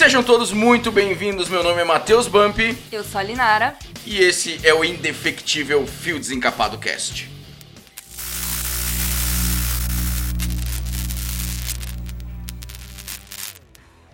Sejam todos muito bem-vindos. Meu nome é Matheus Bump Eu sou a Linara. e esse é o indefectível Fio Desencapado Cast.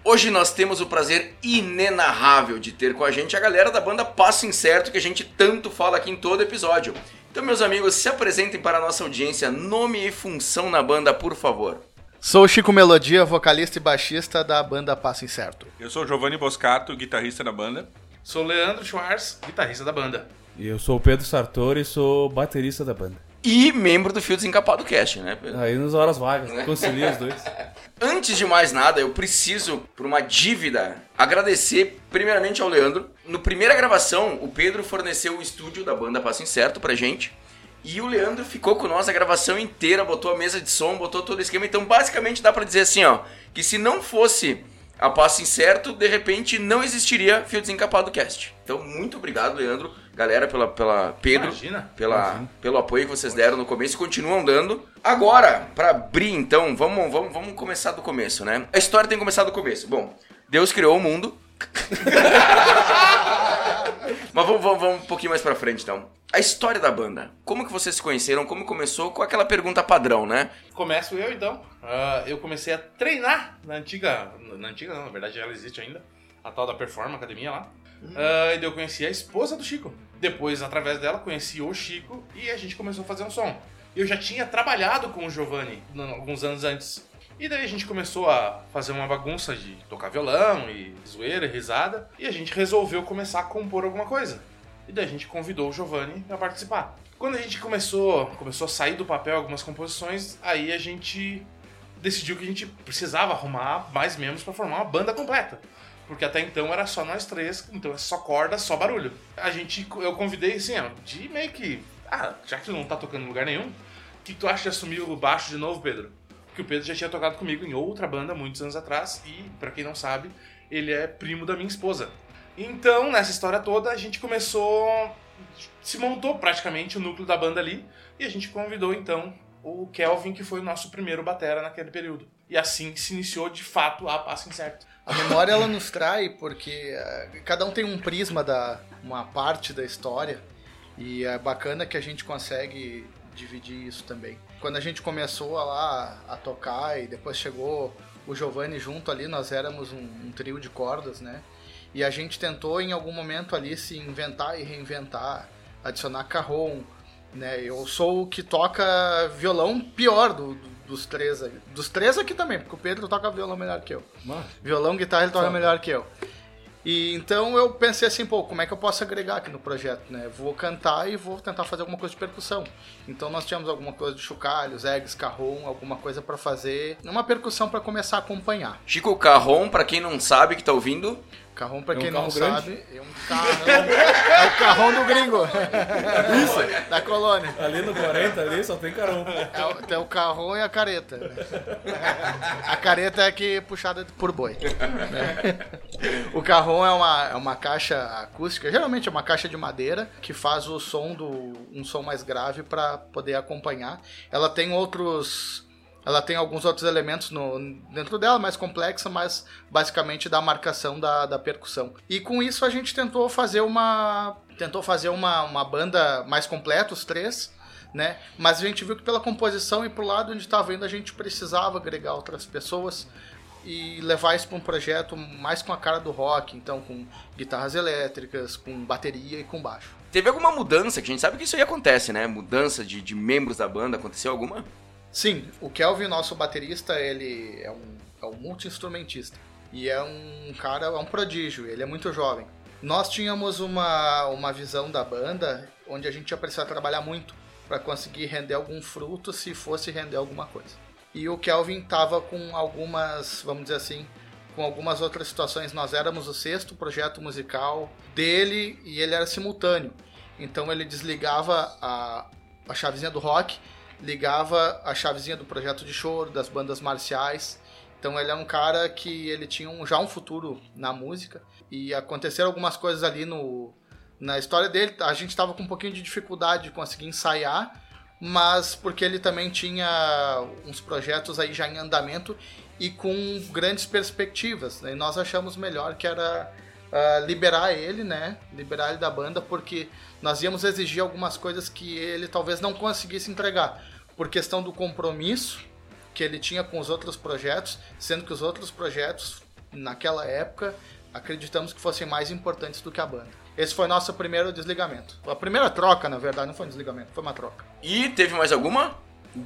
Hoje nós temos o prazer inenarrável de ter com a gente a galera da banda Passo Incerto que a gente tanto fala aqui em todo episódio. Então, meus amigos, se apresentem para a nossa audiência, nome e função na banda, por favor. Sou o Chico Melodia, vocalista e baixista da banda Passo Incerto. Eu sou o Giovanni Boscato, guitarrista da banda. Sou o Leandro Schwartz, guitarrista da banda. E eu sou o Pedro Sartori e sou baterista da banda. E membro do Fio Desencapado Cast, né, Pedro? Aí nas horas vagas, concilia os dois. Antes de mais nada, eu preciso, por uma dívida, agradecer primeiramente ao Leandro. No primeira gravação, o Pedro forneceu o estúdio da banda Passo Incerto pra gente. E o Leandro ficou com nós a gravação inteira, botou a mesa de som, botou todo o esquema. Então, basicamente, dá pra dizer assim, ó, que se não fosse a Passo Incerto, de repente não existiria Fio Desencapado Cast. Então, muito obrigado, Leandro, galera, pela, pela Pedro, Imagina. pela, pelo apoio que vocês deram no começo e continuam dando. Agora, pra abrir, então, vamos, vamos, vamos começar do começo, né? A história tem que começar do começo. Bom, Deus criou o mundo. Mas vamos, vamos, vamos um pouquinho mais pra frente, então. A história da banda. Como que vocês se conheceram? Como começou? Com aquela pergunta padrão, né? Começo eu então. Ah, eu comecei a treinar na antiga. Na antiga não, na verdade ela existe ainda. A tal da Performa Academia lá. Ah, e daí eu conheci a esposa do Chico. Depois, através dela, conheci o Chico e a gente começou a fazer um som. Eu já tinha trabalhado com o Giovanni alguns anos antes. E daí a gente começou a fazer uma bagunça de tocar violão e zoeira e risada. E a gente resolveu começar a compor alguma coisa. E daí a gente convidou o Giovanni a participar. Quando a gente começou, começou a sair do papel algumas composições, aí a gente decidiu que a gente precisava arrumar mais membros para formar uma banda completa. Porque até então era só nós três, então é só corda, só barulho. A gente, eu convidei assim, ó, de meio que, ah, já que tu não tá tocando em lugar nenhum, que tu acha de assumir o baixo de novo, Pedro? Porque o Pedro já tinha tocado comigo em outra banda muitos anos atrás e, pra quem não sabe, ele é primo da minha esposa. Então, nessa história toda, a gente começou. Se montou praticamente o núcleo da banda ali. E a gente convidou então o Kelvin, que foi o nosso primeiro batera naquele período. E assim se iniciou de fato a Passo Incerto. A memória ela nos trai porque eh, cada um tem um prisma da uma parte da história e é bacana que a gente consegue dividir isso também. Quando a gente começou a lá a tocar e depois chegou o Giovanni junto ali, nós éramos um, um trio de cordas, né? E a gente tentou em algum momento ali se inventar e reinventar, adicionar carrom, né? Eu sou o que toca violão pior do- do- dos três. Dos três aqui também, porque o Pedro toca violão melhor que eu. Violão, guitarra, ele toca melhor que eu. E então eu pensei assim, pô, como é que eu posso agregar aqui no projeto, né? Vou cantar e vou tentar fazer alguma coisa de percussão. Então nós tínhamos alguma coisa de chocalhos, eggs, carrom, alguma coisa pra fazer, uma percussão pra começar a acompanhar. Chico Carrom, pra quem não sabe que tá ouvindo, Carrom, pra É um quem não grande? sabe, é um carrão. é o carrão do gringo. Isso. da colônia. Ali no 40 ali só tem carão. É tem o carrom e a careta. A careta é que é puxada por boi. O carrom é uma, é uma caixa acústica, geralmente é uma caixa de madeira que faz o som do um som mais grave para poder acompanhar. Ela tem outros ela tem alguns outros elementos no, dentro dela, mais complexa, mas basicamente da marcação da, da percussão. E com isso a gente tentou fazer uma tentou fazer uma, uma banda mais completa, os três, né? Mas a gente viu que pela composição e pro lado onde estava indo a gente precisava agregar outras pessoas e levar isso para um projeto mais com a cara do rock, então com guitarras elétricas, com bateria e com baixo. teve alguma mudança, que a gente sabe que isso aí acontece, né? Mudança de, de membros da banda, aconteceu alguma? Sim, o Kelvin, nosso baterista, ele é um, é um multi-instrumentista. E é um cara, é um prodígio, ele é muito jovem. Nós tínhamos uma, uma visão da banda onde a gente ia precisar trabalhar muito para conseguir render algum fruto se fosse render alguma coisa. E o Kelvin tava com algumas, vamos dizer assim, com algumas outras situações. Nós éramos o sexto projeto musical dele e ele era simultâneo. Então ele desligava a, a chavezinha do rock, ligava a chavezinha do projeto de choro, das bandas marciais. Então ele é um cara que ele tinha um, já um futuro na música e aconteceram algumas coisas ali no na história dele. A gente estava com um pouquinho de dificuldade de conseguir ensaiar, mas porque ele também tinha uns projetos aí já em andamento e com grandes perspectivas. né? E nós achamos melhor que era ah, liberar ele, né? Liberar ele da banda, porque nós íamos exigir algumas coisas que ele talvez não conseguisse entregar, por questão do compromisso que ele tinha com os outros projetos, sendo que os outros projetos, naquela época, acreditamos que fossem mais importantes do que a banda. Esse foi nosso primeiro desligamento. A primeira troca, na verdade, não foi um desligamento, foi uma troca. E teve mais alguma?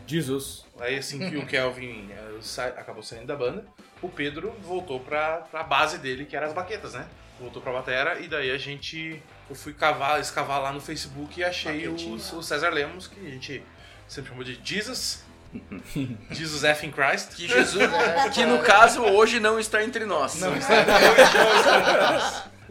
Jesus. Aí assim que o Kelvin eh, sa- acabou saindo da banda, o Pedro voltou pra, pra base dele, que era as baquetas, né? Voltou pra batera e daí a gente. Eu fui cavar, escavar lá no Facebook e achei os- o César Lemos, que a gente sempre chamou de Jesus. Jesus F in Christ. Que Jesus, que no caso hoje não está entre nós.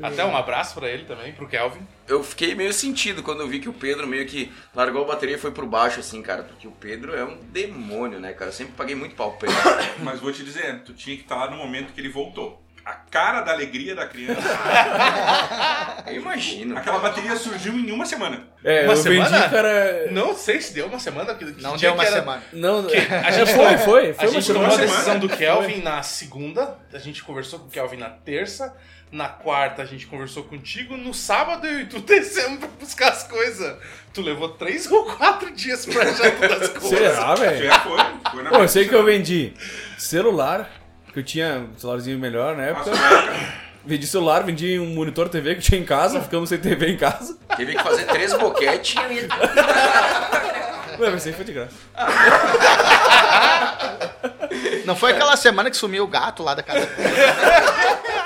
Até um abraço pra ele também, pro Kelvin. Eu fiquei meio sentido quando eu vi que o Pedro meio que largou a bateria e foi pro baixo, assim, cara. Porque o Pedro é um demônio, né, cara? Eu sempre paguei muito pau pro Pedro. Mas vou te dizer, tu tinha que estar lá no momento que ele voltou. A cara da alegria da criança. Eu imagino. Aquela bateria surgiu em uma semana. É, Uma eu semana? vendi, cara. Não sei se deu uma semana. Que, que Não deu uma era- semana. Não, Que a é, gente foi, foi, A foi uma gente tomou semana. a decisão do Kelvin na segunda, a gente conversou com o Kelvin na terça, na quarta a gente conversou contigo, no sábado eu e tu descemos pra buscar as coisas. Tu levou três ou quatro dias pra achar todas as coisas. Será, velho? Já foi. foi na Pô, eu sei que eu vendi celular, que eu tinha um celularzinho melhor na época. Vendi celular, vendi um monitor TV que eu tinha em casa, ficamos sem TV em casa. Teve que fazer três boquetes. Não, mas isso aí foi de graça. Não foi aquela semana que sumiu o gato lá da casa.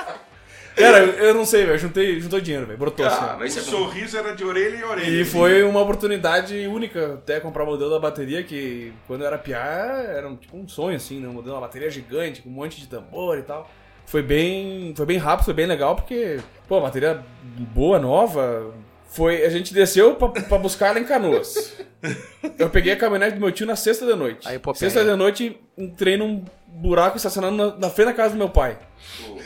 Cara, eu, não sei, velho. Juntei, juntou dinheiro, velho. Brotou assim. Ah, ó. mas o é sorriso era de orelha em orelha. E foi uma oportunidade única até comprar o modelo da bateria, que quando eu era piá era um, tipo um sonho, assim, né? Um modelo, uma bateria gigante, com um monte de tambor e tal. Foi bem, foi bem rápido, foi bem legal, porque, pô, bateria boa, nova. Foi, a gente desceu pra, pra buscar ela em Canoas. Eu peguei a caminhonete do meu tio na sexta da noite. Aí, pô, sexta da noite, entrei num buraco estacionado na, na frente da casa do meu pai.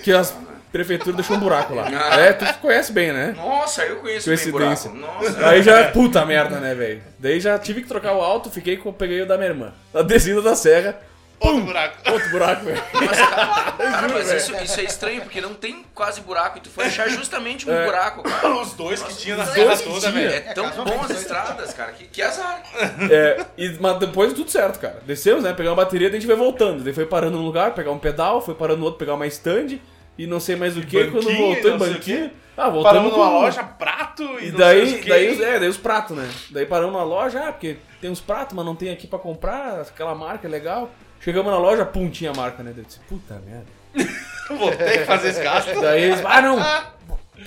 Que as prefeituras deixou um buraco lá. É, tu conhece bem, né? Nossa, eu conheço bem Coincidência. buraco. Nossa. Aí já, puta merda, né, velho? Daí já tive que trocar o alto, fiquei com, peguei o da minha irmã. Na descida da serra, Outro buraco. outro buraco, velho. Mas, cara, mas isso, isso é estranho, porque não tem quase buraco. E tu foi achar justamente um É. buraco, cara. Os dois que tinha na serra toda, velho. É tão bom as estradas, cara. Que, que azar. É, e, mas depois tudo certo, cara. Descemos, né? Pegamos a bateria, daí a gente veio voltando. Daí foi parando num lugar, pegar um pedal, foi parando no outro, pegar uma stand e não sei mais o que. Quando voltou em banquinho. Ah, voltamos Paramos numa com- loja, prato e, E daí, daí, os- é, daí os pratos, né? Daí paramos na loja, ah, porque tem uns pratos, mas não tem aqui pra comprar, aquela marca é legal. Chegamos na loja, pum, tinha a marca, né? Daí eu disse, puta merda. Vou ter que fazer esse gasto. Daí eles, ah, não,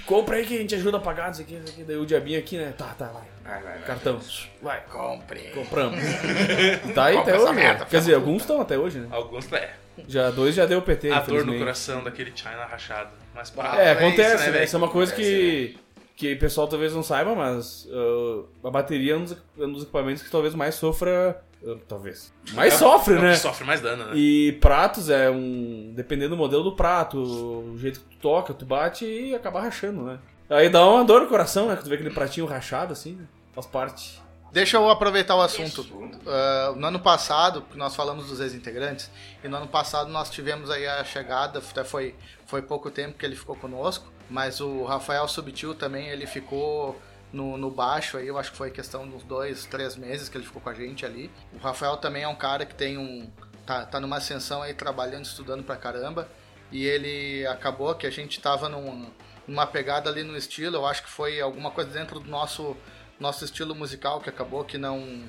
compra aí que a gente ajuda a pagar, não sei o que, não sei o que. Daí o diabinho aqui, né? Tá, tá, vai. Vai, vai, vai. Cartão, vai. Compre. Compramos. Tá aí até hoje. merda, né? Quer dizer, alguns estão até hoje, né? Alguns, é. Já, dois já deu PT, A dor no coração daquele China rachado. Mas pá, É, é acontece, isso, né? velho? Isso é uma coisa Acontece, que, que o pessoal talvez não saiba, mas uh, a bateria é um dos, é um dos equipamentos que talvez mais sofra. uh, talvez. Mais sofre, É né? que sofre mais dano, né? E pratos é um. Dependendo do modelo do prato, o jeito que tu toca, tu bate e acaba rachando, né? Aí dá uma dor no coração, né? Que tu vê aquele pratinho rachado assim, né? Faz parte. Deixa eu aproveitar o assunto. Ah, no ano passado, nós falamos dos ex-integrantes, e no ano passado nós tivemos aí a chegada, até foi, foi pouco tempo que ele ficou conosco, mas o Rafael Subtil também, ele ficou no, no baixo aí, eu acho que foi questão de uns dois, três meses que ele ficou com a gente ali. O Rafael também é um cara que tem um. tá, tá numa ascensão aí, trabalhando, estudando pra caramba, e ele acabou que a gente tava num, numa pegada ali no estilo, eu acho que foi alguma coisa dentro do nosso nosso estilo musical que acabou que não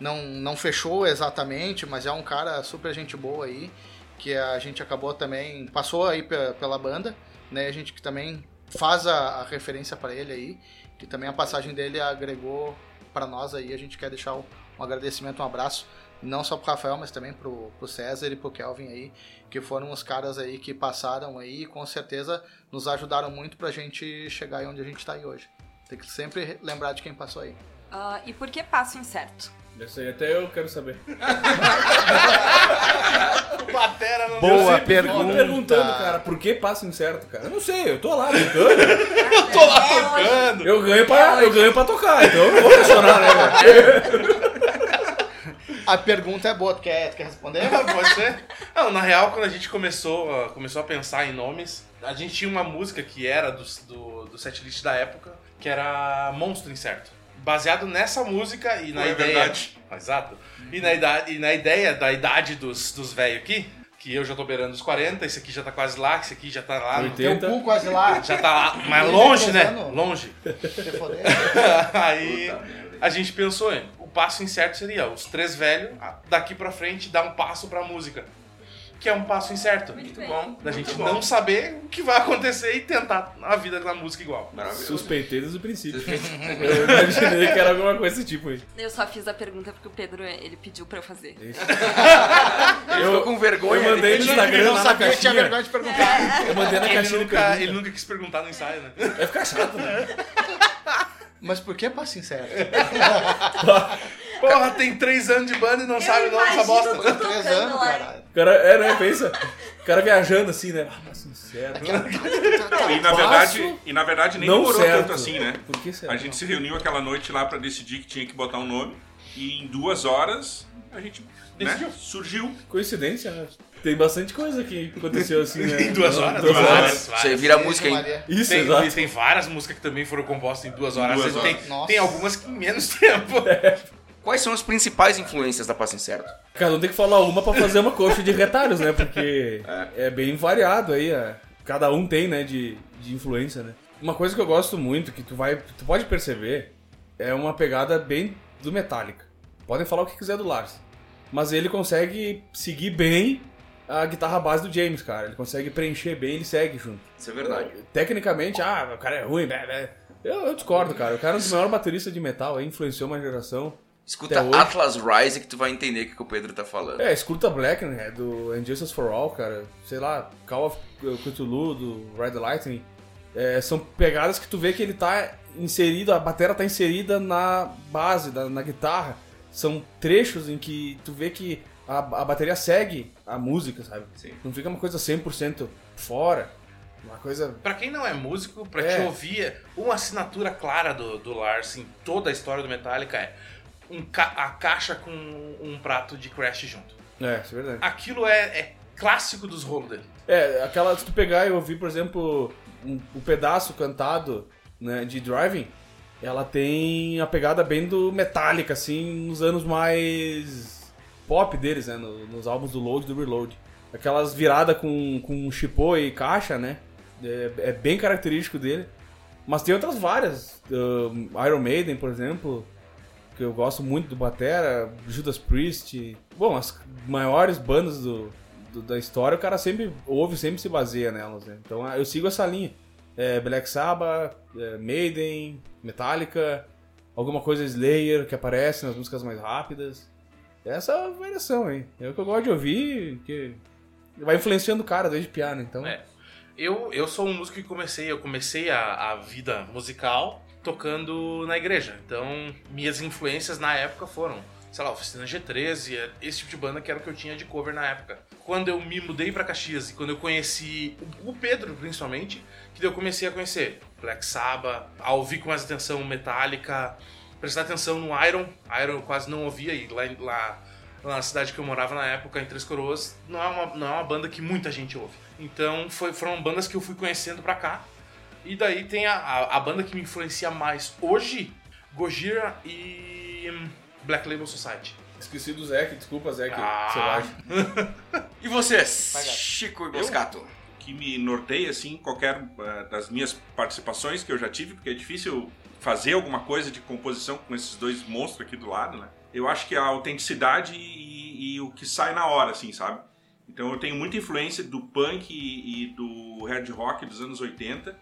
não, não fechou exatamente, mas é um cara super gente boa aí, que a gente acabou também passou aí pe- pela banda, né? A gente que também faz a, a referência para ele aí, que também a passagem dele agregou para nós aí, a gente quer deixar um, um agradecimento, um abraço, não só pro Rafael, mas também pro, pro César e pro Kelvin aí, que foram os caras aí que passaram aí e com certeza nos ajudaram muito pra gente chegar aí onde a gente tá aí hoje. Tem que sempre lembrar de quem passou aí. Ah, e por que passo incerto? Isso aí até eu quero saber. Batera não Boa pergunta. Eu tô perguntando, cara, por que passo incerto, cara? Eu não sei, eu tô lá brincando. Tô lá tocando. Eu ganho pra, eu ganho pra tocar, então eu não vou questionar, né, velho? A pergunta é boa, tu quer, tu quer responder? Pode ser? Não, na real, quando a gente começou, a- começou a pensar em nomes, a gente tinha uma música que era do, do, do setlist da época, que era Monstro Incerto. Baseado nessa música e na Pô, é ideia. verdade. Exato. E na, idade, e na ideia da idade dos, dos velhos aqui, que eu já tô beirando os 40, esse aqui já tá quase lá, esse aqui já tá lá. no- 80. Teu cu quase lá. Já tá lá, mas longe, né? Longe. Aí a gente pensou, hein, o passo incerto seria os três velhos, daqui pra frente, dar um passo pra música. Que é um passo incerto. Muito bem. Bom, Da gente muito bom. não saber o que vai acontecer e tentar a vida na música igual. Suspeitei desde o princípio. Eu imaginei que era alguma coisa desse tipo aí. Eu só fiz a pergunta porque o Pedro, ele pediu pra eu fazer. Ele ficou com vergonha. eu mandei de no Instagram Ele não sabia que tinha vergonha de perguntar. Eu mandei na Ele caixinha nunca, ele nunca quis perguntar no ensaio, né? Vai ficar chato, né? Mas por que passo incerto? Porra, tem três anos de banda e não sabe o nome dessa bosta. Três anos, caralho. O cara, é, né? Pensa. O cara viajando assim, né? Ah, sincero. Não, e na verdade, e na verdade nem Não demorou certo. tanto assim, né? Por que será? A gente se reuniu aquela noite lá pra decidir que tinha que botar um nome. E em duas horas a gente né, Decidiu. surgiu. Coincidência, né? Tem bastante coisa que aconteceu assim, né? Em duas horas, Duas várias, horas. várias. Você vira a música aí. Maria. Isso, Tem, exato. tem várias músicas que também foram compostas em duas horas. Duas horas. Tem, tem algumas que em menos tempo. Quais são as principais influências da Passo Incerto? Cada um tem que falar uma pra fazer uma coxa de retalhos, né? Porque é, bem variado aí. é. Cada um tem, né, de, de influência, né? Uma coisa que eu gosto muito, que tu vai. Tu pode perceber, é uma pegada bem do Metallica. Podem falar o que quiser do Lars. Mas ele consegue seguir bem a guitarra base do James, cara. Ele consegue preencher bem, ele segue junto. Isso é verdade. Tecnicamente, ah, o cara é ruim, blé, blé. Eu, eu discordo, cara. O cara é um dos maiores bateristas de metal aí, influenciou uma geração. Escuta. Atlas Rise que tu vai entender o que que o Pedro tá falando. É, escuta Black, né? Do Injustice for All, cara. Sei lá, Call of Cthulhu, do Ride the Lightning. É, são pegadas que tu vê que ele tá inserido, a bateria tá inserida na base, da, na guitarra. São trechos em que tu vê que a, a bateria segue a música, sabe? Sim. Não fica uma coisa 100% fora. Uma coisa Pra quem não é músico, pra É. te ouvir, uma assinatura clara do, do Lars em toda a história do Metallica é um ca- a caixa com um prato de Crash junto. É, isso é verdade. Aquilo é, é clássico dos rolos dele. É, aquela, se tu pegar e ouvir, por exemplo, um, o pedaço cantado né, de Driving, ela tem a pegada bem do Metallica, assim, nos anos mais pop deles, né, no- nos álbuns do Load e do Reload. Aquelas viradas com, com chipô e caixa, né, é, é bem característico dele. Mas tem outras várias, um, Iron Maiden, por exemplo, que eu gosto muito do Batera, Judas Priest. Bom, as maiores bandas do, do- da história, o cara sempre ouve, sempre se baseia nelas, né? Então eu sigo essa linha. É, Black Sabbath, é, Maiden, Metallica, alguma coisa Slayer que aparece nas músicas mais rápidas. Essa variação aí. É o que eu gosto de ouvir, que vai influenciando o cara desde piano, então. É. Eu, eu sou um músico que comecei, eu comecei a, a vida musical tocando na igreja. Então, minhas influências na época foram, sei lá, Oficina G13, é esse tipo de banda que era o que eu tinha de cover na época. Quando eu me mudei pra Caxias e quando eu conheci o, Pedro, principalmente, que eu comecei a conhecer Black Sabbath, a ouvir com mais atenção Metallica, prestar atenção no Iron. Iron eu quase não ouvia e lá, lá na cidade que eu morava na época, em Três Coroas, não é uma, não é uma banda que muita gente ouve. Então foi, foram bandas que eu fui conhecendo pra cá. E daí tem a, a, a banda que me influencia mais hoje, Gojira e hum, Black Label Society. Esqueci do Zeke, desculpa, Zeke. Ah. E vocês. Chico e Boscato? O que me norteia, assim, qualquer eh, das minhas participações que eu já tive, porque é difícil fazer alguma coisa de composição com esses dois monstros aqui do lado, né? Eu acho que a autenticidade e, e o que sai na hora, assim, sabe? Então eu tenho muita influência do punk e, e do hard rock dos anos 80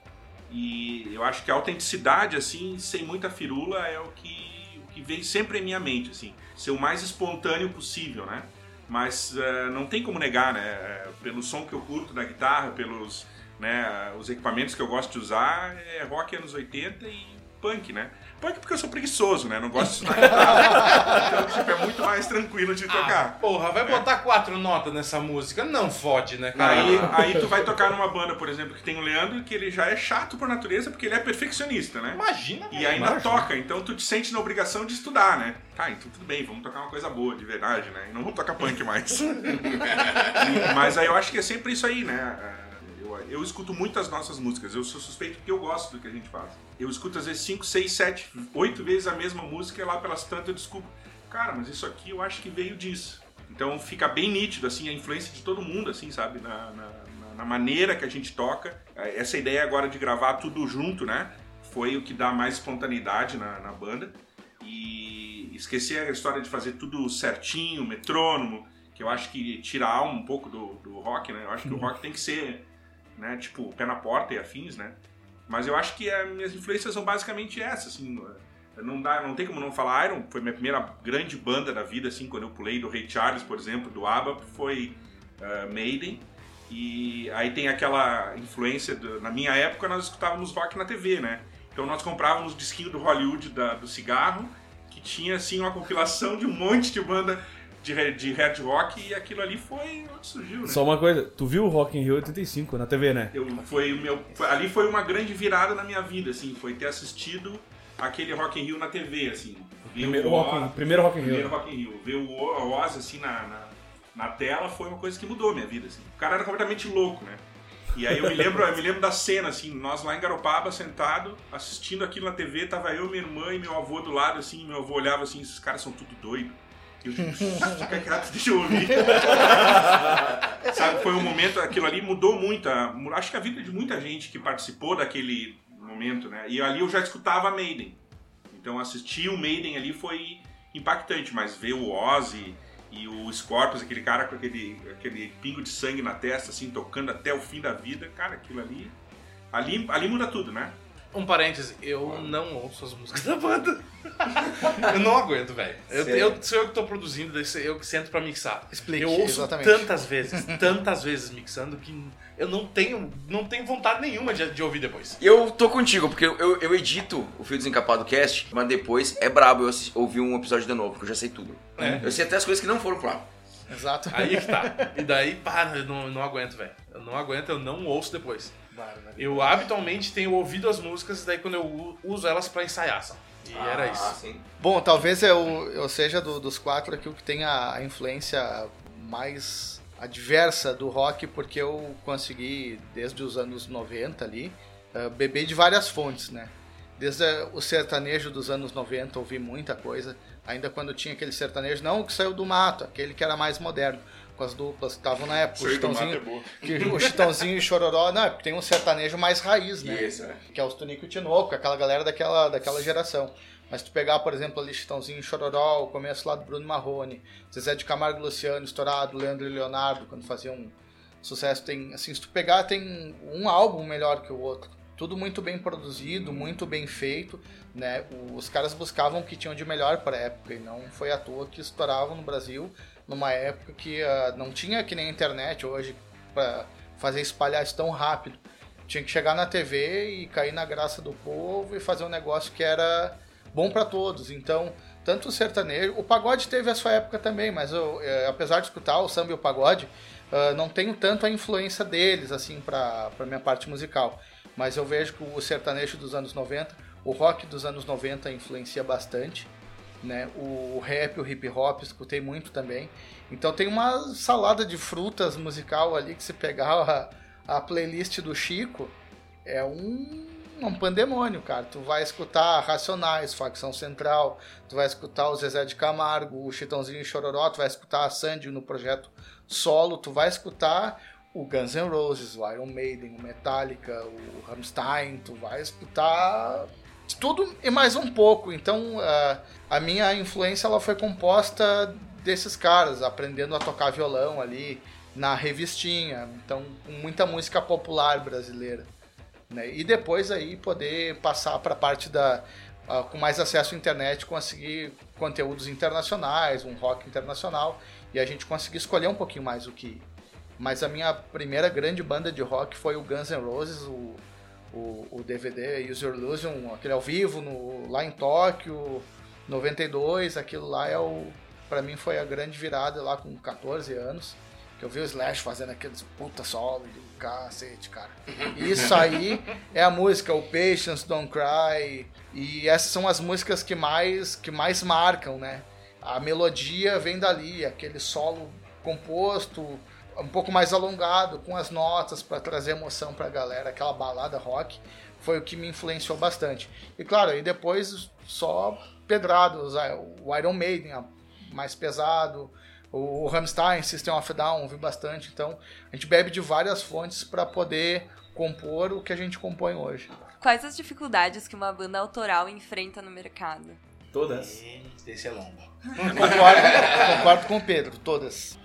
e eu acho que a autenticidade, assim, sem muita firula, é o que, o que vem sempre em minha mente, assim. Ser o mais espontâneo possível, né? Mas eh, não tem como negar, né? Eh, Pelo som que eu curto da guitarra, pelos né, os equipamentos que eu gosto de usar, é rock anos 80 e punk, né? Punk porque eu sou preguiçoso, né? Não gosto de estudar guitarra. então, tipo, é muito mais tranquilo de Ah, tocar. porra, vai botar quatro notas nessa música? Não fode, né, cara? Aí, aí tu vai tocar numa banda, por exemplo, que tem o Leandro, que ele já é chato por natureza, porque ele é perfeccionista, né? Imagina, E ainda toca, então tu te sente na obrigação de estudar, né? Tá, então tudo bem, vamos tocar uma coisa boa, de verdade, né? E não vamos tocar punk mais. Mas aí eu acho que é sempre isso aí, né? Eu, eu escuto muitas nossas músicas, eu sou suspeito porque eu gosto do que a gente faz. Eu escuto às vezes 5, 6, 7, 8 vezes a mesma música e lá pelas tantas eu descubro, cara, mas isso aqui eu acho que veio disso. Então fica bem nítido, assim, a influência de todo mundo, assim, sabe? Na, na, na- na maneira que a gente toca. Essa ideia agora de gravar tudo junto, né? Foi o que dá mais espontaneidade na, na banda. E esquecer a história de fazer tudo certinho, metrônomo, que eu acho que tira a alma um pouco do, do rock, né? Eu acho que o rock tem que ser, né? Tipo, pé na porta e afins, né? Mas eu acho que as minhas influências são basicamente essas, assim. Não, dá, não tem como não falar Iron, foi minha primeira grande banda da vida, assim, quando eu pulei do Ray Charles, por exemplo, do ABBA, foi eh, Maiden. E aí tem aquela influência, do- na minha época nós escutávamos rock na TV, né? Então nós comprávamos disquinho do Hollywood da- do cigarro, que tinha assim uma compilação de um monte de banda de, de hard rock e aquilo ali foi onde surgiu, né? Só uma coisa, tu viu o Rock in Rio 85 na TV, né? Eu, foi o meu, ali foi uma grande virada na minha vida, assim, foi ter assistido aquele Rock in Rio na TV, assim. Primeiro o Rock in- Oz- primeiro Rock in Rio. primeiro Rock in Rio. Ver o O- Oz, assim, na, na, na tela foi uma coisa que mudou a minha vida, assim. O cara era completamente louco, né? E aí eu me lembro, eu me lembro da cena, assim, nós lá em Garopaba, sentado, assistindo aquilo na TV, tava eu, minha irmã e meu avô do lado, assim, meu avô olhava assim, esses caras são tudo doido. Eu fica quieto, deixa eu ouvir. Sabe, foi um momento, aquilo ali mudou muito. a- acho que a vida de muita gente que participou daquele momento, né? E ali eu já escutava Maiden. Então assistir o Maiden ali foi impactante, mas ver o Ozzy e o Scorpions, aquele cara com aquele, aquele pingo de sangue na testa, assim, tocando até o fim da vida, cara, aquilo ali. Ali, ali muda tudo, né? Um parêntese, eu não ouço as músicas da banda. eu não aguento, velho. Eu, eu, sou eu que tô produzindo, eu que sento pra mixar. Explique, eu ouço exatamente. tantas vezes, tantas vezes mixando que eu não tenho, não tenho vontade nenhuma de, de ouvir depois. Eu tô contigo, porque eu, eu, eu edito o Fio Desencapado Cast, mas depois é brabo eu ouvir um episódio de novo, porque eu já sei tudo. É. Eu sei até as coisas que não foram pro ar. Exato. Aí que tá. E daí, para, eu não, eu não aguento, velho. Eu não aguento, eu não ouço depois. Eu habitualmente tenho ouvido as músicas, daí quando eu uso elas pra ensaiar, só. E era isso. sim. Bom, talvez eu, eu seja do- dos quatro aqui o que tem a, a influência mais adversa do rock, porque eu consegui, desde os anos 90 ali, eh, beber de várias fontes, né? Desde eh, o sertanejo dos anos 90, ouvi muita coisa. Ainda quando tinha aquele sertanejo, não o que saiu do mato, aquele que era mais moderno, com as duplas que estavam na época. O Chitãozinho, é que, o Chitãozinho e o Chororó, não, é porque tem um sertanejo mais raiz, né? Isso, né? que é os Tunico e o Tinoco, aquela galera daquela, daquela geração. Mas tu pegar, por exemplo, ali Chitãozinho e Chororó, o começo lá do Bruno Marrone, Zezé de Camargo e Luciano, estourado, Leandro e Leonardo, quando faziam sucesso, tem, assim, se tu pegar, tem um álbum melhor que o outro. Tudo muito bem produzido, muito bem feito, né? Os caras buscavam o que tinham de melhor para época e não foi à toa que estouravam no Brasil numa época que ah, não tinha que nem a internet hoje para fazer espalhar isso tão rápido. Tinha que chegar na TV e cair na graça do povo e fazer um negócio que era bom para todos. Então, tanto o sertanejo, o pagode teve a sua época também, mas eu, eh, apesar de escutar o samba e o pagode, ah, não tenho tanto a influência deles assim para para minha parte musical. Mas eu vejo que o sertanejo dos anos 90, o rock dos anos 90 influencia bastante, né? O rap, o hip hop, escutei muito também. Então tem uma salada de frutas musical ali que se pegar a, a playlist do Chico, é um, um pandemônio, cara. Tu vai escutar Racionais, Facção Central, tu vai escutar o Zezé de Camargo, o Chitãozinho e Chororó, tu vai escutar a Sandy no projeto solo, tu vai escutar o Guns N' Roses, o Iron Maiden, o Metallica, o Rammstein, tu vai escutar tudo e mais um pouco. Então, ah, a minha influência ela foi composta desses caras, aprendendo a tocar violão ali na revistinha, então com muita música popular brasileira, né? E depois aí poder passar para a parte da ah, com mais acesso à internet, conseguir conteúdos internacionais, um rock internacional e a gente conseguir escolher um pouquinho mais o que. Mas a minha primeira grande banda de rock foi o Guns N' Roses, o, o, o DVD Use Your Illusion, aquele ao vivo no, lá em Tóquio, 92, aquilo lá é o. Pra mim foi a grande virada lá com 14 anos. Que eu vi o Slash fazendo aqueles puta solo de cacete, cara. Isso aí é a música, o Patience, Don't Cry. E essas são as músicas que mais, que mais marcam, né? A melodia vem dali, aquele solo composto, um pouco mais alongado, com as notas para trazer emoção pra galera, aquela balada rock, foi o que me influenciou bastante. E claro, aí depois só pedrados, o Iron Maiden mais pesado, o Rammstein, System of Down, ouvi bastante, então a gente bebe de várias fontes para poder compor o que a gente compõe hoje. Quais as dificuldades que uma banda autoral enfrenta no mercado? Todas. Esse é longo. Concordo, concordo com o Pedro, todas.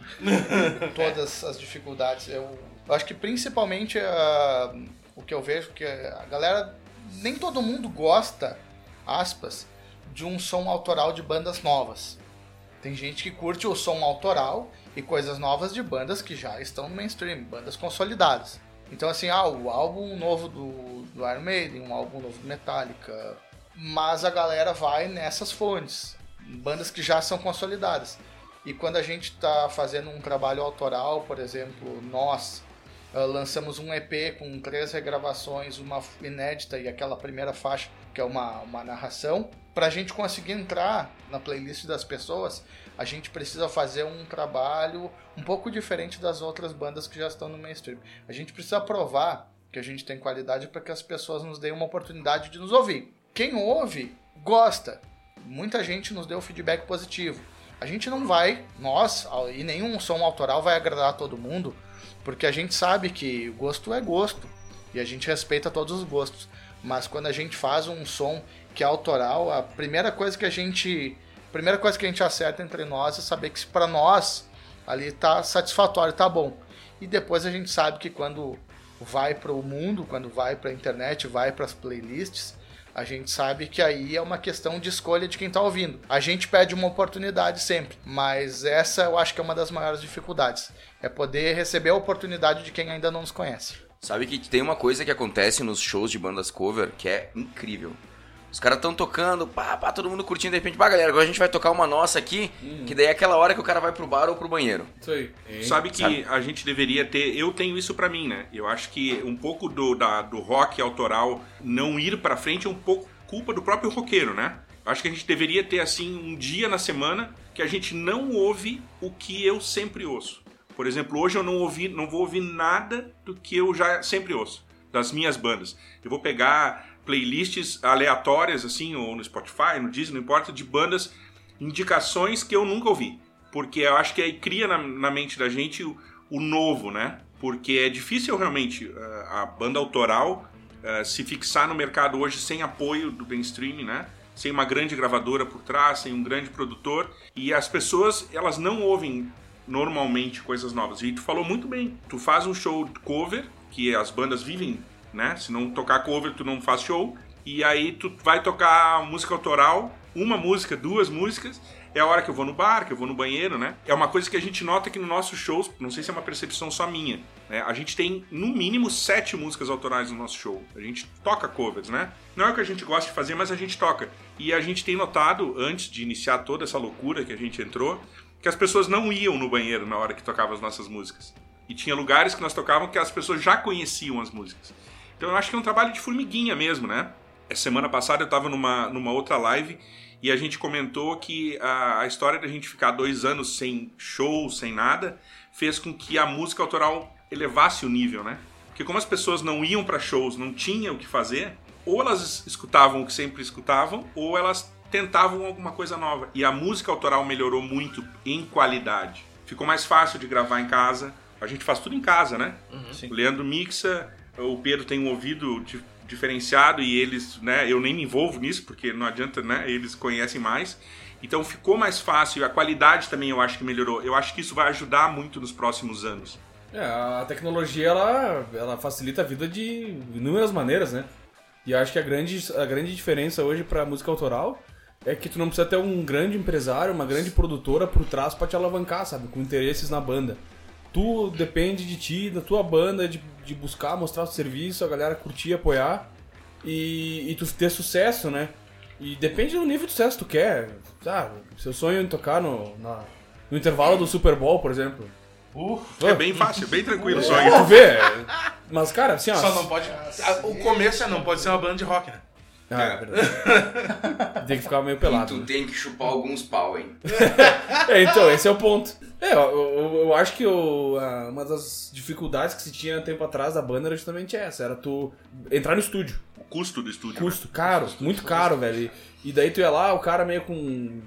todas as dificuldades. Eu, eu acho que principalmente uh, o que eu vejo que a galera, nem todo mundo gosta, aspas, de um som autoral de bandas novas. Tem gente que curte o som autoral e coisas novas de bandas que já estão no mainstream, bandas consolidadas. Então, assim, ah, o álbum novo do, do Iron Maiden, um álbum novo do Metallica. Mas a galera vai nessas fontes, bandas que já são consolidadas. E quando a gente está fazendo um trabalho autoral, por exemplo, nós uh, lançamos um EP com três regravações, uma inédita e aquela primeira faixa, que é uma, uma narração. Para a gente conseguir entrar na playlist das pessoas, a gente precisa fazer um trabalho um pouco diferente das outras bandas que já estão no mainstream. A gente precisa provar que a gente tem qualidade para que as pessoas nos deem uma oportunidade de nos ouvir. Quem ouve, gosta. Muita gente nos deu feedback positivo. A gente não vai, nós, e nenhum som autoral vai agradar a todo mundo, porque a gente sabe que gosto é gosto e a gente respeita todos os gostos. Mas quando a gente faz um som que é autoral, a primeira coisa que a gente a primeira coisa que a gente acerta entre nós é saber que para nós ali tá satisfatório, tá bom. E depois a gente sabe que quando vai para o mundo, quando vai para a internet, vai para as playlists, a gente sabe que aí é uma questão de escolha de quem está ouvindo. A gente pede uma oportunidade sempre, mas essa eu acho que é uma das maiores dificuldades. É poder receber a oportunidade de quem ainda não nos conhece. Sabe que tem uma coisa que acontece nos shows de bandas cover que é incrível. Os caras estão tocando, pá, pá, todo mundo curtindo, de repente, pá, galera, agora a gente vai tocar uma nossa aqui, hum. que daí é aquela hora que o cara vai pro bar ou pro banheiro. Isso aí. Sabe que Sabe? a gente deveria ter, eu tenho isso para mim, né? Eu acho que um pouco do, da, do rock autoral não ir pra frente é um pouco culpa do próprio roqueiro, né? Acho que a gente deveria ter, assim, um dia na semana que a gente não ouve o que eu sempre ouço. Por exemplo, hoje eu não ouvi, não vou ouvir nada do que eu já sempre ouço, das minhas bandas. Eu vou pegar playlists aleatórias, assim, ou no Spotify, no Disney, não importa, de bandas, indicações que eu nunca ouvi. Porque eu acho que aí cria na, na mente da gente o, o, novo, né? Porque é difícil realmente uh, a banda autoral uh, se fixar no mercado hoje sem apoio do mainstream, né? Sem uma grande gravadora por trás, sem um grande produtor. E as pessoas, elas não ouvem normalmente coisas novas. E tu falou muito bem. Tu faz um show cover, que as bandas vivem né? Se não tocar cover, tu não faz show. E aí tu vai tocar música autoral, uma música, duas músicas. É a hora que eu vou no bar, que eu vou no banheiro, né? É uma coisa que a gente nota que no nossos shows, não sei se é uma percepção só minha, né? A gente tem no mínimo sete músicas autorais no nosso show. A gente toca covers, né? Não é o que a gente gosta de fazer, mas a gente toca. E a gente tem notado, antes de iniciar toda essa loucura que a gente entrou, que as pessoas não iam no banheiro na hora que tocavam as nossas músicas. E tinha lugares que nós tocávamos que as pessoas já conheciam as músicas. Então eu acho que é um trabalho de formiguinha mesmo, né? Essa semana passada eu estava numa, numa outra live e a gente comentou que a, a história da gente ficar dois anos sem show, sem nada, fez com que a música autoral elevasse o nível, né? Porque como as pessoas não iam para shows, não tinham o que fazer, ou elas escutavam o que sempre escutavam, ou elas tentavam alguma coisa nova. E a música autoral melhorou muito em qualidade. Ficou mais fácil de gravar em casa. A gente faz tudo em casa, né? Uhum. O Leandro mixa, o Pedro tem um ouvido diferenciado e eles, né, eu nem me envolvo nisso porque não adianta, né, eles conhecem mais. Então ficou mais fácil, a qualidade também eu acho que melhorou. Eu acho que isso vai ajudar muito nos próximos anos. É, a tecnologia ela, ela facilita a vida de inúmeras maneiras, né? E acho que a grande, a grande diferença hoje para música autoral é que tu não precisa ter um grande empresário, uma grande produtora por trás para te alavancar, sabe? Com interesses na banda tu depende de ti, da tua banda, de, de buscar, mostrar o serviço, a galera curtir, apoiar e, e tu ter sucesso, né? E depende do nível de sucesso que tu quer. Tá, seu sonho é tocar no, na- no intervalo do Super Bowl, por exemplo. Uh, É bem fácil, bem tranquilo só Tu isso. vê? Mas, cara, assim, ó. só não pode. O começo é não pode ser uma banda de rock, né? Ah, é verdade. Tem que ficar meio E pelado. tu né? tem que chupar alguns pau, hein? É, então, esse é o ponto. É, eu, eu, eu acho que a- uma das dificuldades que se tinha tempo atrás da banda era justamente essa, era tu entrar no estúdio. O custo do estúdio. né? Custo caro, muito caro, velho. E, e daí tu ia lá, o cara meio com.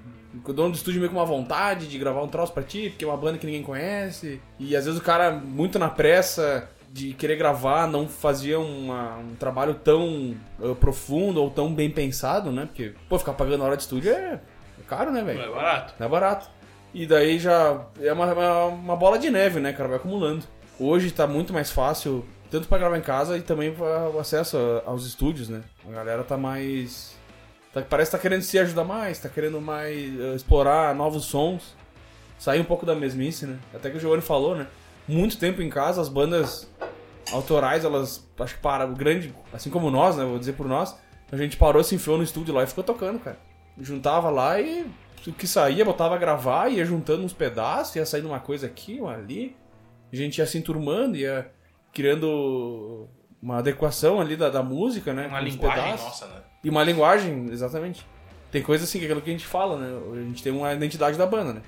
O dono do estúdio meio com uma vontade de gravar um troço pra ti, porque é uma banda que ninguém conhece. E às vezes o cara, muito na pressa de querer gravar, não fazia uma- um trabalho tão eh, profundo ou tão bem pensado, né? Porque, pô, ficar pagando hora de estúdio é, é caro, né, velho? Não é barato. Não é barato. E daí já é uma, uma, uma bola de neve, né, cara? Vai acumulando. Hoje tá muito mais fácil, tanto pra gravar em casa e também pra o acesso aos estúdios, né? A galera tá mais. tá- parece que tá querendo se ajudar mais, tá querendo mais eh, explorar novos sons. Sair um pouco da mesmice, né? Até que o Giovanni falou, né? Muito tempo em casa, as bandas autorais, elas. Acho que para o grande. Assim como nós, né? Vou dizer por nós. A gente parou, se enfiou no estúdio lá e ficou tocando, cara. Juntava lá e o que saía, botava a gravar, ia juntando uns pedaços, ia saindo uma coisa aqui, uma ali. A gente ia se enturmando, ia criando uma adequação ali da, da música, né? Uma linguagem pedaços. nossa, né? E uma linguagem, exatamente. Tem coisa assim, que é aquilo que a gente fala, né? A gente tem uma identidade da banda, né?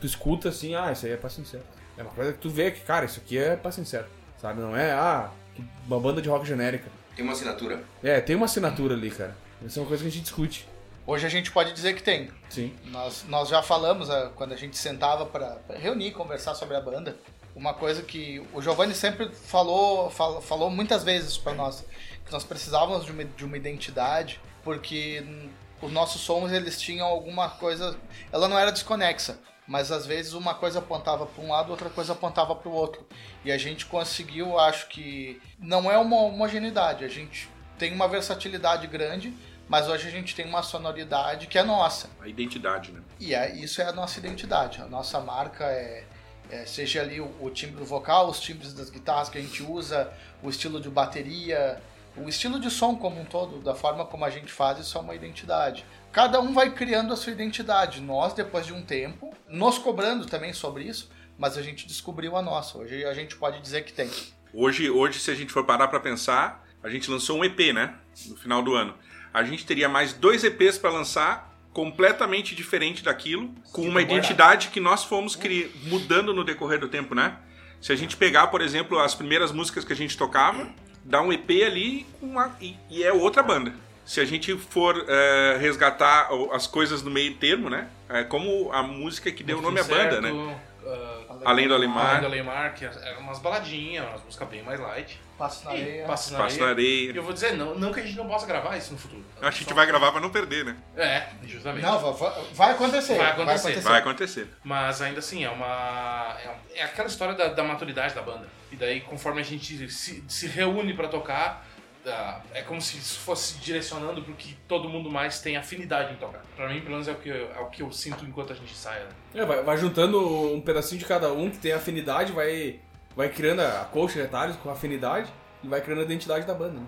Tu escuta assim, ah, isso aí é pra sincero. É uma coisa que tu vê que, cara, isso aqui é pra sincero. Sabe? Não é, ah, uma banda de rock genérica. Tem uma assinatura. É, tem uma assinatura ali, cara. Isso é uma coisa que a gente discute. Hoje a gente pode dizer que tem. Sim. Nós, nós já falamos ah, quando a gente sentava para reunir, conversar sobre a banda. Uma coisa que o Giovanni sempre falou, fal- falou muitas vezes para nós, que nós precisávamos de uma, de uma identidade, porque os nossos sons eles tinham alguma coisa, ela não era desconexa, mas às vezes uma coisa apontava para um lado, outra coisa apontava para o outro. E a gente conseguiu, acho que não é uma homogeneidade, a gente tem uma versatilidade grande, mas hoje a gente tem uma sonoridade que é nossa. A identidade, né? E é, isso é a nossa identidade. A nossa marca é, é, seja ali o, o timbre vocal, os timbres das guitarras que a gente usa, o estilo de bateria, o estilo de som como um todo, da forma como a gente faz, isso é uma identidade. Cada um vai criando a sua identidade. Nós, depois de um tempo, nos cobrando também sobre isso, mas a gente descobriu a nossa. Hoje a gente pode dizer que tem. Hoje, hoje, se a gente for parar pra pensar, a gente lançou um EP, né? No final do ano. A gente teria mais dois EPs pra lançar, completamente diferente daquilo, com uma identidade que nós fomos cri- mudando no decorrer do tempo, né? Se a gente pegar, por exemplo, as primeiras músicas que a gente tocava, dá um EP ali uma, e é outra banda. Se a gente for eh, resgatar as coisas no meio termo, né? É como a música que deu o nome à banda, né? Além do Alemar. Além do Alemar, que é umas baladinhas, umas músicas bem mais light. Passo na E areia. Passa na Passa na areia. areia. E eu vou dizer, não, não que a gente não possa gravar isso no futuro. A gente vai gravar pra não perder, né? É, justamente. Não, va- va- vai acontecer. Vai acontecer. Vai acontecer. Mas ainda assim, é uma. É, é aquela história da, da maturidade da banda. E daí, conforme a gente se, se reúne pra tocar, é como se isso fosse direcionando pro que todo mundo mais tem afinidade em tocar. Pra mim, pelo menos, é o que, eu- é o que eu sinto enquanto a gente sai. Né? É, vai, vai juntando um pedacinho de cada um que tem afinidade, vai, vai criando a colcha de retalhos com afinidade e vai criando a identidade da banda. Né?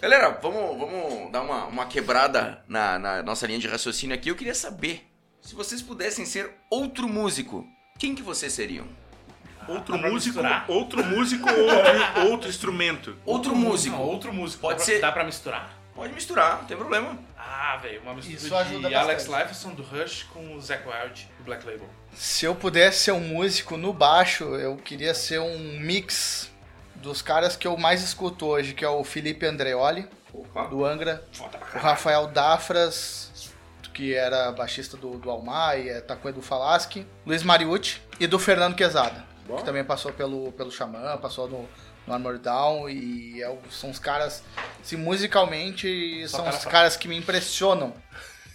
Galera, vamos, vamos dar uma, uma quebrada na, na nossa linha de raciocínio aqui. Eu queria saber, se vocês pudessem ser outro músico, quem que vocês seriam? Outro dá músico, outro músico ou outro, instrumento. Outro músico. Não, outro músico. Pode dá pra- ser- Dá pra misturar. Pode misturar, não tem problema. Ah, velho, uma mistura Isso ajuda de Alex. Lifeson do Rush com o Zac Wild do Black Label. Se eu pudesse ser um músico no baixo, eu queria ser um mix dos caras que eu mais escuto hoje, que é o Felipe Andreoli, Opa. do Angra, o. Rafael Dafras, que era baixista do, do Almar e é Taquê do Falaschi, Luiz Mariucci e do Fernando Quezada, que também passou pelo, pelo Xamã, passou no, no Armor Down e é são os caras, assim, musicalmente, Só são cara os caras que me impressionam.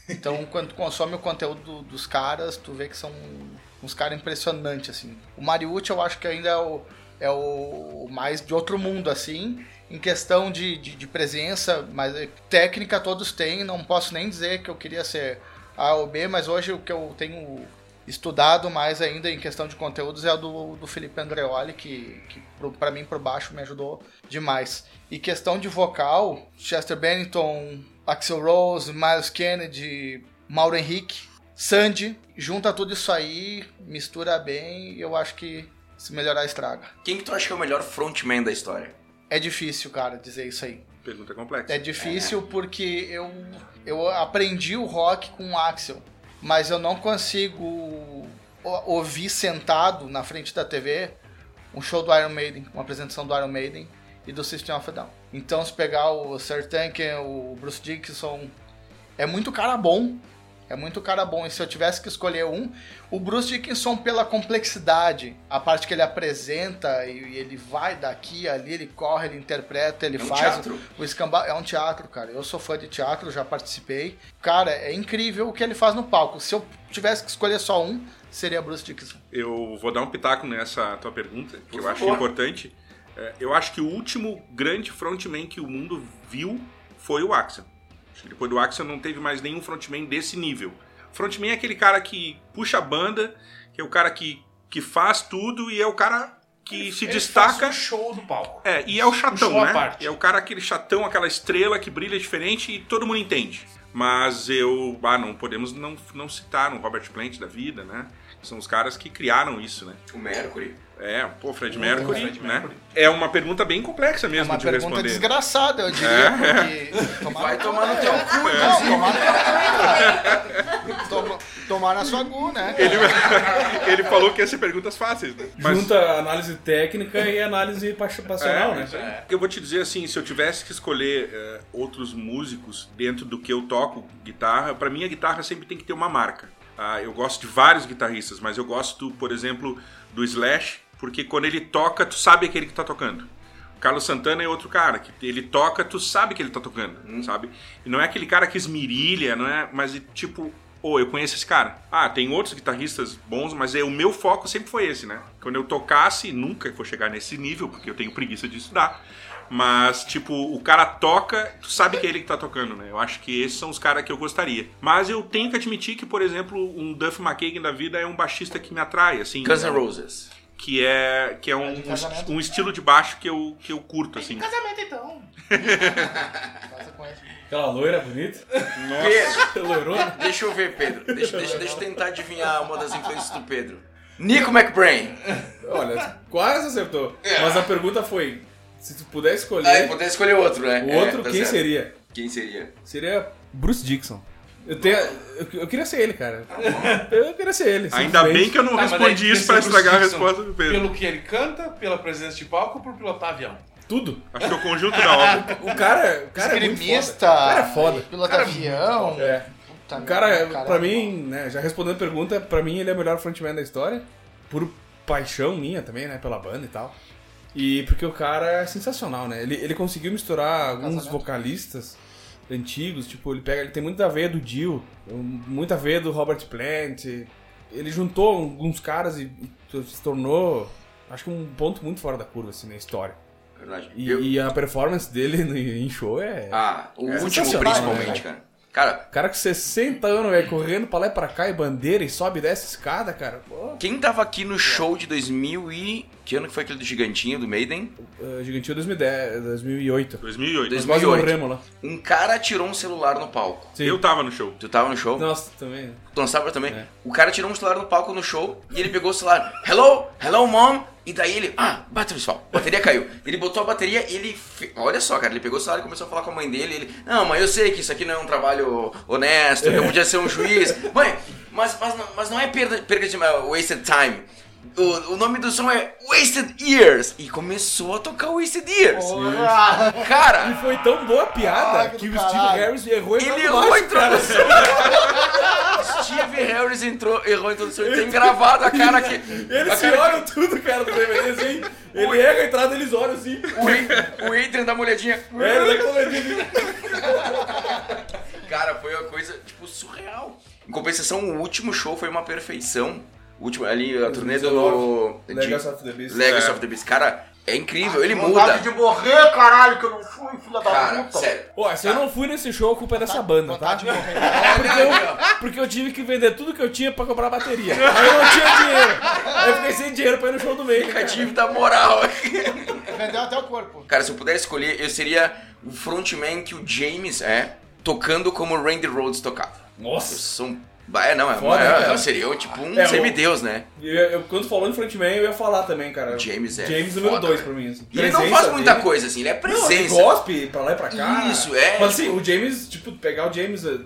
Então, quando tu consome o conteúdo do- dos caras, tu vê que são uns caras impressionantes, assim. O Mariucci eu acho que ainda é o, é o mais de outro mundo, assim, em questão de, de, de presença, mas é, técnica todos têm, não posso nem dizer que eu queria ser A ou B, mas hoje o que eu tenho estudado mais ainda em questão de conteúdos é o do, do Felipe Andreoli, que, que pra mim por baixo me ajudou demais. E questão de vocal, Chester Bennington, Axel Rose, Miles Kennedy, Mauro Henrique, Sandy, junta tudo isso aí, mistura bem e eu acho que se melhorar estraga. Quem que tu acha que é o melhor frontman da história? É difícil, cara, dizer isso aí. Pergunta complexa. É difícil porque eu, eu aprendi o rock com o Axel, mas eu não consigo ouvir sentado na frente da TV um show do Iron Maiden, uma apresentação do Iron Maiden e do System of a Down. Então, se pegar o Sir Tanken, o Bruce Dickinson, é muito cara bom. É muito cara bom. E se eu tivesse que escolher um, o Bruce Dickinson, pela complexidade, a parte que ele apresenta e ele vai daqui, ali, ele corre, ele interpreta, ele É um faz. teatro. O escambau é um teatro, cara. Eu sou fã de teatro, já participei. Cara, é incrível o que ele faz no palco. Se eu tivesse que escolher só um, seria Bruce Dickinson. Eu vou dar um pitaco nessa tua pergunta, que Por eu acho favor. importante. É, Eu acho que o último grande frontman que o mundo viu foi o Axel. Depois do Axel não teve mais nenhum frontman desse nível. Frontman é aquele cara que puxa a banda, que é o cara que, que faz tudo e é o cara que se Ele destaca. faz o show do palco. É, e é o chatão, à né? parte. É o cara aquele chatão, aquela estrela que brilha diferente e todo mundo entende. Mas eu, ah, não podemos não, não citar um Robert Plant da vida, né? São os caras que criaram isso, né? O Mercury. É, pô, Fred Mercury, Fred né? Mercury. É uma pergunta bem complexa É mesmo uma de pergunta responder. desgraçada, eu diria, porque. Tomar Vai tomar no teu cu, Não, inclusive. tomar no teu cu, cara. Toma- Tomar na sua gu, né? Ele, ele falou que ia ser perguntas fáceis, né? Mas Junta análise técnica e análise pa- passional, É, né? aí. Eu vou te dizer assim, se eu tivesse que escolher eh, outros músicos dentro do que eu toco guitarra, pra mim a guitarra sempre tem que ter uma marca. Ah, eu gosto de vários guitarristas, mas eu gosto, por exemplo, do Slash, porque quando ele toca, tu sabe aquele que tá tocando. O Carlos Santana é outro cara, que ele toca, tu sabe que ele tá tocando, sabe? E não é aquele cara que esmirilha, não é? Mas tipo, ô, eu conheço esse cara. Ah, tem outros guitarristas bons, mas é, o meu foco sempre foi esse, né? Quando eu tocasse, nunca vou chegar nesse nível, porque eu tenho preguiça de estudar. Mas, tipo, o cara toca, tu sabe que é ele que tá tocando, né? Eu acho que esses são os caras que eu gostaria. Mas eu tenho que admitir que, por exemplo, um Duff McKagan da vida é um baixista que me atrai, assim. Guns N' Roses. Que é, que é um, um, um estilo de baixo que eu, que eu curto, assim. Casamento então. Aquela loira bonita. Pedro, Loirona. deixa eu ver, Pedro. Deixa, deixa, deixa eu tentar adivinhar uma das influências do Pedro. Nico McBrain. Olha, quase acertou. Mas a pergunta foi: se tu puder escolher poder escolher outro, né? o É, outro, tá quem certo. seria? Quem seria? Seria Bruce Dixon. Eu, tenho, eu, eu queria ser ele, cara. Eu queria ser ele. Ainda bem que eu não Tá, mas daí respondi isso pra estragar a resposta do Pedro. Pelo que ele canta, pela presença de palco ou por pilotar avião? Tudo. Acho que é o conjunto da obra. O cara, o cara é muito Esgrimista, foda. O cara é foda. piloto de avião. É. Puta O cara, merda, pra mim, né, já respondendo a pergunta, pra mim ele é o melhor frontman da história. Por paixão minha também, né, pela banda e tal. E porque o cara é sensacional, né? Ele, ele conseguiu misturar alguns Casamento. vocalistas antigos, tipo, ele pega, ele tem muita veia do Dio, muita veia do Robert Plant. Ele juntou alguns caras e, se tornou, acho que um ponto muito fora da curva, assim, na história. E, Eu- e a performance dele em show é... Ah, o É último principalmente, né? cara. Cara, Cara com 60 anos, velho, correndo pra lá e pra cá e bandeira e sobe e desce escada, cara. Pô, quem tava aqui no show de 2000 e... Que ano que foi aquele do Gigantinho, do Maiden? uh, Gigantinho 2010, 2008. 2008. Dois- Quase 2008. morremos lá. Um cara tirou um celular no palco. Sim. Eu tava no show. Tu tava no show? Nossa, também. Tu não sabe também? É. O cara tirou um celular no palco no show e ele pegou o celular. Hello? Hello, mom? E daí ele... Ah, battery swap. Bateria caiu. Ele botou a bateria e ele... Olha só, cara. Ele pegou o celular e começou a falar com a mãe dele. Ele... Não, mãe, eu sei que isso aqui não é um trabalho honesto. Eu podia ser um juiz. Mãe, mas, mas, não, mas não é perda, perda de... uh, Wasted time. O, o nome do som é Wasted Years. E começou a tocar Wasted Years. Porra! E Cara... foi tão boa a piada Ah, que que o Steve. Harris errou e Ele errou a introdução. Steve Harris entrou, errou a introdução. Ele tem gravado a cara aqui. Eles se cara olham tudo, cara, do DVD, assim. Ele erra a entrada, eles olham assim. O, o Adrian dá uma olhadinha. É, ele dá aquela olhadinha. Cara, foi uma coisa, tipo, surreal. Em compensação, o último show foi uma perfeição. Último, ali, a turnê do... 2019, Legacy of the Beast. Legacy É. of the Beast. Cara, É incrível, ele Vontade muda. de morrer, caralho, que eu não fui, filha da Cara, puta. sério. Ó, se eu não fui nesse show, a culpa é dessa banda, tá? Vontade de morrer. Porque eu, porque eu tive que vender tudo que eu tinha pra comprar bateria. Aí eu não tinha dinheiro. Aí eu fiquei sem dinheiro pra ir no show do meio. Fica a dívida moral aqui. Vendeu até o corpo. Cara, se eu pudesse escolher, eu seria o frontman que o James é, tocando como o Randy Rhodes tocava. Eu Nossa. sou um... É, não, é, Foda, é, cara. eu seria eu, tipo um É, o- semideus, né? Eu, eu- quando falou em frontman, eu ia falar também, cara. James é James número foda, 2 cara. pra mim. Assim. E ele não Presença faz muita dele. coisa, assim, ele é Não, ele presença. gospe pra lá e pra cá. Isso, é, Mas assim, tipo- o James, tipo, pegar o James eh,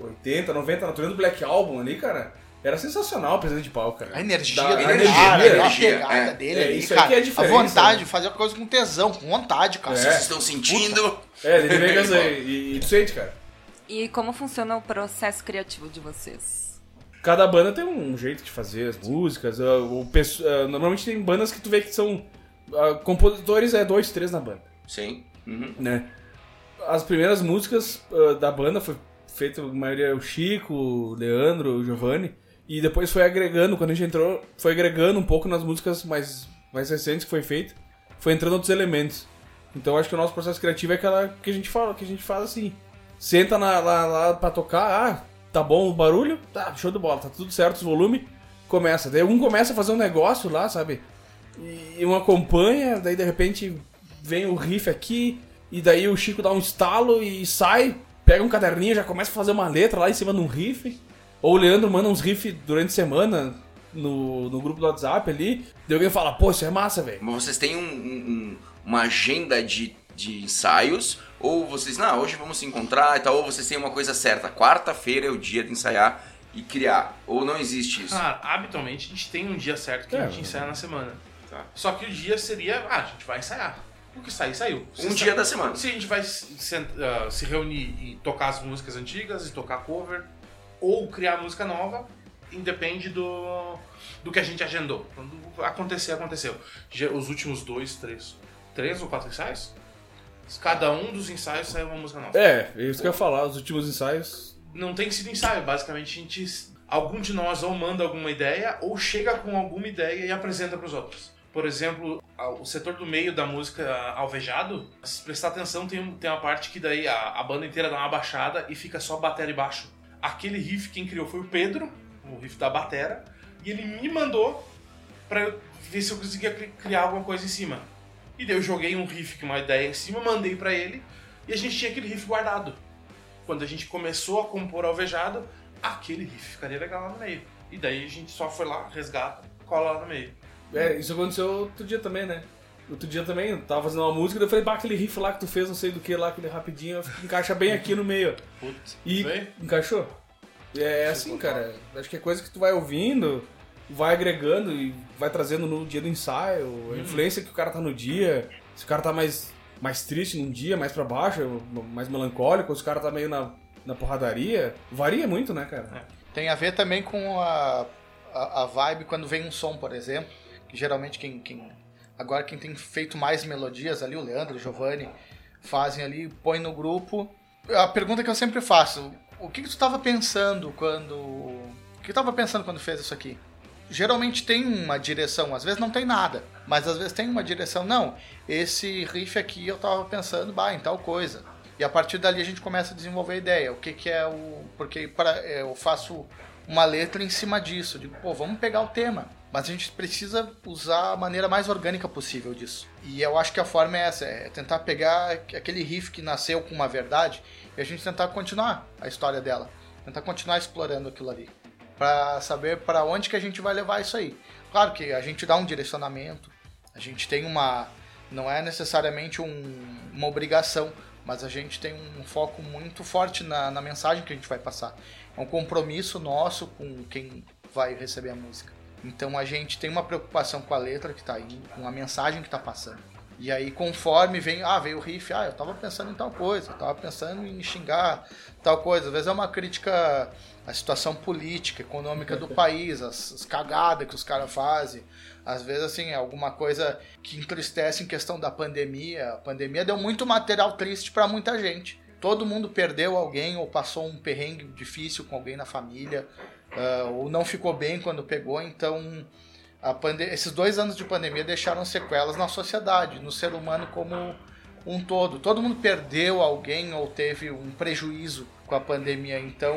80, 90, na turnê do Black Album ali, cara, era sensacional a presença de pau, cara. A energia Da- a energia, cara, energia, a pegada é. dele É, ali, isso aí cara. que é a a vontade né? de fazer a coisa com tesão, com vontade, cara. É. Vocês estão sentindo. É, ele vem com e, e tu sente, cara. E como funciona o processo criativo de vocês? Cada banda tem um jeito de fazer as músicas. ah, o ah, normalmente tem bandas que tu vê que são. ah, compositores é dois, três na banda, Sim. Uhum. né? As primeiras músicas da banda foi feita, a maioria o Chico, o Leandro, o Giovanni. E depois foi agregando, quando a gente entrou, foi agregando um pouco nas músicas mais, mais recentes que foi feito. Foi entrando outros elementos. Então acho que o nosso processo criativo é aquela que a gente fala, que a gente faz assim. Senta na- lá, lá pra tocar, ah, tá bom o barulho, tá, show de bola, tá tudo certo os volumes, começa. Daí um começa a fazer um negócio lá, sabe? E um acompanha, daí de repente vem o riff aqui, e daí o Chico dá um estalo e sai, pega um caderninho, já começa a fazer uma letra lá em cima de um riff. Ou o Leandro manda uns riffs durante a semana no, no grupo do WhatsApp ali, daí alguém fala, pô, isso é massa, velho. Vocês têm um- um- uma agenda de, de ensaios? Ou vocês, não, hoje vamos se encontrar e tal, ou vocês têm uma coisa certa, quarta-feira é o dia de ensaiar e criar? Ou não existe isso? Cara, habitualmente a gente tem um dia certo que É. a gente ensaia na semana. Tá. Só que o dia seria, ah, a gente vai ensaiar. O que sair, saiu. Se Um dia da semana. Se a gente vai se, ah, se reunir e tocar as músicas antigas, e tocar cover, ou criar música nova, independe do, do que a gente agendou. Quando acontecer, aconteceu. Já Os últimos dois, três, três ou quatro ensaios, cada um dos ensaios saiu uma música nova. É, é isso que eu ia falar, os últimos ensaios. Não tem sido ensaio, basicamente a gente. Algum de nós ou manda alguma ideia ou chega com alguma ideia e apresenta para os outros. Por exemplo, o setor do meio da música Alvejado, se prestar atenção, tem, tem uma parte que daí a, a banda inteira dá uma baixada e fica só bateria e baixo. Aquele riff quem criou foi o Pedro, o riff da batera, e ele me mandou para ver se eu conseguia cri- criar alguma coisa em cima. E daí eu joguei um riff com uma ideia em cima, mandei para ele, e a gente tinha aquele riff guardado quando a gente começou a compor alvejado, aquele riff ficaria legal lá no meio. E daí a gente só foi lá, resgata, cola lá no meio. É, isso aconteceu outro dia também, né? Outro dia também, eu tava fazendo uma música, daí eu falei, bah, aquele riff lá que tu fez, não sei do que lá, aquele rapidinho, encaixa bem aqui no meio. Putz, E Vem? encaixou. É assim, cara. Acho que é coisa que tu vai ouvindo, vai agregando e vai trazendo no dia do ensaio, a influência que o cara tá no dia. Se o cara tá mais, mais triste num dia, mais pra baixo, mais melancólico, se o cara tá meio na, na porradaria, varia muito, né, cara? Tem a ver também com a, a, a vibe quando vem um som, por exemplo. Que geralmente quem, quem. Agora quem tem feito mais melodias ali, o Leandro, o Giovanni, fazem ali, põe no grupo. A pergunta que eu sempre faço: o que, que tu estava pensando quando. O que estava pensando quando fez isso aqui? Geralmente tem uma direção, às vezes não tem nada, mas às vezes tem uma direção. Não, esse riff aqui eu tava pensando, bah, em tal coisa. E a partir dali a gente começa a desenvolver a ideia. O que, que é o. Porque para, é, eu faço uma letra em cima disso. Digo, pô, vamos pegar o tema. Mas a gente precisa usar a maneira mais orgânica possível disso. E eu acho que a forma é essa: é tentar pegar aquele riff que nasceu com uma verdade e a gente tentar continuar a história dela. Tentar continuar explorando aquilo ali. Pra saber para onde que a gente vai levar isso aí. Claro que a gente dá um direcionamento, a gente tem uma. Não é necessariamente um- uma obrigação, mas a gente tem um foco muito forte na, na mensagem que a gente vai passar. É um compromisso nosso com quem vai receber a música. Então a gente tem uma preocupação com a letra que tá aí, com a mensagem que tá passando. E aí, conforme vem, ah, veio o riff, ah, eu tava pensando em tal coisa, eu tava pensando em xingar tal coisa. Às vezes é uma crítica à situação política, econômica do país, as, as cagadas que os caras fazem. Às vezes, assim, é alguma coisa que entristece em questão da pandemia. A pandemia deu muito material triste para muita gente. Todo mundo perdeu alguém ou passou um perrengue difícil com alguém na família, ah, ou não ficou bem quando pegou. Então, a esses dois anos de pandemia deixaram sequelas na sociedade, no ser humano como um todo. Todo mundo perdeu alguém ou teve um prejuízo com a pandemia. Então,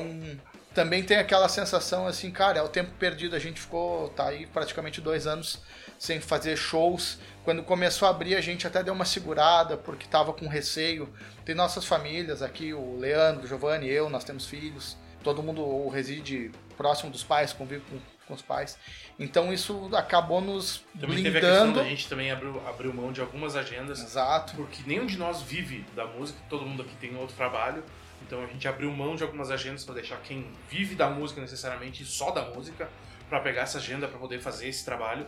também tem aquela sensação assim, cara, é o tempo perdido. A gente ficou, tá aí praticamente dois anos sem fazer shows. Quando começou a abrir, a gente até deu uma segurada, porque tava com receio. Tem nossas famílias aqui, o Leandro, o Giovanni, eu, nós temos filhos. Todo mundo reside próximo dos pais, convive com, com os pais. Então isso acabou nos Também teve a questão blindando. da gente também abriu, abriu mão de algumas agendas, Exato. porque nenhum de nós vive da música, todo mundo aqui tem outro trabalho. Então a gente abriu mão de algumas agendas para deixar quem vive da música necessariamente só da música para pegar essa agenda para poder fazer esse trabalho,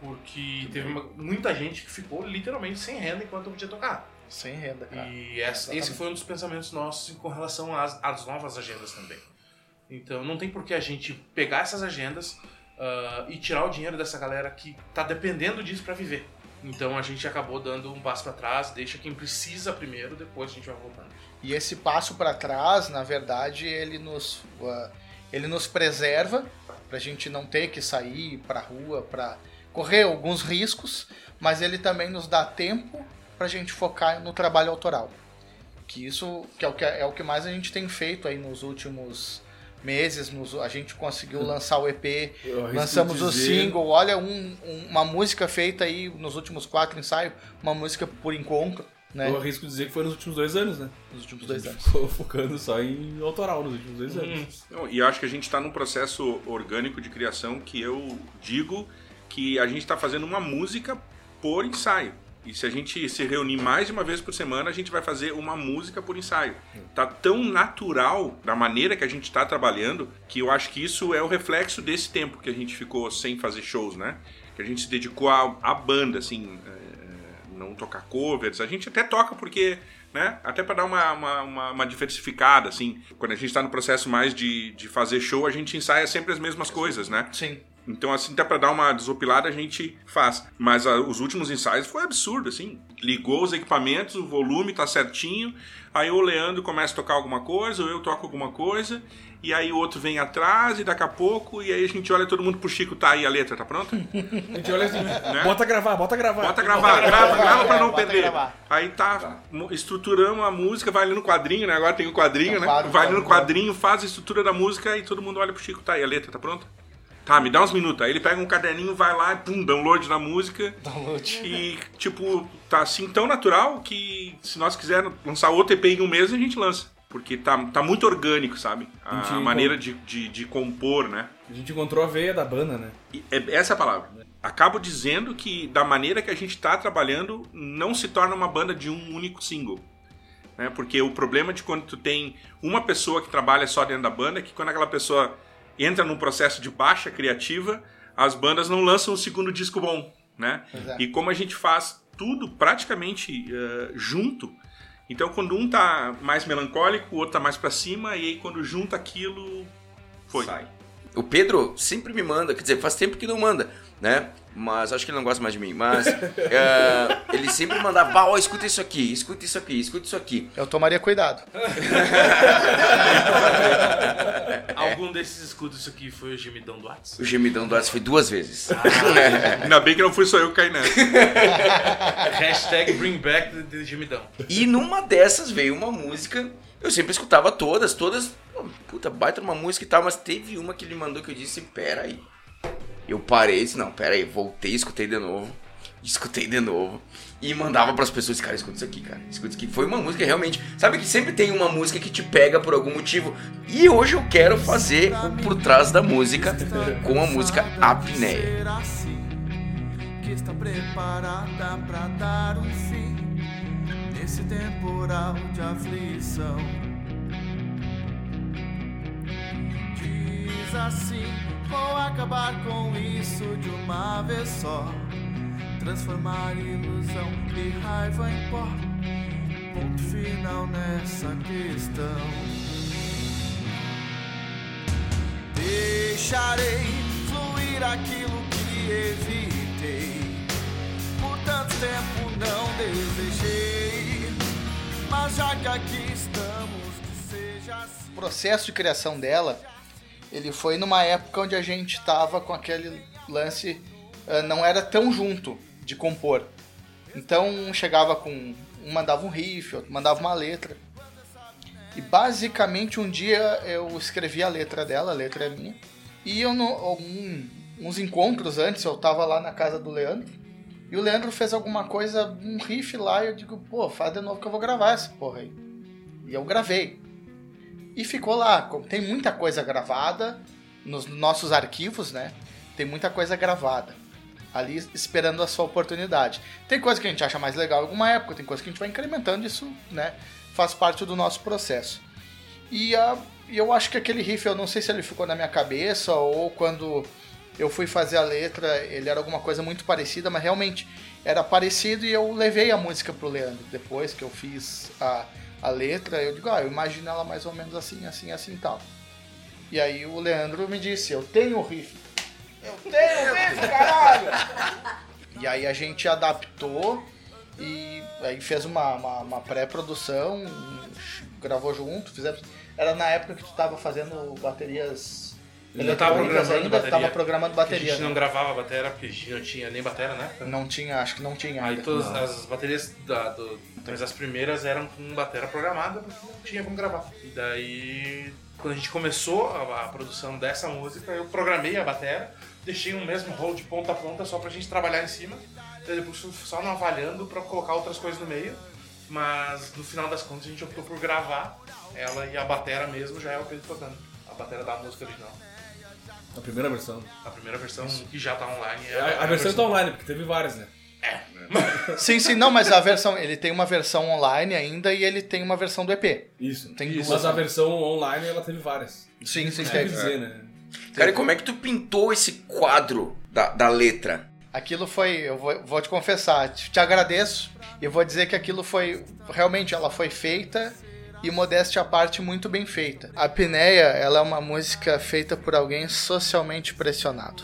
porque teve uma- muita gente que ficou literalmente sem renda enquanto podia tocar. Sem renda, cara. E essa- esse foi um dos pensamentos nossos com relação às, às novas agendas também. Então não tem por que a gente pegar essas agendas ah, e tirar o dinheiro dessa galera que tá dependendo disso para viver. Então a gente acabou dando um passo para trás, deixa quem precisa primeiro, depois a gente vai voltando. E esse passo para trás, na verdade, ele nos, uh, ele nos preserva para a gente não ter que sair para rua, para correr alguns riscos, mas ele também nos dá tempo para a gente focar no trabalho autoral. Que isso que é, o que é o que mais a gente tem feito aí nos últimos meses. Nos, a gente conseguiu lançar o EP, lançamos o dizer- single. Olha, um- um- uma música feita aí nos últimos quatro ensaios, uma música por encontro, né? Eu arrisco dizer que foi nos últimos dois anos, né? Nos últimos dois anos. Ficou focando só em autoral nos últimos dois Hum. anos. Não, e acho que a gente está num processo orgânico de criação que eu digo que a gente está fazendo uma música por ensaio. E se a gente se reunir mais de uma vez por semana, a gente vai fazer uma música por ensaio. Tá tão natural da maneira que a gente está trabalhando que eu acho que isso é o reflexo desse tempo que a gente ficou sem fazer shows, né? Que a gente se dedicou à, banda, assim, é, não tocar covers. A gente até toca porque, né? Até para dar uma, uma, uma, uma diversificada, assim. Quando a gente está no processo mais de, de fazer show, a gente ensaia sempre as mesmas coisas, né? Sim. Então, assim, até pra dar uma desopilada, a gente faz. Mas ah, os últimos ensaios foi absurdo, assim. Ligou os equipamentos, o volume tá certinho. Aí o Leandro começa a tocar alguma coisa, ou eu toco alguma coisa. E aí o outro vem atrás, e daqui a pouco, e aí a gente olha todo mundo pro Chico, tá aí a letra, tá pronta? A gente olha assim, bota gravar, bota gravar. Bota gravar, grava, grava pra não Bota perder. gravar. Aí tá, mo- estruturamos a música, vai ali no quadrinho, né? Agora tem o quadrinho, um né? Vai ali no quadro. quadrinho, faz a estrutura da música e todo mundo olha pro Chico, tá aí a letra, tá pronta? Tá, me dá uns minutos. Aí ele pega um caderninho, vai lá pum, download da música. Download. E, tipo, tá assim tão natural que se nós quisermos lançar outro EP em um mês, a gente lança. Porque tá, tá muito orgânico, sabe? A, Entendi. maneira de, de, de compor, né? A gente encontrou a veia da banda, né? E é essa é a palavra. Acabo dizendo que da maneira que a gente está trabalhando, não se torna uma banda de um único single. Né? Porque o problema de quando tu tem uma pessoa que trabalha só dentro da banda é que quando aquela pessoa entra num processo de baixa criativa, as bandas não lançam um segundo disco bom. Né? É. E como a gente faz tudo praticamente eh, junto, então quando um tá mais melancólico, o outro tá mais pra cima, e aí quando junta aquilo, foi. Sai. O Pedro sempre me manda, quer dizer, faz tempo que não manda, né? Mas acho que ele não gosta mais de mim. Mas é, ele sempre mandava, "Bah, ó, escuta isso aqui, escuta isso aqui, escuta isso aqui. Eu tomaria cuidado. Algum desses escudos isso aqui foi o gemidão do O WhatsApp? gemidão do Atos foi duas vezes. Ainda bem que não fui só eu que caí nessa. Hashtag bring back the, gemidão. E numa dessas veio uma música, eu sempre escutava todas, todas, puta, baita uma música e tal, mas teve uma que ele mandou que eu disse, pera aí. Eu parei disse, não, pera aí, voltei, escutei de novo, escutei de novo. E mandava pras pessoas, cara, escuta isso aqui, cara, escuta isso aqui. Foi uma música realmente, sabe que sempre tem uma música que te pega por algum motivo. E hoje eu quero fazer o por trás da música com a música Apneia. assim, que está preparada para dar um fim nesse temporal de aflição. Diz assim: vou acabar com isso de uma vez só, transformar ilusão e raiva em pó. Ponto final nessa questão. Deixarei fluir aquilo que evitei. Por tanto tempo não desejei. Mas já que aqui estamos, que seja assim. O processo de criação dela, ele foi numa época onde a gente tava com aquele lance ah, não era tão junto de compor. Então chegava com. Um mandava um riff, outro mandava uma letra. E basicamente um dia eu escrevi a letra dela, a letra é minha. E eu uns encontros antes, eu tava lá na casa do Leandro. E o Leandro fez alguma coisa, um riff lá, e eu digo, pô, faz de novo que eu vou gravar essa porra aí. E eu gravei. E ficou lá. Tem muita coisa gravada nos nossos arquivos, né? Tem muita coisa gravada. Ali esperando a sua oportunidade. Tem coisa que a gente acha mais legal em alguma época, tem coisa que a gente vai incrementando, isso, né? Faz parte do nosso processo. E ah, e eu acho que aquele riff, eu não sei se ele ficou na minha cabeça ou quando eu fui fazer a letra, ele era alguma coisa muito parecida, mas realmente era parecido e eu levei a música pro Leandro depois que eu fiz a, a letra. Eu digo, ah, eu imagino ela mais ou menos assim, assim, assim tal. E aí o Leandro me disse, eu tenho o riff. Eu tenho o riff, caralho! E aí a gente adaptou e aí fez uma, uma, uma pré-produção, gravou junto, fizemos. Era na época que tu tava fazendo baterias. Ainda tava eletrônicas programando ainda, bateria. tava programando Porque a bateria. gente não né? gravava bateria porque a gente não tinha nem bateria, né? Não tinha, acho que não tinha Aí ainda. todas as baterias da, do, mas as primeiras eram com bateria programada porque não tinha como gravar. E daí, quando a gente começou a, a produção dessa música, eu programei a bateria, deixei um mesmo rolo de ponta a ponta só pra gente trabalhar em cima. Daí depois fui só navalhando pra colocar outras coisas no meio. Mas no final das contas a gente optou por gravar ela e a bateria mesmo já é o Pedro tocando. A bateria da música original. A primeira versão. A primeira versão que já tá online é A, a versão tá online, porque teve várias, né? Sim, sim, não, mas a versão. Ele tem uma versão online ainda e ele tem uma versão do EP. Isso. Tem Isso. duas, Mas a né? versão online, ela teve várias. Sim, sim, Deve teve. dizer, né? Cara, e como é que tu pintou esse quadro da, da letra? Aquilo foi, eu vou, vou te confessar, te, te agradeço e vou dizer que aquilo foi, realmente ela foi feita e modéstia à parte muito bem feita. A Pineia, ela é uma música feita por alguém socialmente pressionado.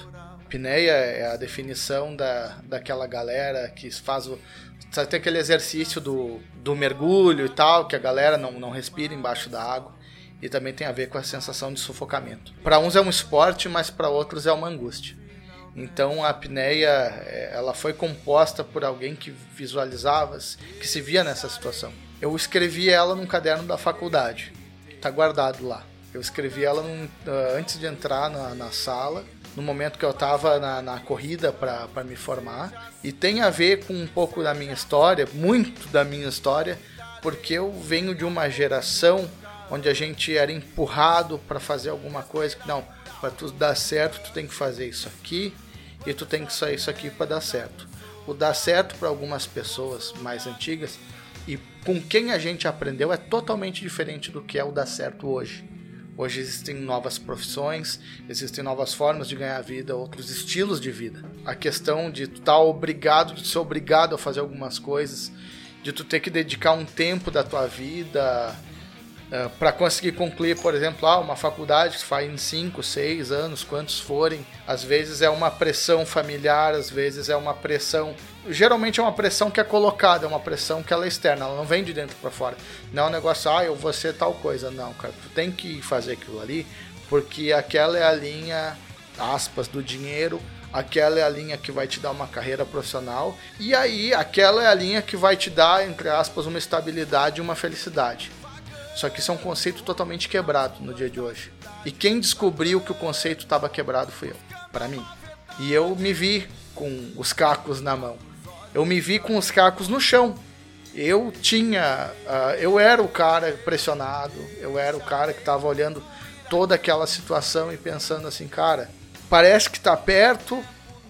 Pineia é a definição da, daquela galera que faz o sabe, tem aquele exercício do, do mergulho e tal, que a galera não, não respira embaixo da água e também tem a ver com a sensação de sufocamento. Para uns é um esporte, mas para outros é uma angústia. Então a apneia, eh, ela foi composta por alguém que visualizava, que se via nessa situação. Eu escrevi ela num caderno da faculdade, tá guardado lá. Eu escrevi ela num- ah, antes de entrar na, na sala, no momento que eu estava na, na corrida para me formar. E tem a ver com um pouco da minha história, muito da minha história, porque eu venho de uma geração onde a gente era empurrado para fazer alguma coisa que não, para tu dar certo, tu tem que fazer isso aqui e tu tem que fazer isso aqui para dar certo. O dar certo para algumas pessoas mais antigas e com quem a gente aprendeu é totalmente diferente do que é o dar certo hoje. Hoje existem novas profissões, existem novas formas de ganhar vida, outros estilos de vida. A questão de tu estar obrigado, de ser obrigado a fazer algumas coisas, de tu ter que dedicar um tempo da tua vida para conseguir concluir, por exemplo, ah, uma faculdade que faz em 5, 6 anos, quantos forem. Às vezes é uma pressão familiar, às vezes é uma pressão. Geralmente é uma pressão que é colocada, é uma pressão que ela é externa, ela não vem de dentro para fora. Não é um negócio, ah, eu vou ser tal coisa. Não, cara, tu tem que fazer aquilo ali, porque aquela é a linha, aspas, do dinheiro. Aquela é a linha que vai te dar uma carreira profissional. E aí, aquela é a linha que vai te dar, entre aspas, uma estabilidade e uma felicidade. Só que isso é um conceito totalmente quebrado no dia de hoje. E quem descobriu que o conceito estava quebrado fui eu, para mim. E eu me vi com os cacos na mão. Eu me vi com os cacos no chão. Eu tinha, ah, eu era o cara pressionado, eu era o cara que estava olhando toda aquela situação e pensando assim, cara, parece que tá perto,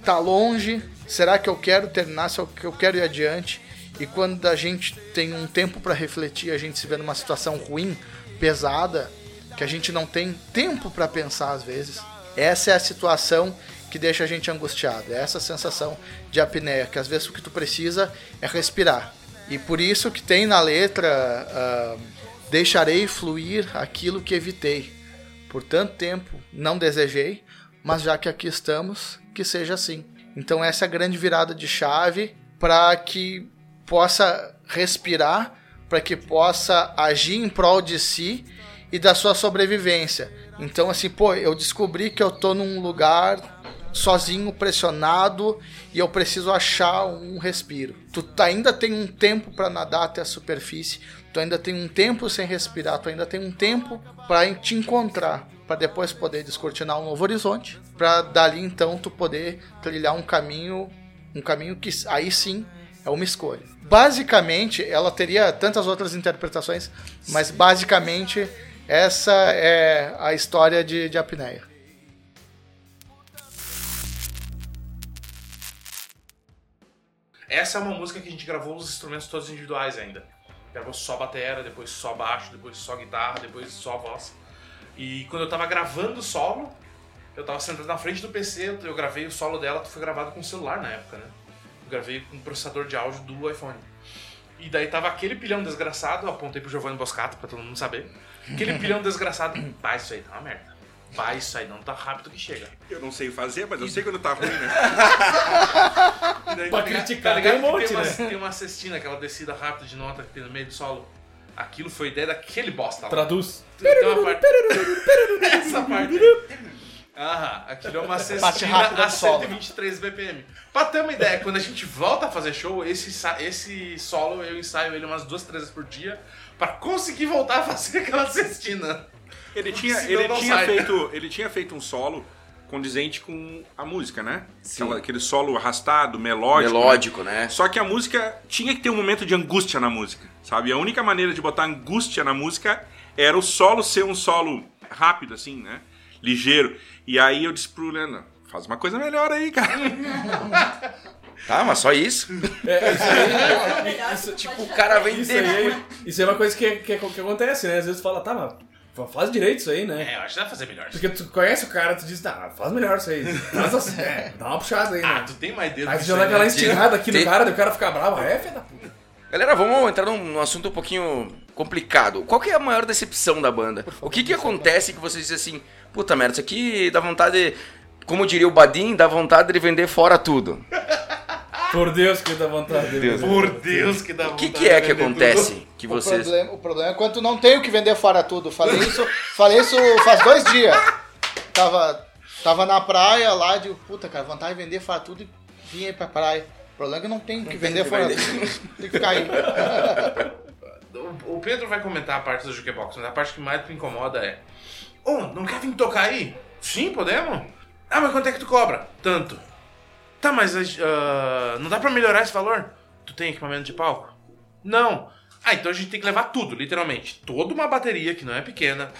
tá longe. Será que eu quero terminar? Será que eu quero ir adiante? E quando a gente tem um tempo para refletir, a gente se vê numa situação ruim, pesada, que a gente não tem tempo para pensar às vezes. Essa é a situação que deixa a gente angustiado. É essa sensação de apneia, que às vezes o que tu precisa é respirar. E por isso que tem na letra ah, deixarei fluir aquilo que evitei. Por tanto tempo não desejei, mas já que aqui estamos, que seja assim. Então essa é a grande virada de chave para que possa respirar, para que possa agir em prol de si e da sua sobrevivência. Então, assim, pô, eu descobri que eu tô num lugar sozinho, pressionado, e eu preciso achar um respiro. Tu tá- ainda tem um tempo para nadar até a superfície, tu ainda tem um tempo sem respirar, tu ainda tem um tempo para te encontrar, para depois poder descortinar um novo horizonte, para dali então tu poder trilhar um caminho, um caminho que aí sim é uma escolha. Basicamente, ela teria tantas outras interpretações, mas basicamente essa é a história de, de apneia. Essa é uma música que a gente gravou os instrumentos todos individuais ainda. Gravou só bateria, depois só baixo, depois só guitarra, depois só voz. E quando eu tava gravando o solo, eu tava sentado na frente do PC, eu- gravei o solo dela, foi gravado com celular na época, né? Gravei com um processador de áudio do iPhone. E daí tava aquele pilhão desgraçado, eu apontei pro Giovanni Boscato pra todo mundo saber. Aquele pilhão desgraçado, pá, isso aí tá uma merda. Pá, isso aí não tá rápido que chega. Eu não sei fazer, mas eu sei quando tá ruim, né? Daí, Pra tá criticar, tá ligado um monte, tem, uma, né? tem uma cestina, aquela descida rápida de nota que tem no meio do solo. Aquilo foi ideia daquele bosta lá. Traduz. Tem uma parte... Essa parte. Aham, aquilo é uma cestina a do solo. 123 BPM. Pra ter uma ideia, quando a gente volta a fazer show, esse, esse solo eu ensaio ele umas duas, três vezes por dia pra conseguir voltar a fazer aquela cestina. Ele tinha, ele, tinha sai. feito, ele tinha feito um solo condizente com a música, né? Aquela- aquele solo arrastado, melódico. Melódico, né? né? Só que a música tinha que ter um momento de angústia na música, sabe? A única maneira de botar angústia na música era o solo ser um solo rápido, assim, né? Ligeiro. E aí eu disse pro Leandro, faz uma coisa melhor aí, cara. Tá, mas só isso? É, isso aí, isso, Tipo, o cara vem isso, depois. aí, isso é uma coisa que, que, que acontece, né? Às vezes tu fala, tá, mas fa- faz direito isso aí, né? É, eu acho que dá pra fazer melhor. Porque tu conhece o cara, tu diz, tá, faz melhor isso aí. Faz assim, é, dá uma puxada aí, Ah, né? tu tem mais dedo Aí tu já dá aquela né? instigada aqui no Tem- cara, daí o cara fica bravo. É, filha da puta. Galera, vamos entrar num, num assunto um pouquinho complicado. Qual que é a maior decepção da banda? O que que acontece que vocês dizem assim, puta merda, isso aqui dá vontade, como diria o Badim, dá vontade de vender fora tudo. Por Deus que dá vontade. Deus. Por Deus, que dá O que vontade que é de que vender acontece que O vocês... problema, o problema é quando não tem o que vender fora tudo. Falei isso, falei isso faz dois dias. Tava, tava na praia lá, de puta, cara, vontade de vender fora tudo e vim aí pra praia. O problema é que não tem o que vender que fora vender. tudo. Tem que ficar aí. O, o Pedro vai comentar a parte do jukebox, mas a parte que mais me incomoda é: Ô, não quer vir tocar aí? Sim, podemos? Ah, mas quanto é que tu cobra? Tanto. Tá, mas ah, não dá pra melhorar esse valor? Tu tem equipamento de palco? Não. Ah, então a gente tem que levar tudo, literalmente. Toda uma bateria, que não é pequena.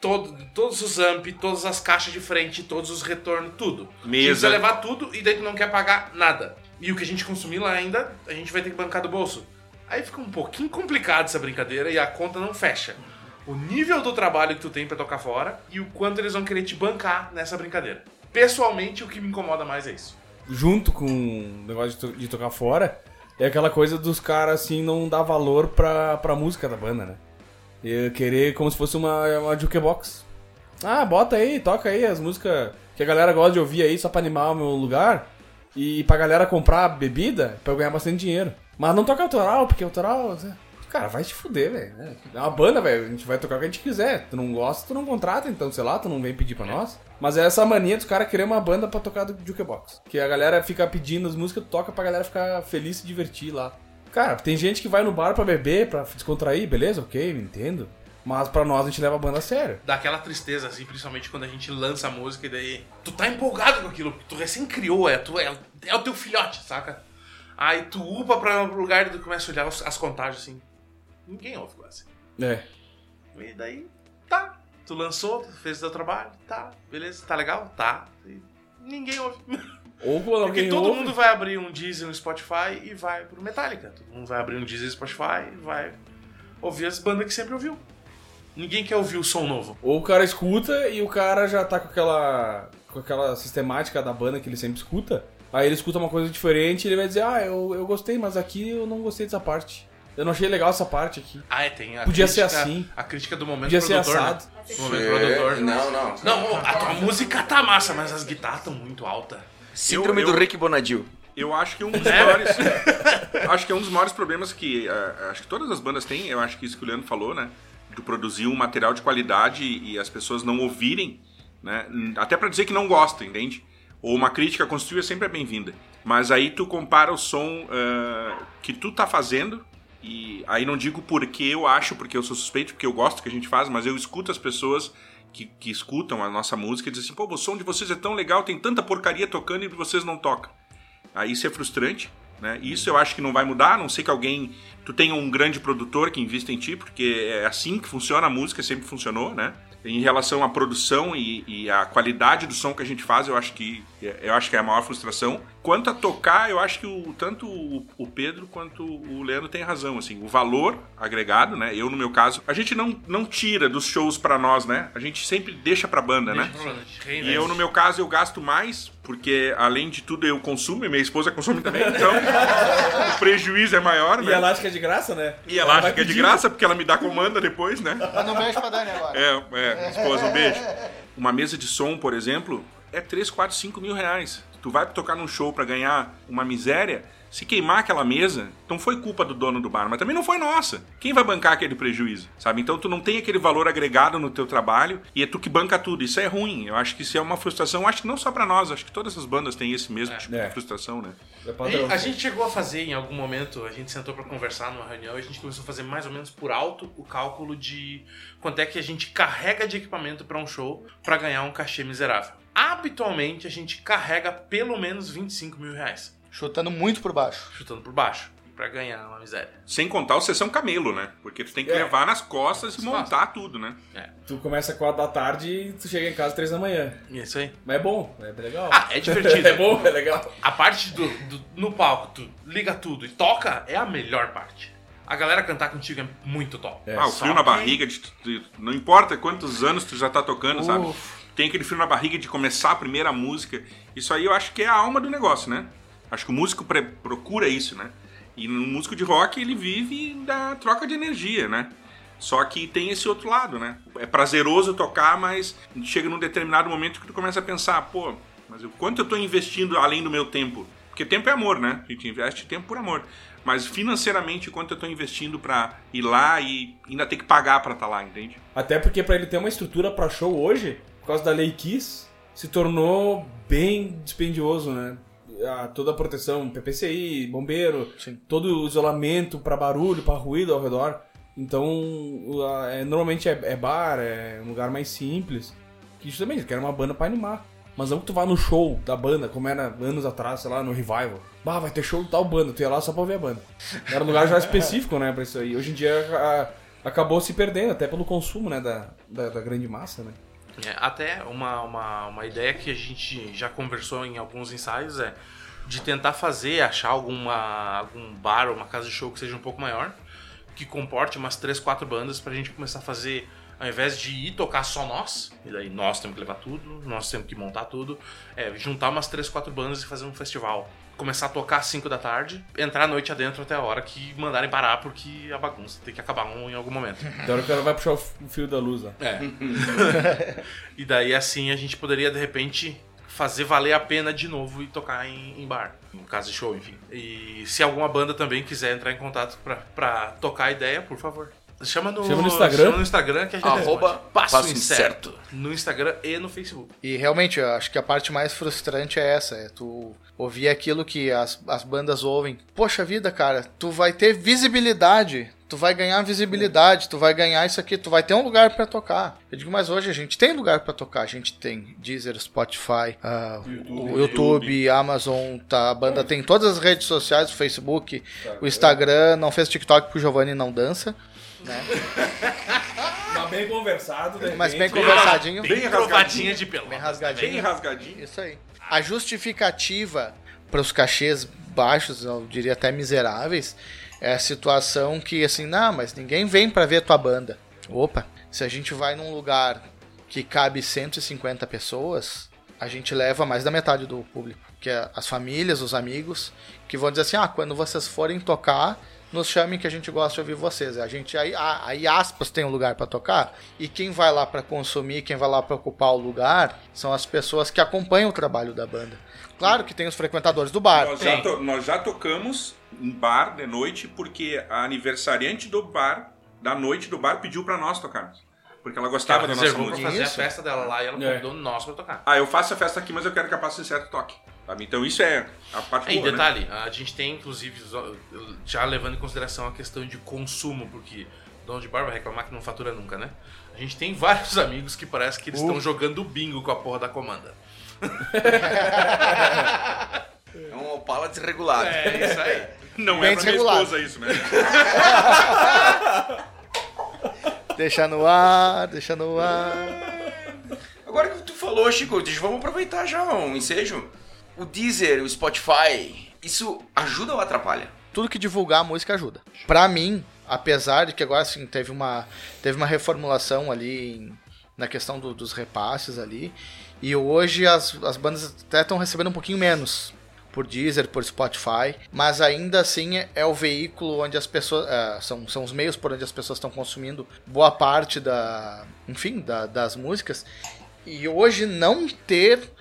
Todo, todos os amp, todas as caixas de frente, todos os retornos, tudo. A gente Mesa. precisa levar tudo e daí tu não quer pagar nada. E o que a gente consumir lá ainda, a gente vai ter que bancar do bolso. Aí fica um pouquinho complicado essa brincadeira e a conta não fecha. O nível do trabalho que tu tem pra tocar fora e o quanto eles vão querer te bancar nessa brincadeira. Pessoalmente, o que me incomoda mais é isso. Junto com o negócio de, to- de tocar fora, é aquela coisa dos caras, assim, não dar valor pra, pra música da banda, né? E querer como se fosse uma, uma jukebox. Ah, bota aí, toca aí as músicas que a galera gosta de ouvir aí só pra animar o meu lugar. E pra galera comprar bebida pra eu ganhar bastante dinheiro. Mas não toca autoral, porque autoral. Cara, vai te fuder, velho. né? É uma banda, velho. A gente vai tocar o que a gente quiser. Tu não gosta, tu não contrata, então, sei lá, tu não vem pedir pra nós. Mas é essa mania dos caras querer uma banda pra tocar do jukebox. Que a galera fica pedindo as músicas, tu toca pra galera ficar feliz e se divertir lá. Cara, tem gente que vai no bar pra beber, pra descontrair, beleza, ok, entendo. Mas pra nós a gente leva a banda a sério. Dá aquela tristeza, assim, principalmente quando a gente lança a música e daí. Tu tá empolgado com aquilo, porque tu recém criou, é, tu, é, é o teu filhote, saca? Aí tu upa pra um lugar e tu começa a olhar os- as contagens assim. Ninguém ouve quase. É. E daí, tá. Tu lançou, tu fez o teu trabalho, tá, beleza, tá legal? Tá. E ninguém ouve. Ou Porque todo ouve, mundo vai abrir um Deezer no Spotify e vai pro Metallica. Todo mundo vai abrir um Deezer no Spotify e vai ouvir as bandas que sempre ouviu. Ninguém quer ouvir o som novo. Ou o cara escuta e o cara já tá com aquela com aquela sistemática da banda que ele sempre escuta. Aí ele escuta uma coisa diferente e ele vai dizer, ah, eu, eu gostei, mas aqui eu não gostei dessa parte. Eu não achei legal essa parte aqui. Ah, é, tem a Podia crítica, ser assim. A crítica do momento Podia ser produtor, né? assado. Do momento É, produtor. não, não. Não, a tua música tá massa, mas as guitarras estão muito altas. Síndrome Eu- do eu- Rick Bonadil. Eu acho que um dos maiores. acho que é um dos maiores problemas que. eh, acho que todas as bandas têm, eu acho que isso que o Leandro falou, né? tu produzir um material de qualidade e as pessoas não ouvirem, né? Até pra dizer que não gostam, entende? Ou uma crítica construtiva sempre é bem-vinda. Mas aí tu compara o som ah, que tu tá fazendo e aí não digo porque eu acho, porque eu sou suspeito, porque eu gosto que a gente faz, mas eu escuto as pessoas que, que escutam a nossa música e dizem assim, pô, o som de vocês é tão legal, tem tanta porcaria tocando e vocês não tocam. Aí isso é frustrante, né? Isso eu acho que não vai mudar, a não sei que alguém, tu tenha um grande produtor que invista em ti, porque é assim que funciona a música, sempre funcionou, né? Em relação à produção e, e à qualidade do som que a gente faz, eu acho que eu acho que é a maior frustração. Quanto a tocar, eu acho que o, tanto o, Pedro quanto o Leandro têm razão, assim, o valor agregado, né? Eu no meu caso, a gente não, não tira dos shows pra nós, né? A gente sempre deixa pra banda, né? E eu, no meu caso, eu gasto mais, porque além de tudo eu consumo e minha esposa consome também, então o prejuízo é maior, E né? a elástica é de graça, né? E ela acha que é de graça porque ela me dá comanda depois, né? Manda um beijo pra Dani agora. É, é, esposa, um beijo. Uma mesa de som, por exemplo, é 3, 4, 5 mil reais. Tu vai tocar num show pra ganhar uma miséria, se queimar aquela mesa, não foi culpa do dono do bar, mas também não foi nossa. Quem vai bancar aquele prejuízo, sabe? Então tu não tem aquele valor agregado no teu trabalho e é tu que banca tudo. Isso é ruim. Eu acho que isso é uma frustração. Acho que não só pra nós, acho que todas as bandas têm esse mesmo tipo É. de frustração, né? É A gente- A gente chegou a fazer em algum momento, a gente sentou pra conversar numa reunião e a gente começou a fazer mais ou menos por alto o cálculo de quanto é que a gente carrega de equipamento pra um show pra ganhar um cachê miserável. Habitualmente a gente carrega pelo menos 25 mil reais, Chutando muito por baixo. chutando por baixo, pra ganhar uma miséria. Sem contar o sessão camelo, né? Porque tu tem que É. levar nas costas e montar tudo, né? Tu começa às 4 da tarde e tu chega em casa às 3 da manhã. É isso aí. Mas é bom, é bem legal. Ah, é divertido. é bom, é legal. A parte do, do- no palco, tu liga tudo e toca é a melhor parte. A galera cantar contigo é muito top. É, ah, o frio na barriga, de, de- não importa quantos anos tu já tá tocando, sabe? Tem aquele frio na barriga de começar a primeira música. Isso aí eu acho que é a alma do negócio, né? Acho que o músico procura isso, né? E no músico de rock ele vive da troca de energia, né? Só que tem esse outro lado, né? É prazeroso tocar, mas chega num determinado momento que tu começa a pensar, pô, mas o quanto eu tô investindo além do meu tempo? Porque tempo é amor, né? A gente investe tempo por amor. Mas financeiramente, quanto eu tô investindo pra ir lá e ainda ter que pagar pra estar lá, entende? Até porque pra ele ter uma estrutura pra show hoje, causa da lei Kiss, se tornou bem dispendioso, né? A- toda a proteção, PPCI, bombeiro, Sim. todo o isolamento pra barulho, pra ruído ao redor. Então, a- é, normalmente é, é bar, é um lugar mais simples. Que justamente, quer uma banda pra animar. Mas não que tu vá no show da banda, como era anos atrás, sei lá, no Revival. Bah, vai ter show de tal banda, tu ia lá só pra ver a banda. Era um lugar já específico, né, pra isso aí. Hoje em dia a- acabou se perdendo, até pelo consumo, né, da, da, da grande massa, né. É, até uma, uma, uma ideia que a gente já conversou em alguns ensaios é de tentar fazer, achar alguma, algum bar ou uma casa de show que seja um pouco maior, que comporte umas 3, 4 bandas pra gente começar a fazer, ao invés de ir tocar só nós, e daí nós temos que levar tudo, nós temos que montar tudo, é juntar umas 3, 4 bandas e fazer um festival. Começar a tocar às 5 da tarde, entrar a noite adentro até a hora que mandarem parar, porque a bagunça tem que acabar um- em algum momento. Da hora que ela vai puxar o fio da luz, ó. É. e daí assim a gente poderia de repente fazer valer a pena de novo e tocar em, em bar, em casa de show, enfim. E se alguma banda também quiser entrar em contato pra, pra tocar a ideia, por favor. Chama no, Chama no Instagram. chama no Instagram que a gente Arroba responde. Passo, Passo incerto. Incerto. No Instagram e no Facebook. E realmente, eu acho que a parte mais frustrante é essa, é tu ouvir aquilo que as, as bandas ouvem. Poxa vida, cara, tu vai ter visibilidade, tu vai ganhar visibilidade, tu vai ganhar isso aqui, tu vai ter um lugar pra tocar. Eu digo, mas hoje a gente tem lugar pra tocar, a gente tem Deezer, Spotify, ah, o YouTube, Amazon, tá, a banda tem todas as redes sociais, o Facebook, o Instagram, não fez TikTok porque o Giovanni não dança, Mas bem conversado, de mas bem conversadinho. Bem Trovadinha de pelo. Bem rasgadinho. Bem rasgadinho. Isso aí. A justificativa para os cachês baixos, eu diria até miseráveis, é a situação que assim, não, mas ninguém vem para ver tua banda. Opa, se a gente vai num lugar que cabe 150 pessoas, a gente leva mais da metade do público, que é as famílias, os amigos, que vão dizer assim: "Ah, quando vocês forem tocar, nos chamem que a gente gosta de ouvir vocês. A gente aí, aí aspas tem um lugar para tocar e quem vai lá para consumir, quem vai lá para ocupar o lugar são as pessoas que acompanham o trabalho da banda. Claro que tem os frequentadores do bar. Nós já, to- nós já tocamos em bar de noite porque a aniversariante do bar da noite do bar pediu pra nós tocarmos. Porque ela gostava Ela da nossa pra música. fazer Isso. a festa dela lá e ela É. convidou nós pra tocar. Ah, eu faço a festa aqui, mas eu quero que a Passo Incerto toque. Sabe? Então isso é a parte É, e boa, né? detalhe, a gente tem, inclusive, já levando em consideração a questão de consumo, porque dono de bar vai reclamar que não fatura nunca, né? A gente tem vários amigos que parece que eles estão jogando bingo com a porra da comanda. É um Opala desregulado. É isso aí. Não Bem é pra minha desregulado. esposa isso, né? Deixa no ar, deixa no ar. Agora que tu falou, Chico, vamos aproveitar já um ensejo. O Deezer, o Spotify, isso ajuda ou atrapalha? Tudo que divulgar a música ajuda. Pra mim, apesar de que agora assim, teve uma, teve uma reformulação ali em- na questão do- dos repasses ali, e hoje as, as bandas até estão recebendo um pouquinho menos por Deezer, por Spotify, mas ainda assim é, é o veículo onde as pessoas. é, são, são os meios por onde as pessoas estão consumindo boa parte da. enfim, da- das músicas. E hoje não ter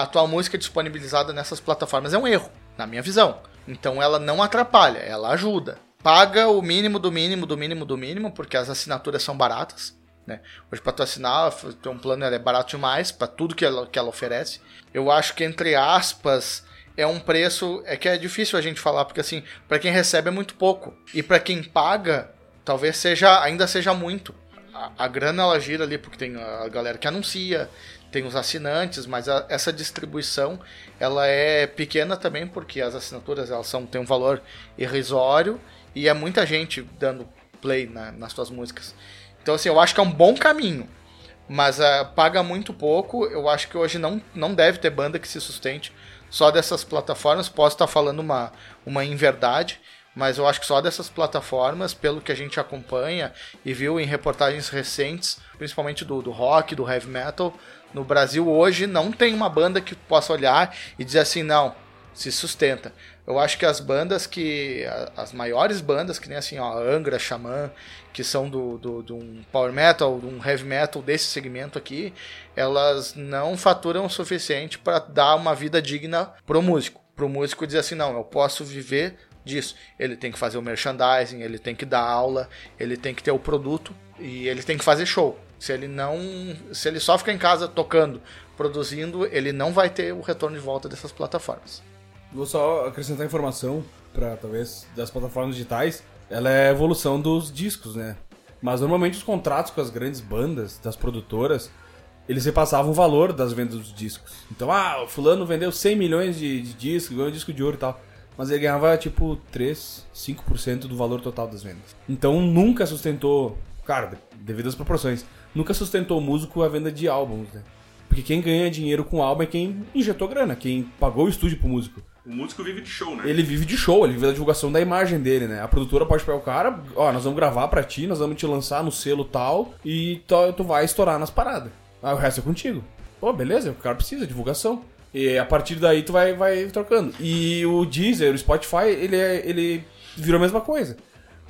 a tua música disponibilizada nessas plataformas é um erro, na minha visão. Então ela não atrapalha, ela ajuda. Paga o mínimo do mínimo do mínimo do mínimo, porque as assinaturas são baratas. Né? Hoje para tu assinar, um plano é barato demais para tudo que ela, que ela oferece. Eu acho que entre aspas é um preço é que é difícil a gente falar porque assim para quem recebe é muito pouco e para quem paga talvez seja ainda seja muito. A, a grana ela gira ali porque tem a galera que anuncia, tem os assinantes, mas a- essa distribuição ela é pequena também porque as assinaturas elas são têm um valor irrisório e é muita gente dando play na- nas suas músicas. Então assim, eu acho que é um bom caminho. Mas ah, paga muito pouco. Eu acho que hoje não, não deve ter banda que se sustente só dessas plataformas. Posso estar falando uma, uma inverdade, mas eu acho que só dessas plataformas, pelo que a gente acompanha e viu em reportagens recentes, principalmente do, do rock, do heavy metal, no Brasil hoje não tem uma banda que possa olhar e dizer assim, não, se sustenta. Eu acho que as bandas que. As maiores bandas, que nem assim, ó, Angra, Xamã, que são do, do, de um power metal, de um heavy metal desse segmento aqui, elas não faturam o suficiente para dar uma vida digna pro músico. Pro músico dizer assim, não, eu posso viver disso. Ele tem que fazer o merchandising, ele tem que dar aula, ele tem que ter o produto e ele tem que fazer show. Se ele não, se ele só fica em casa tocando, produzindo, ele não vai ter o retorno de volta dessas plataformas. Vou só acrescentar informação para talvez das plataformas digitais. Ela é a evolução dos discos, né? Mas normalmente os contratos com as grandes bandas, das produtoras, eles repassavam o valor das vendas dos discos. Então, ah, o fulano vendeu 100 milhões de, de discos, ganhou disco de ouro e tal. Mas ele ganhava tipo 3, 5% do valor total das vendas. Então nunca sustentou, cara, devido às proporções, nunca sustentou o músico a venda de álbuns, né? Porque quem ganha dinheiro com álbum é quem injetou grana, quem pagou o estúdio pro músico. O músico vive de show, né? Ele vive de show, ele vive da divulgação da imagem dele, né? A produtora pode pegar o cara, ó, nós vamos gravar pra ti, nós vamos te lançar no selo tal, e tu, tu vai estourar nas paradas. Aí o resto é contigo. Pô, beleza, o cara precisa, divulgação. E a partir daí tu vai, vai trocando. E o Deezer, o Spotify, ele, é, ele virou a mesma coisa.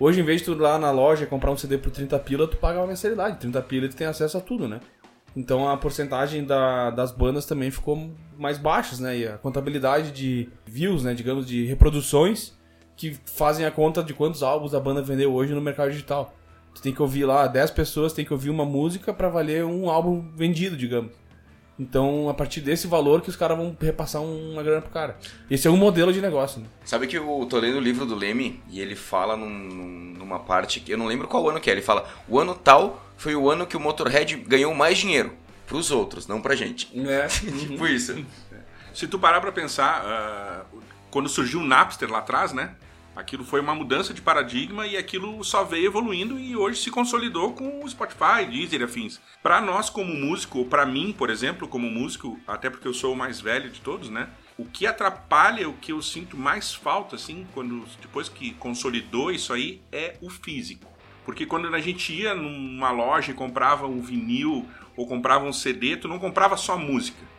Hoje, em vez de tu ir lá na loja comprar um CD por 30 pila, tu paga uma mensalidade. 30 pila tu tem acesso a tudo, né? Então a porcentagem da- das bandas também ficou mais baixas, né? E a contabilidade de views, né? Digamos, de reproduções que fazem a conta de quantos álbuns a banda vendeu hoje no mercado digital. Tu tem que ouvir lá 10 pessoas, tem que ouvir uma música pra valer um álbum vendido, digamos. Então, a partir desse valor que os caras vão repassar uma grana pro cara. Esse é um modelo de negócio, né? Sabe que eu tô lendo o livro do Leme e ele fala num- num- numa parte que eu não lembro qual ano que é. Ele fala: o ano tal foi o ano que o Motorhead ganhou mais dinheiro. Pros outros, não pra gente. É. tipo isso. Se tu parar pra pensar, ah, quando surgiu o Napster lá atrás, né? Aquilo foi uma mudança de paradigma e aquilo só veio evoluindo e hoje se consolidou com o Spotify, Deezer e afins. Pra nós como músico, ou pra mim, por exemplo, como músico, até porque eu sou o mais velho de todos, né? O que atrapalha, o que eu sinto mais falta, assim, quando depois que consolidou isso aí, é o físico. Porque quando a gente ia numa loja e comprava um vinil ou comprava um CD, tu não comprava só música.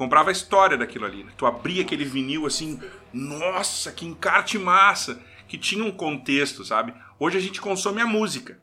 Comprava a história daquilo ali. né? Tu abria aquele vinil assim, nossa, que encarte massa, que tinha um contexto, sabe? Hoje a gente consome a música.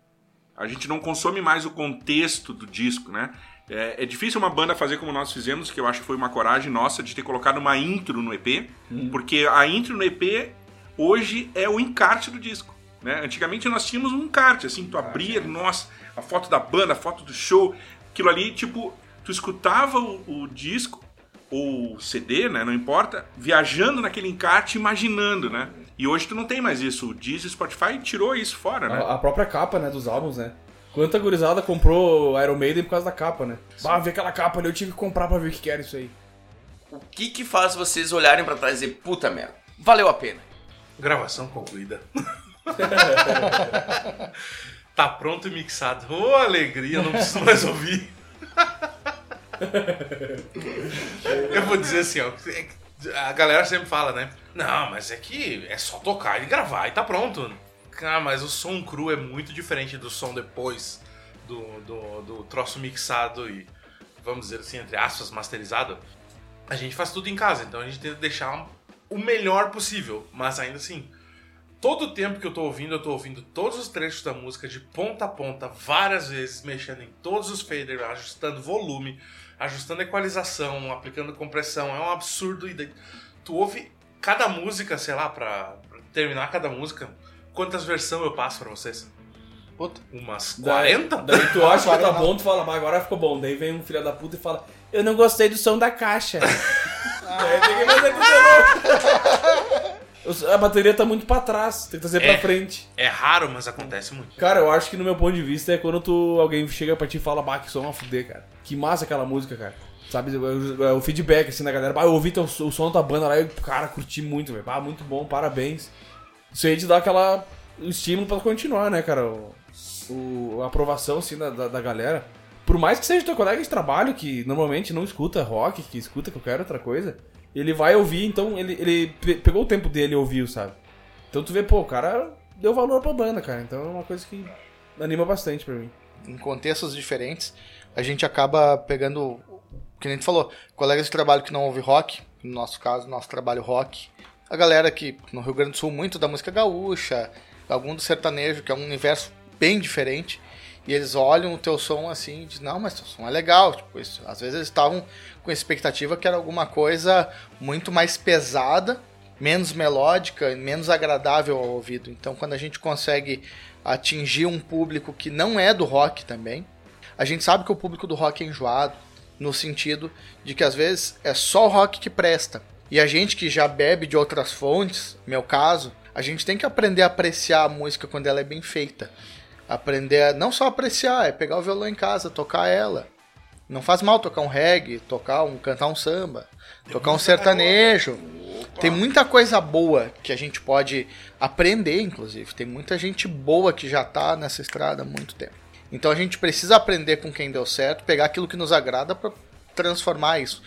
A gente não consome mais o contexto do disco, né? É, é difícil uma banda fazer como nós fizemos, que eu acho que foi uma coragem nossa de ter colocado uma intro no EP, porque a intro no EP hoje é o encarte do disco. Né? Antigamente nós tínhamos um kart, assim, tu abria, nossa, a foto da banda, a foto do show, aquilo ali, tipo, tu escutava o, o disco ou CD, né, não importa, viajando naquele encarte, imaginando, né? E hoje tu não tem mais isso. O Deezer, Spotify tirou isso fora, né? A, a própria capa, né, dos álbuns, né? Quanta gurizada comprou Iron Maiden por causa da capa, né? Bah, vi aquela capa ali, eu tive que comprar pra ver o que era isso aí. O que que faz vocês olharem pra trás e dizer, puta merda, valeu a pena? Gravação concluída. tá pronto e mixado. Ô, alegria, não preciso mais ouvir. Eu vou dizer assim, ó. é A galera sempre fala, né? Não, mas é que é só tocar e gravar e tá pronto. Ah, mas o som cru é muito diferente do som depois do, do, do troço mixado e, vamos dizer assim, entre aspas, masterizado. A gente faz tudo em casa, então a gente tenta deixar o melhor possível, mas ainda assim, todo o tempo que eu tô ouvindo, eu tô ouvindo todos os trechos da música de ponta a ponta, várias vezes, mexendo em todos os faders, ajustando volume, ajustando equalização, aplicando compressão. É um absurdo. E daí, tu ouve cada música, sei lá, pra pra terminar cada música. Quantas versões eu passo pra vocês? Puta. Umas Daí- 40? Daí tu acha que tá bom, tu fala, mas agora ficou bom. Daí vem um filho da puta e fala, eu não gostei do som da caixa. Daí tem que fazer com de novo. Os- A bateria tá muito pra trás, tem que trazer É. pra frente. É raro, mas acontece muito. Cara, eu acho que no meu ponto de vista é quando tu, alguém chega pra ti e fala, bah, que som a fuder, cara. Que massa aquela música, cara. Sabe, o, feedback, assim, da galera. Bah, eu ouvi teu, o som da banda lá e, cara, curti muito, velho. Bah, muito bom, parabéns. Isso aí te dá aquela estímulo pra continuar, né, cara? O, o- a aprovação, assim, da, da, da galera. Por mais que seja teu colega de trabalho, que normalmente não escuta rock, que escuta qualquer outra coisa, ele vai ouvir, então ele, ele pe- pegou o tempo dele e ouviu, sabe? Então tu vê, pô, o cara deu valor pra banda, cara. Então é uma coisa que anima bastante pra mim. em contextos diferentes, a gente acaba pegando, que nem tu falou, colegas de trabalho que não ouvem rock, no nosso caso, nosso trabalho rock, a galera que no Rio Grande do Sul muito da música gaúcha, algum do sertanejo, que é um universo bem diferente, e eles olham o teu som assim e dizem, não, mas teu som é legal. Tipo, isso. Às vezes eles estavam com expectativa que era alguma coisa muito mais pesada, menos melódica, menos agradável ao ouvido. Então quando a gente consegue atingir um público que não é do rock também, a gente sabe que o público do rock é enjoado, no sentido de que às vezes é só o rock que presta. E a gente que já bebe de outras fontes, meu caso, a gente tem que aprender a apreciar a música quando ela é bem feita. Aprender a não só apreciar, é pegar o violão em casa, tocar ela. Não faz mal tocar um reggae, tocar um cantar um samba, tocar um sertanejo. Tem muita coisa boa que a gente pode aprender, inclusive. Tem muita gente boa que já tá nessa estrada há muito tempo. Então a gente precisa aprender com quem deu certo, pegar aquilo que nos agrada para transformar isso.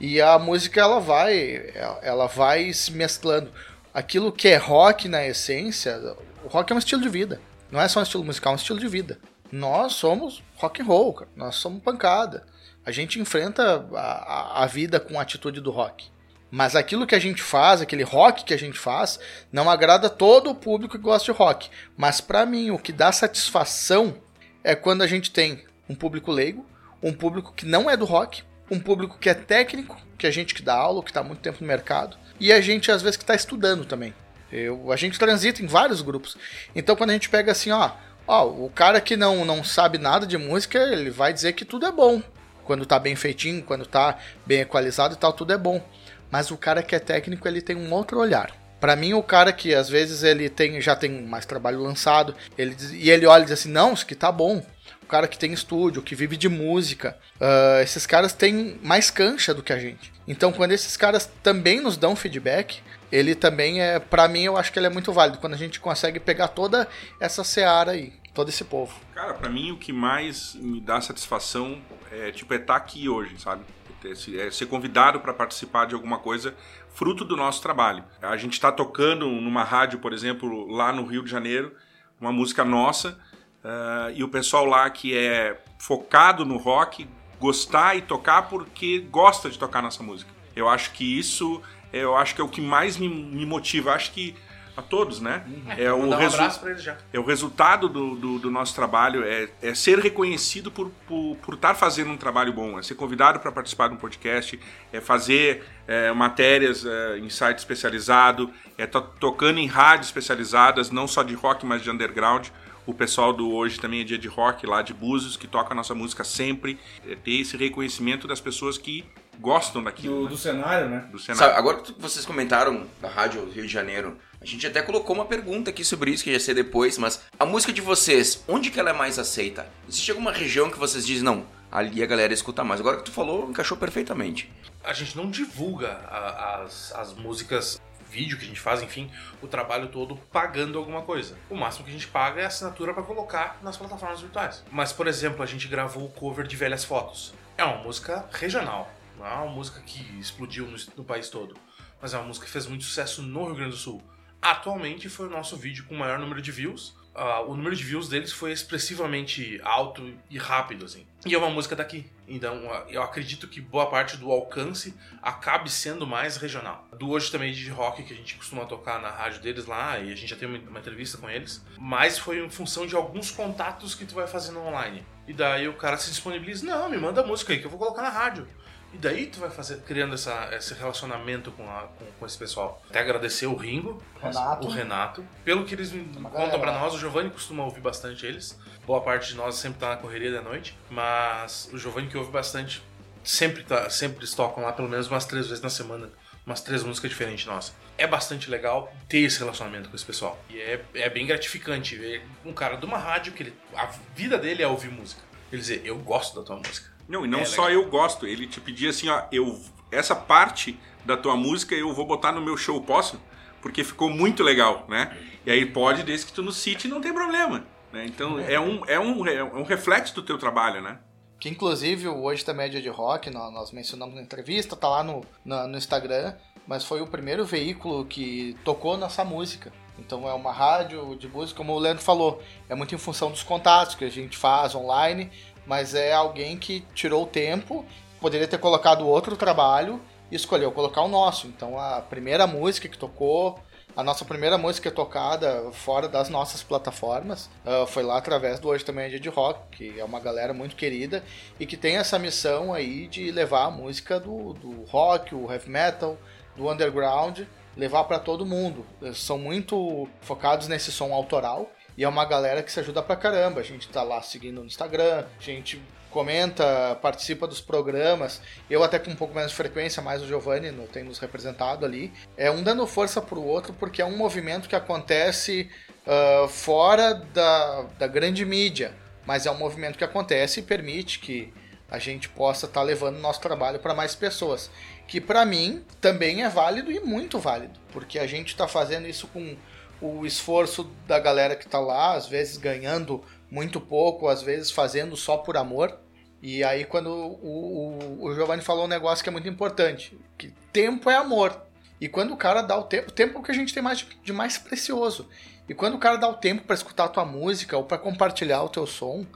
E a música ela vai, ela vai se mesclando. Aquilo que é rock na essência, o rock é um estilo de vida. Não é só um estilo musical, é um estilo de vida. Nós somos rock and roll, cara. nós somos pancada. A gente enfrenta a, a, a vida com a atitude do rock. Mas aquilo que a gente faz, aquele rock que a gente faz, não agrada todo o público que gosta de rock. Mas pra mim, o que dá satisfação é quando a gente tem um público leigo, um público que não é do rock, um público que é técnico, que é gente que dá aula, que está muito tempo no mercado, e a gente às vezes que está estudando também. Eu, a gente transita em vários grupos. Então quando a gente pega assim, ó, ó, o cara que não, não sabe nada de música, ele vai dizer que tudo é bom. Quando tá bem feitinho, quando tá bem equalizado e tal, tudo é bom. Mas o cara que é técnico, ele tem um outro olhar. Para mim, o cara que às vezes ele tem já tem mais trabalho lançado, ele diz- e ele olha e diz assim: "Não, isso aqui tá bom". O cara que tem estúdio, que vive de música, ah, esses caras têm mais cancha do que a gente. Então, quando esses caras também nos dão feedback, ele também é, para mim, eu acho que ele é muito válido quando a gente consegue pegar toda essa seara aí, todo esse povo. Cara, pra mim o que mais me dá satisfação é tipo é estar aqui hoje, sabe? É é ser convidado para participar de alguma coisa fruto do nosso trabalho. A gente está tocando numa rádio, por exemplo, lá no Rio de Janeiro, uma música nossa, ah, e o pessoal lá que é focado no rock gostar e tocar porque gosta de tocar nossa música. Eu acho que isso, eu acho que é o que mais me, me motiva. Acho que a todos, né? É, o um resu- abraço pra eles já. é o resultado do, do, do nosso trabalho é, é ser reconhecido por por por estar fazendo um trabalho bom, é ser convidado para participar de um podcast, é fazer é, matérias é, em site especializado, é to tocando em rádios especializadas, não só de rock, mas de underground. O pessoal do Hoje também é dia de rock lá de Búzios, que toca a nossa música sempre. É ter esse reconhecimento das pessoas que gostam daquilo, Do, né? do cenário, né? do Sabe, cenário. agora que vocês comentaram da Rádio Rio de Janeiro, a gente até colocou uma pergunta aqui sobre isso, que ia ser depois, mas a música de vocês, onde que ela é mais aceita? Existe alguma região que vocês dizem, não, ali a galera escuta mais? Agora que tu falou, encaixou perfeitamente. a gente não divulga a- as, as músicas, vídeo que a gente faz, enfim, o trabalho todo pagando alguma coisa. O máximo que a gente paga é a assinatura para colocar nas plataformas virtuais. Mas, por exemplo, a gente gravou o cover de Velhas Fotos. É uma música regional, não é uma música que explodiu no, no país todo, mas é uma música que fez muito sucesso no Rio Grande do Sul. Atualmente foi o nosso vídeo com o maior número de views. Ah, o número de views deles foi expressivamente alto e rápido, assim. E é uma música daqui. Então, ah, eu acredito que boa parte do alcance acabe sendo mais regional. Do hoje também de rock, que a gente costuma tocar na rádio deles lá, e a gente já tem uma, entrevista com eles. Mas foi em função de alguns contatos que tu vai fazendo online. E daí o cara se disponibiliza, não, me manda música aí que eu vou colocar na rádio. E daí tu vai fazer, criando essa, esse relacionamento com, a- com, com esse pessoal. Até agradecer o Ringo, Renato. o Renato. Pelo que eles Uma contam lá. nós, o Giovanni costuma ouvir bastante eles. Boa parte de nós sempre tá na correria da noite. Mas o Giovanni que ouve bastante, sempre, tá, sempre eles tocam lá pelo menos umas três vezes na semana. Umas três músicas diferentes nossas. É bastante legal ter esse relacionamento com esse pessoal. E é, é bem gratificante ver um cara de uma rádio que ele, a vida dele é ouvir música. Ele dizer, eu gosto da tua música. Não, e não É só legal. eu gosto, ele te pedia assim, ó, eu essa parte da tua música eu vou botar no meu show, posso? Porque ficou muito legal, né? E aí pode, desde que tu no cite, não tem problema. Né? Então é um, é, um, é um reflexo do teu trabalho, né? Que inclusive hoje também é dia de rock, nó- nós mencionamos na entrevista, tá lá no, na- no Instagram, mas foi o primeiro veículo que tocou nossa música. Então é uma rádio de música, como o Leandro falou, é muito em função dos contatos que a gente faz online, mas é alguém que tirou o tempo, poderia ter colocado outro trabalho e escolheu colocar o nosso. Então a primeira música que tocou, a nossa primeira música tocada fora das nossas plataformas ah, foi lá através do Hoje Também é Dia de Rock, que é uma galera muito querida e que tem essa missão aí de levar a música do, do rock, o heavy metal, do underground, levar para todo mundo. Eles são muito focados nesse som autoral e é uma galera que se ajuda pra caramba. A gente tá lá seguindo no Instagram, a gente comenta, participa dos programas. Eu até com um pouco menos de frequência, mas o Giovanni tem nos representado ali. É um dando força pro outro porque é um movimento que acontece ah, fora da, da grande mídia, mas é um movimento que acontece e permite que a gente possa estar levando o nosso trabalho para mais pessoas. Que para mim também é válido e muito válido, porque a gente está fazendo isso com o esforço da galera que está lá, às vezes ganhando muito pouco, às vezes fazendo só por amor. E aí quando o, o, o Giovanni falou um negócio que é muito importante, que tempo é amor. E quando o cara dá o tempo, o tempo é o que a gente tem mais de, de mais precioso. E quando o cara dá o tempo para escutar a tua música ou para compartilhar o teu som,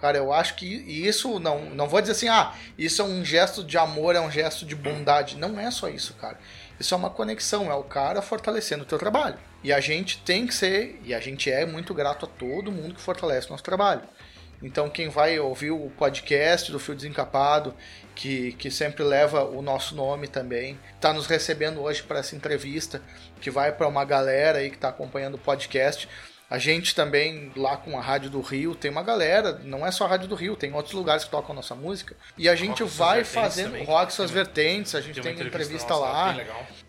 cara, eu acho que isso não, não vou dizer assim, ah, isso é um gesto de amor, é um gesto de bondade. Não é só isso, cara. Isso é uma conexão, é o cara fortalecendo o teu trabalho. E a gente tem que ser, e a gente é muito grato a todo mundo que fortalece o nosso trabalho. Então quem vai ouvir o podcast do Fio Desencapado, que, que sempre leva o nosso nome também, está nos recebendo hoje para essa entrevista, que vai para uma galera aí que está acompanhando o podcast. A gente também, lá com a Rádio do Rio, tem uma galera, não é só a Rádio do Rio, tem outros lugares que tocam nossa música. E a gente Rock vai fazendo também. rock suas vertentes, a gente uma tem entrevista nossa lá.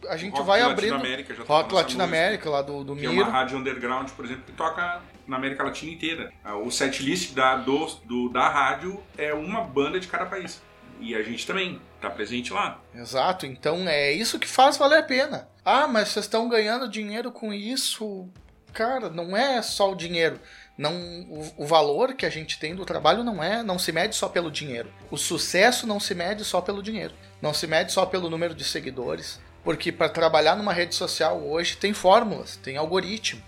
A gente Rock vai abrindo. Latinoamérica já tocou Rock nossa Latinoamérica, lá do, do Que é Miro. uma rádio underground, por exemplo, que toca na América Latina inteira. Ah, O setlist da, do, do- da rádio é uma banda de cada país. E a gente também tá presente lá. Exato, então é isso que faz valer a pena. Ah, mas vocês estão ganhando dinheiro com isso? Cara, não é só o dinheiro. Não, o, o valor que a gente tem do trabalho não é, não se mede só pelo dinheiro. O sucesso não se mede só pelo dinheiro. Não se mede só pelo número de seguidores, porque para trabalhar numa rede social hoje tem fórmulas, tem algoritmo.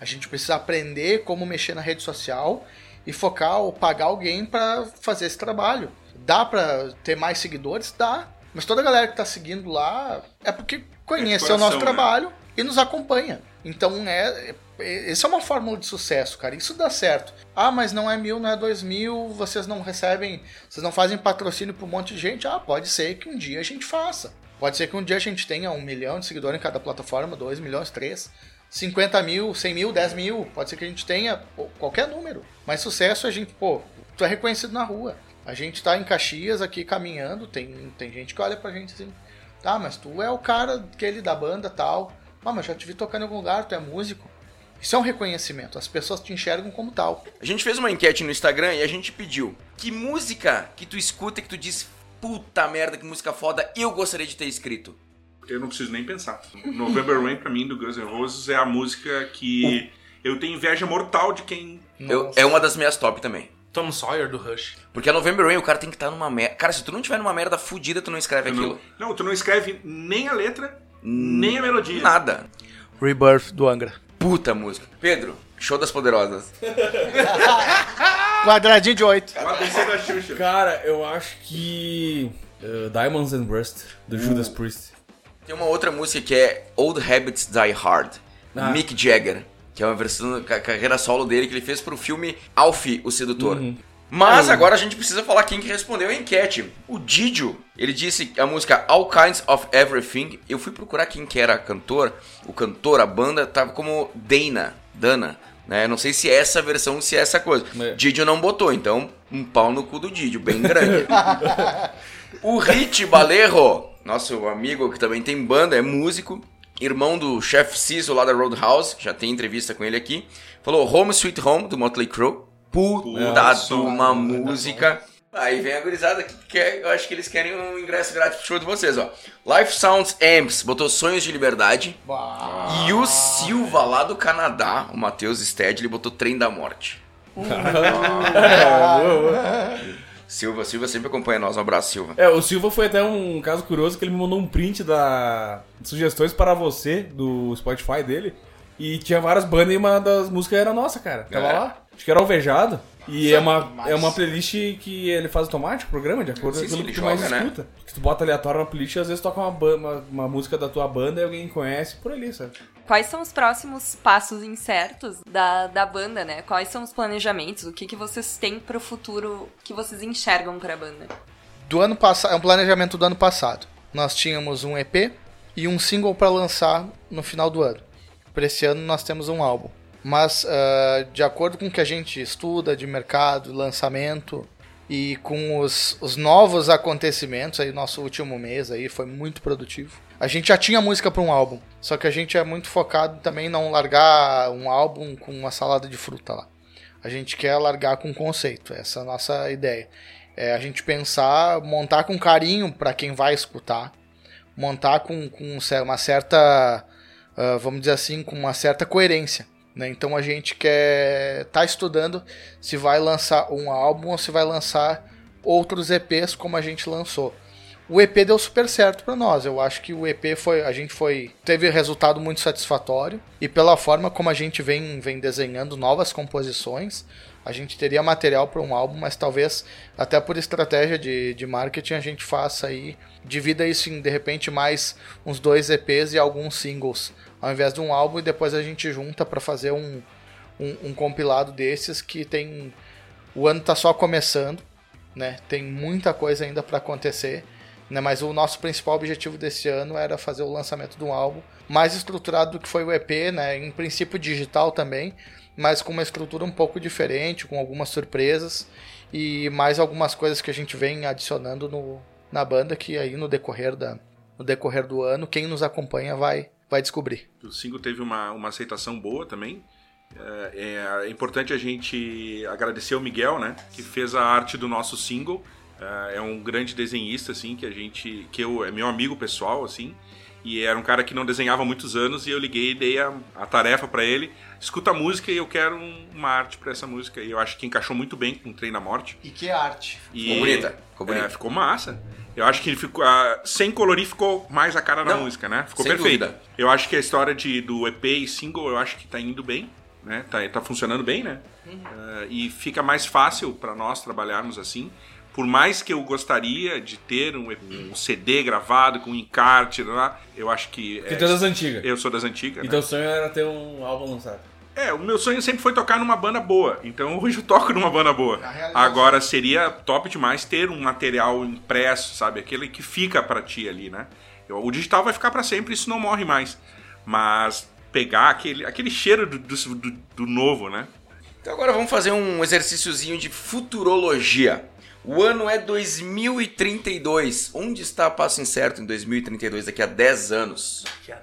A gente precisa aprender como mexer na rede social e focar ou pagar alguém para fazer esse trabalho. Dá para ter mais seguidores? Dá. Mas toda a galera que tá seguindo lá é porque conheceu o nosso coração, né? trabalho e nos acompanha. Então é, é essa é uma fórmula de sucesso, cara. Isso dá certo. Ah, mas não é mil, não é dois mil, vocês não recebem, vocês não fazem patrocínio para um monte de gente. Ah, pode ser que um dia a gente faça. Pode ser que um dia a gente tenha um milhão de seguidores em cada plataforma, dois milhões, três. 50 mil, 100 mil, 10 mil, pode ser que a gente tenha pô, qualquer número. Mas sucesso a gente, pô, tu é reconhecido na rua. A gente tá em Caxias aqui caminhando, tem, tem gente que olha pra gente assim, tá, mas tu é o cara aquele da banda tal. Ah, mas já te vi tocando em algum lugar, tu é músico. Isso é um reconhecimento, as pessoas te enxergam como tal. A gente fez uma enquete no Instagram e a gente pediu que música que tu escuta e que tu diz, puta merda, que música foda, eu gostaria de ter escrito. Eu não preciso nem pensar. November Rain, pra mim, do Guns N' Roses, é a música que eu tenho inveja mortal de quem. Eu- é uma das minhas top também. Tom Sawyer do Rush. Porque a November Rain, o cara tem que estar numa merda. Cara, se tu não tiver numa merda fudida, tu não escreve Eu aquilo. Não, não, tu não escreve nem a letra, nem a melodia. Nada. Rebirth do Angra. Puta música. Pedro, show das poderosas. Quadradinho de 8. O ABC da Xuxa. Cara, eu acho que. uh, Diamonds and Rust, do Judas Priest. Tem uma outra música que é Old Habits Die Hard. Ah. Mick Jagger. Que é uma versão da ca- carreira solo dele que ele fez pro filme Alfie, o Sedutor. Mas agora a gente precisa falar quem que respondeu a enquete. O Didio, ele disse a música All Kinds of Everything. Eu fui procurar quem que era cantor. O cantor, a banda, tava como Dana. Dana. Né? Não sei se é essa versão, se é essa coisa. É. Didio não botou, então um pau no cu do Didio, bem grande. O Rich Balerro, nosso amigo que também tem banda, é músico, irmão do Chef Ciso lá da Roadhouse, já tem entrevista com ele aqui. Falou Home Sweet Home, do Motley Crue. Puta de uma música. Aí vem a gurizada que quer, eu acho que eles querem um ingresso grátis pro show de vocês, ó. Life Sounds Amps, botou Sonhos de Liberdade. E o Silva, lá do Canadá, o Matheus Stead, ele botou Trem da Morte. Silva, Silva sempre acompanha nós. Um abraço, Silva. É, o Silva foi até um caso curioso que ele me mandou um print da sugestões para você do Spotify dele. E tinha várias bandas e uma das músicas era nossa, cara. Tava É. lá. Acho que era Alvejado. E é uma, Mas- é uma playlist que ele faz automático, o programa, de acordo com aquilo que tu mais joga, né? escuta. Que tu bota aleatório na playlist e às vezes toca uma, uma, uma música da tua banda e alguém conhece por ali, sabe? Quais são os próximos passos incertos da, da banda, né? Quais são os planejamentos? O que, que vocês têm pro futuro que vocês enxergam pra banda? Do ano passado, é um planejamento do ano passado. Nós tínhamos um EP e um single para lançar no final do ano. Para esse ano nós temos um álbum. Mas ah, de acordo com o que a gente estuda de mercado, lançamento e com os, os novos acontecimentos, aí nosso último mês aí foi muito produtivo. A gente já tinha música para um álbum, só que a gente é muito focado também em não largar um álbum com uma salada de fruta lá. A gente quer largar com conceito, essa é a nossa ideia. É a gente pensar, montar com carinho para quem vai escutar, montar com, com uma certa, ah, vamos dizer assim, com uma certa coerência. Né? Então a gente quer tá estudando se vai lançar um álbum ou se vai lançar outros EPs como a gente lançou. O EP deu super certo para nós. Eu acho que o EP foi, a gente foi, teve resultado muito satisfatório e pela forma como a gente vem, vem desenhando novas composições, a gente teria material para um álbum, mas talvez até por estratégia de, de marketing a gente faça aí, divida isso em de repente mais uns dois EPs e alguns singles, ao invés de um álbum e depois a gente junta para fazer um, um, um compilado desses que tem. O ano tá só começando, né? Tem muita coisa ainda para acontecer. Né, mas o nosso principal objetivo desse ano era fazer o lançamento de um álbum mais estruturado do que foi o EP, né, em princípio digital também, mas com uma estrutura um pouco diferente, com algumas surpresas e mais algumas coisas que a gente vem adicionando no, na banda que aí no decorrer, da, no decorrer do ano, quem nos acompanha vai, vai descobrir. O single teve uma, uma aceitação boa também. É, é importante a gente agradecer ao Miguel, né? Que fez a arte do nosso single. É, é um grande desenhista, assim, que a gente. que eu, é meu amigo pessoal, assim. E era um cara que não desenhava há muitos anos e eu liguei e dei a, a tarefa para ele. Escuta a música e eu quero um- uma arte para essa música. E eu acho que encaixou muito bem com o Trem na Morte. E que arte! E, Ficou bonita, ficou bonita. É, ficou massa. Eu acho que ele ficou. ah, sem colorir ficou mais a cara da música, né? Ficou sem perfeito. dúvida. Eu acho que a história de, do EP e single, eu acho que tá indo bem, né? Tá, tá funcionando bem, né? Uhum. Ah, e fica mais fácil para nós trabalharmos assim, Por mais que eu gostaria de ter um, um CD gravado com um encarte, lá, eu acho que. Porque é, tu é das antigas. eu sou das antigas. E né? teu sonho era ter um álbum lançado. É, o meu sonho sempre foi tocar numa banda boa. Então hoje eu toco numa banda boa. Agora seria top demais ter um material impresso, sabe? Aquele que fica pra ti ali, né? O digital vai ficar pra sempre, isso não morre mais. Mas pegar aquele, aquele cheiro do, do, do- do novo, né? Então agora vamos fazer um exercíciozinho de futurologia. O ano é 2032. Onde está Passo Incerto em 2032, daqui a 10 anos? Daqui a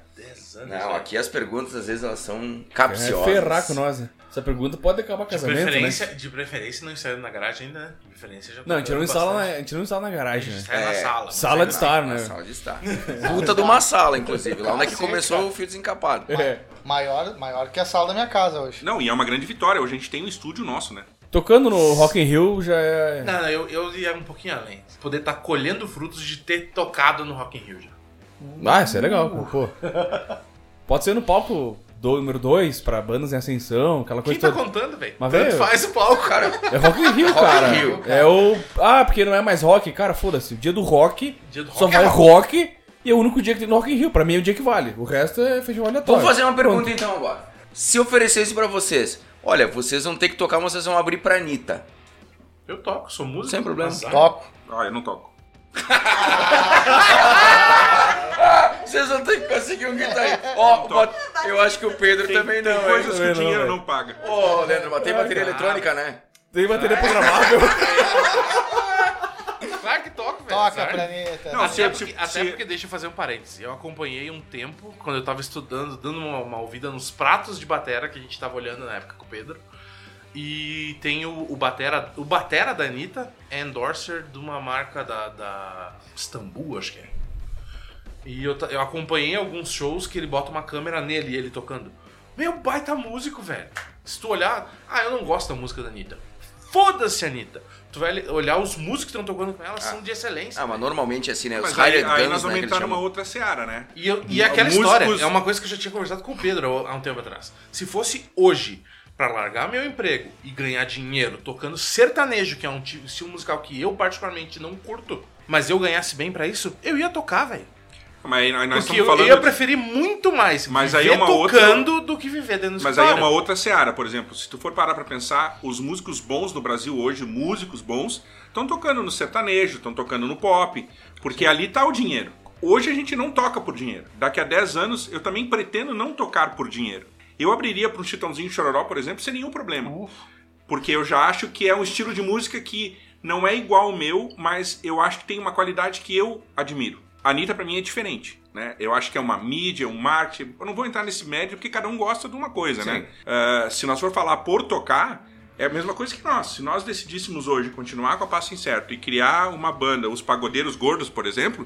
10 anos. Não, né? aqui as perguntas às vezes elas são É capciosas. ferrar com nós, né? Essa pergunta pode acabar De casamento, preferência, né? de preferência não instala na garagem ainda, né? De preferência já Não, a gente não instala na, a gente não instala na garagem, né? Instala na É, sala. Sala de estar, né? sala de estar. Puta de uma sala, inclusive. Lá onde é que começou o fio desencapado. É. Maior, maior que a sala da minha casa hoje. Não, e é uma grande vitória. Hoje a gente tem um estúdio nosso, né? Tocando no Rock in Rio já é... Não, não, eu, eu ia um pouquinho além. Poder estar colhendo frutos de ter tocado no Rock in Rio já. Ah, isso é legal, cara, pô. Pode ser no palco do, número 2, pra bandas em ascensão, aquela Quem coisa tá toda. contando, velho? Mas, Tanto velho- faz o palco. Cara, É Rock in Rio, Rock in cara. Rio, É o... Ah, porque não é mais rock. Cara, foda-se. O dia do rock, Dia do só rock é vai rock. rock e é o único dia que tem no Rock in Rio. Pra mim é o dia que vale. O resto é festival aleatório. vamos fazer uma pergunta Pronto. então agora. Se oferecesse pra vocês, olha, vocês vão ter que tocar, mas vocês vão abrir pra Anitta. Eu toco, sou músico. Sem problema. Toco. Ah, eu não toco. Vocês vão ter que conseguir um guitarrista. Ó, bot- eu acho que o Pedro também não, Tem hein? coisas que o dinheiro velho. não paga. Ô, Leandro, mas tem bateria eletrônica, né? Tem bateria programável. Claro que toco, velho. Toca, azar. planeta. Não, Até, porque, até porque, deixa eu fazer um parênteses. Eu acompanhei um tempo, quando eu tava estudando, dando uma, uma ouvida nos pratos de batera que a gente tava olhando na época com o Pedro. E tem o, o batera, o batera da Anitta é endorser de uma marca da, da Istambul, acho que é. E eu, eu acompanhei alguns shows que ele bota uma câmera nele e ele tocando. Meu baita músico, velho. Se tu olhar, ah, eu não gosto da música da Anitta. Foda-se, Anitta. Tu vai olhar os músicos que estão tocando com ela, são de excelência. Ah, mas normalmente é assim, né? Os Mas aí, aí nós vamos né, que eles entrar numa outra seara, né? E, eu- e aquela Músicos- história é uma coisa que eu já tinha conversado com o Pedro há um tempo atrás. Se fosse hoje, pra largar meu emprego e ganhar dinheiro tocando sertanejo, que é um ti- estilo musical que eu particularmente não curto, mas eu ganhasse bem pra isso, eu ia tocar, velho. Mas aí nós Porque estamos eu, falando. eu ia preferir muito mais Mas viver aí é uma outra- tocando do que viver dentro do Mas aí é uma outra seara, por exemplo. Se tu for parar pra pensar, os músicos bons no Brasil hoje, músicos bons, estão tocando no sertanejo, estão tocando no pop, porque ali tá o dinheiro. Hoje a gente não toca por dinheiro. Daqui a 10 anos eu também pretendo não tocar por dinheiro. Eu abriria para um Chitãozinho Chororó, por exemplo, sem nenhum problema. Porque eu já acho que é um estilo de música que não é igual ao meu, mas eu acho que tem uma qualidade que eu admiro. A Anitta pra mim é diferente, né? Eu acho que é uma mídia, um marketing. Eu não vou entrar nesse médio porque cada um gosta de uma coisa, né? Ah, se nós for falar por tocar, é a mesma coisa que nós. Se nós decidíssemos hoje continuar com a Passo Incerto e criar uma banda, os Pagodeiros Gordos, por exemplo,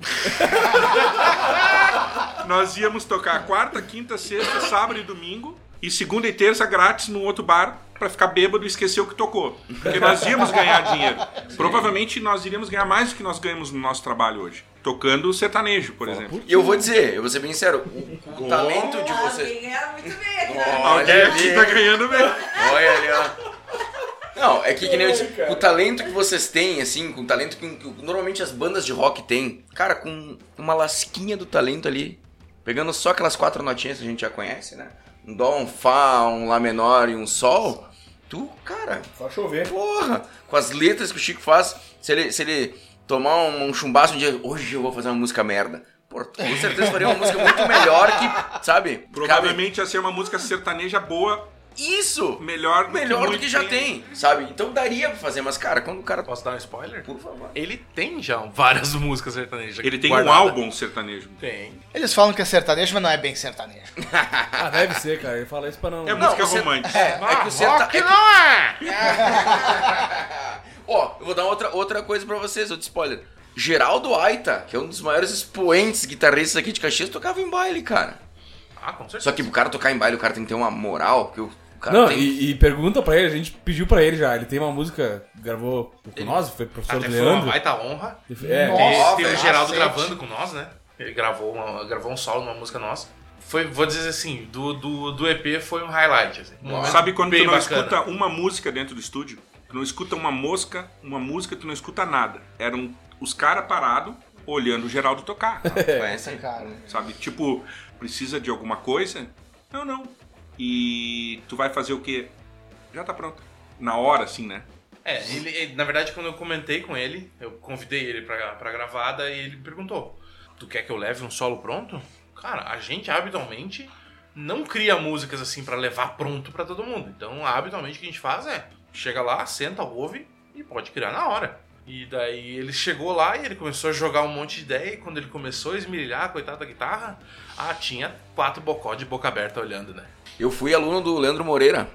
nós íamos tocar quarta, quinta, sexta, sábado e domingo. E segunda e terça grátis num outro bar pra ficar bêbado e esquecer o que tocou. Porque nós íamos ganhar dinheiro. Provavelmente nós iríamos ganhar mais do que nós ganhamos no nosso trabalho hoje. Tocando sertanejo, por exemplo. E eu vou dizer, eu vou ser bem sincero, o, o talento de vocês. Alguém ganha muito bem né? Olha Alguém aqui ali, tá ganhando bem. olha ali, ó. Não, é que, que nem eu disse, o talento que vocês têm, assim, com o talento que, que normalmente as bandas de rock têm, cara, com uma lasquinha do talento ali, pegando só aquelas quatro notinhas que a gente já conhece, né? Um dó, um fá, um lá menor e um sol, tu, cara, Só chover. Porra! Com as letras que o Chico faz, se ele, se ele tomar um, um chumbaço um dia, hoje eu vou fazer uma música merda. Pô, com certeza faria uma música muito melhor que, sabe? Provavelmente ia ser uma música sertaneja boa, Cabe- Isso! melhor, Melhor do muito que já tem. tem, sabe? Então daria pra fazer, mas cara, quando o cara. Posso dar um spoiler? Por favor. Ele tem já várias músicas sertanejas. Ele tem guardadas. um álbum sertanejo. Tem. Eles falam que é sertanejo, mas não é bem sertanejo. Ah, deve ser, cara. Ele fala isso pra não... É música você- romântica. É, é que o serta... rock é que- não é! Ó, eu vou dar outra, outra coisa pra vocês, outro spoiler. Geraldo Aita, que é um dos maiores expoentes guitarristas aqui de Caxias, tocava em baile, cara. Ah, com certeza. Só que pro cara tocar em baile, o cara tem que ter uma moral, porque o cara Não, tem... e, e pergunta pra ele, a gente pediu pra ele já. Ele tem uma música, gravou com nós, foi professor Até do foi uma Leandro. baita honra. É, Nossa. Tem, tem o Geraldo cacete. gravando com nós, né? Ele gravou, uma- gravou um solo numa música nossa. Foi, vou dizer assim, do, do, do EP foi um highlight. Assim. Um Sabe quando tu não bacana. escuta uma música dentro do estúdio? Tu não escuta uma mosca, uma música, tu não escuta nada. Eram os caras parados olhando o Geraldo tocar. Conhece? Cara, Sabe? Tipo, precisa de alguma coisa? Não, não. E tu vai fazer o quê? Já tá pronto. Na hora, assim, né? É, ele, ele- na verdade, quando eu comentei com ele, eu convidei ele pra, pra gravada e ele perguntou: Tu quer que eu leve um solo pronto? Cara, a gente habitualmente não cria músicas assim pra levar pronto pra todo mundo. Então, habitualmente o que a gente faz é chega lá, senta, ouve e pode criar na hora. E daí ele chegou lá e ele começou a jogar um monte de ideia. E quando ele começou a esmirilhar, coitado da guitarra, ah, tinha quatro bocó de boca aberta olhando, né? Eu fui aluno do Leandro Moreira,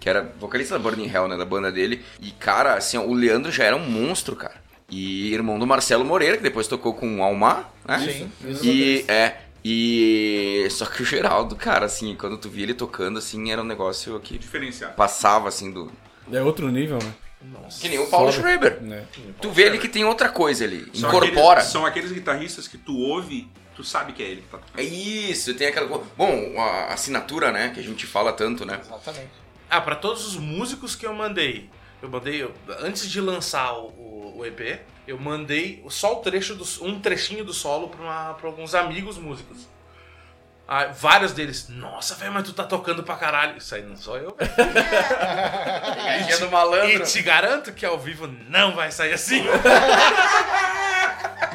que era vocalista da Burning Hell, né, da banda dele. E, cara, assim, ó, o Leandro já era um monstro, cara. E irmão do Marcelo Moreira, que depois tocou com o Almar, né? Sim. E, é, e... Só que o Geraldo, cara, assim, quando tu via ele tocando, assim, era um negócio que Diferenciado. passava, assim, do... É outro nível, né? Que nem o Paulo. Schreiber. Né? Tu vê ali que tem outra coisa ali. São Incorpora. Aqueles, são aqueles guitarristas que tu ouve, tu sabe que é ele que tá tocando. É isso, tem aquela... Bom, a assinatura, né, que a gente fala tanto, né? exatamente. Ah, pra todos os músicos que eu mandei, eu mandei eu- antes de lançar o, o- o EP, eu mandei só o trecho do, um trechinho do solo pra, uma- pra alguns amigos músicos. Ah, vários deles, nossa, velho, mas tu tá tocando pra caralho. Isso aí não sou eu. velho. Pegadinha do E te garanto que ao vivo não vai sair assim.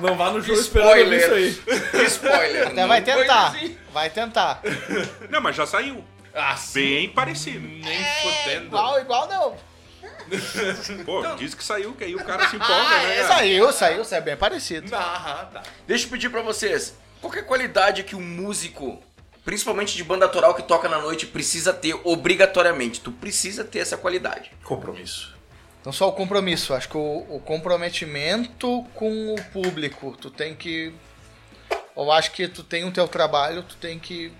Não vá no show esperando Spoiler. isso aí. Spoiler. Até vai não foi tentar. assim. Vai tentar. Não, mas já saiu. Assim, Bem parecido. nem fodendo. Igual, igual não. Pô, diz que saiu, que aí o cara se empolga, Ah, né? é, cara? saiu, saiu, saiu bem parecido. Ah, tá. Deixa eu pedir pra vocês. Qual que é a qualidade que um músico, principalmente de banda autoral que toca na noite, precisa ter obrigatoriamente? Tu precisa ter essa qualidade. Compromisso. Então só o compromisso. Acho que o, o comprometimento com o público. Tu tem que. Eu acho que tu tem o teu trabalho, tu tem que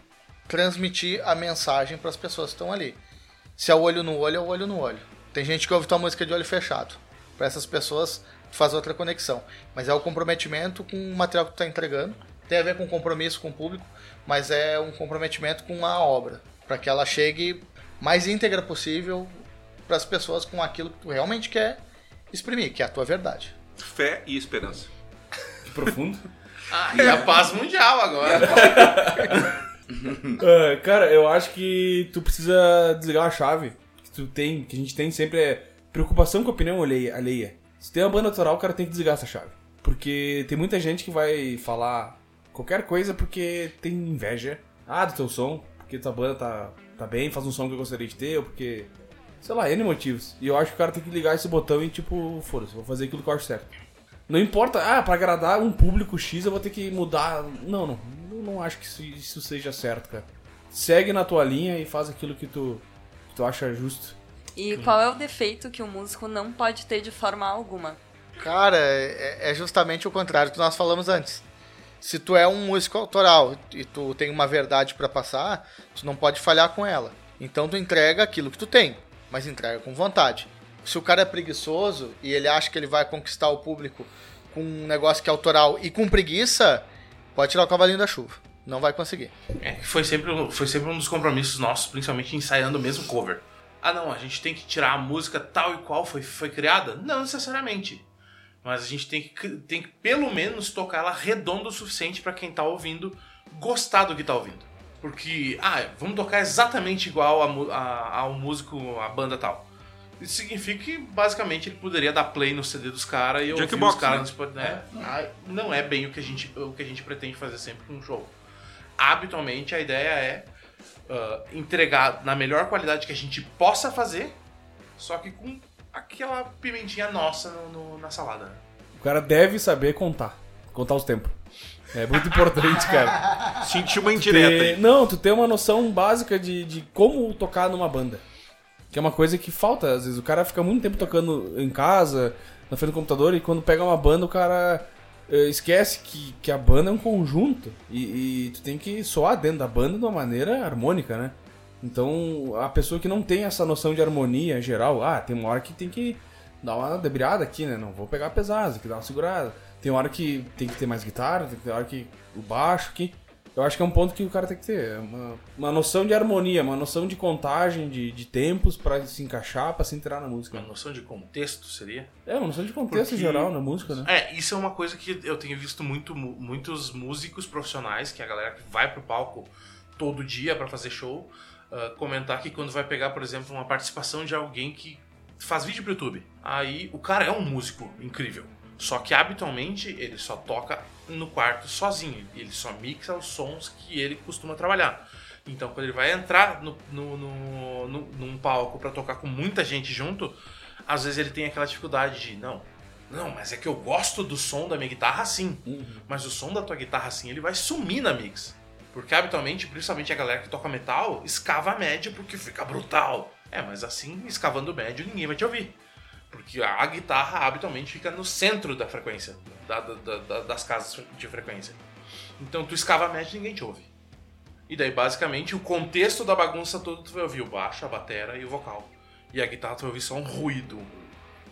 transmitir a mensagem para as pessoas que estão ali. Se é o olho no olho, é o olho no olho. Tem gente que ouve tua música de olho fechado. Para essas pessoas, tu faz outra conexão. Mas é o comprometimento com o material que tu tá entregando. Tem a ver com compromisso com o público, mas é um comprometimento com a obra. Para que ela chegue mais íntegra possível para as pessoas com aquilo que tu realmente quer exprimir, que é a tua verdade. Fé e esperança. Que profundo. Ah, e a paz mundial agora. Ah, cara, eu acho que tu precisa desligar uma chave. Que tu tem, que a gente tem sempre é preocupação com a opinião alheia. alheia. Se tem uma banda autoral, o cara tem que desligar essa chave. Porque tem muita gente que vai falar qualquer coisa porque tem inveja. Ah, do teu som, porque tua banda tá, tá bem, faz um som que eu gostaria de ter, ou porque. Sei lá, N motivos. E eu acho que o cara tem que ligar esse botão e tipo, foda-se, vou fazer aquilo que eu acho certo. Não importa, ah, pra agradar um público X eu vou ter que mudar. Não, não. Eu não acho que isso, isso seja certo, cara. Segue na tua linha e faz aquilo que tu, que tu acha justo. E qual é o defeito que o músico não pode ter de forma alguma? Cara, é, é justamente o contrário do que nós falamos antes. Se tu é um músico autoral e tu tem uma verdade pra passar, tu não pode falhar com ela. Então tu entrega aquilo que tu tem, mas entrega com vontade. Se o cara é preguiçoso e ele acha que ele vai conquistar o público com um negócio que é autoral e com preguiça, pode tirar o cavalinho da chuva. Não vai conseguir. É, foi sempre, foi sempre um dos compromissos nossos, principalmente ensaiando o mesmo cover. Ah não, a gente tem que tirar a música tal e qual foi, foi criada? Não necessariamente. Mas a gente tem que, tem que pelo menos tocar ela redonda o suficiente pra quem tá ouvindo gostar do que tá ouvindo. Porque, ah, vamos tocar exatamente igual a a- ao músico, a banda tal. Isso significa que basicamente ele poderia dar play no CD dos caras e ouvir os caras né? no Spotify. né? Ah, Não é bem o que, a gente, o que a gente pretende fazer sempre com um show habitualmente a ideia é ah, entregar na melhor qualidade que a gente possa fazer, só que com aquela pimentinha nossa no- no- na salada. né? O cara deve saber contar. Contar os tempos. É muito importante, cara. Senti uma indireta Ter- não, tu tem uma noção básica de, de como tocar numa banda. Que é uma coisa que falta, às vezes. O cara fica muito tempo tocando em casa, na frente do computador, e quando pega uma banda, o cara eh, esquece que, que a banda é um conjunto. E, e tu tem que soar dentro da banda de uma maneira harmônica, né? Então, a pessoa que não tem essa noção de harmonia geral, ah, tem uma hora que tem que dar uma debriada aqui, né? Não vou pegar pesado, tem que dar uma segurada. Tem hora que tem que ter mais guitarra, tem que hora que o baixo aqui. Eu acho que é um ponto que o cara tem que ter. é Uma, uma noção de harmonia, uma noção de contagem, de, de tempos pra se encaixar, pra se entrar na música. Uma noção de contexto seria? É, uma noção de contexto Porque- geral na música, né? É, isso é uma coisa que eu tenho visto muito, mu- muitos músicos profissionais, que é a galera que vai pro palco todo dia pra fazer show, ah, comentar que quando vai pegar, por exemplo, uma participação de alguém que faz vídeo pro YouTube, aí o cara é um músico incrível. Só que habitualmente ele só toca no quarto sozinho, ele só mixa os sons que ele costuma trabalhar. Então, quando ele vai entrar no, no, no- no- num palco pra tocar com muita gente junto, às vezes ele tem aquela dificuldade de, não, não, mas é que eu gosto do som da minha guitarra assim. Mas o som da tua guitarra assim, ele vai sumir na mix. Porque habitualmente, principalmente a galera que toca metal, escava a média porque fica brutal. É, mas assim, escavando médio, ninguém vai te ouvir. Porque a guitarra habitualmente fica no centro da frequência, da- da- da- da- das casas de frequência. Então tu escava a média e ninguém te ouve. E daí, basicamente, o contexto da bagunça toda tu vai ouvir o baixo, a batera e o vocal. E a guitarra tu vai ouvir só um ruído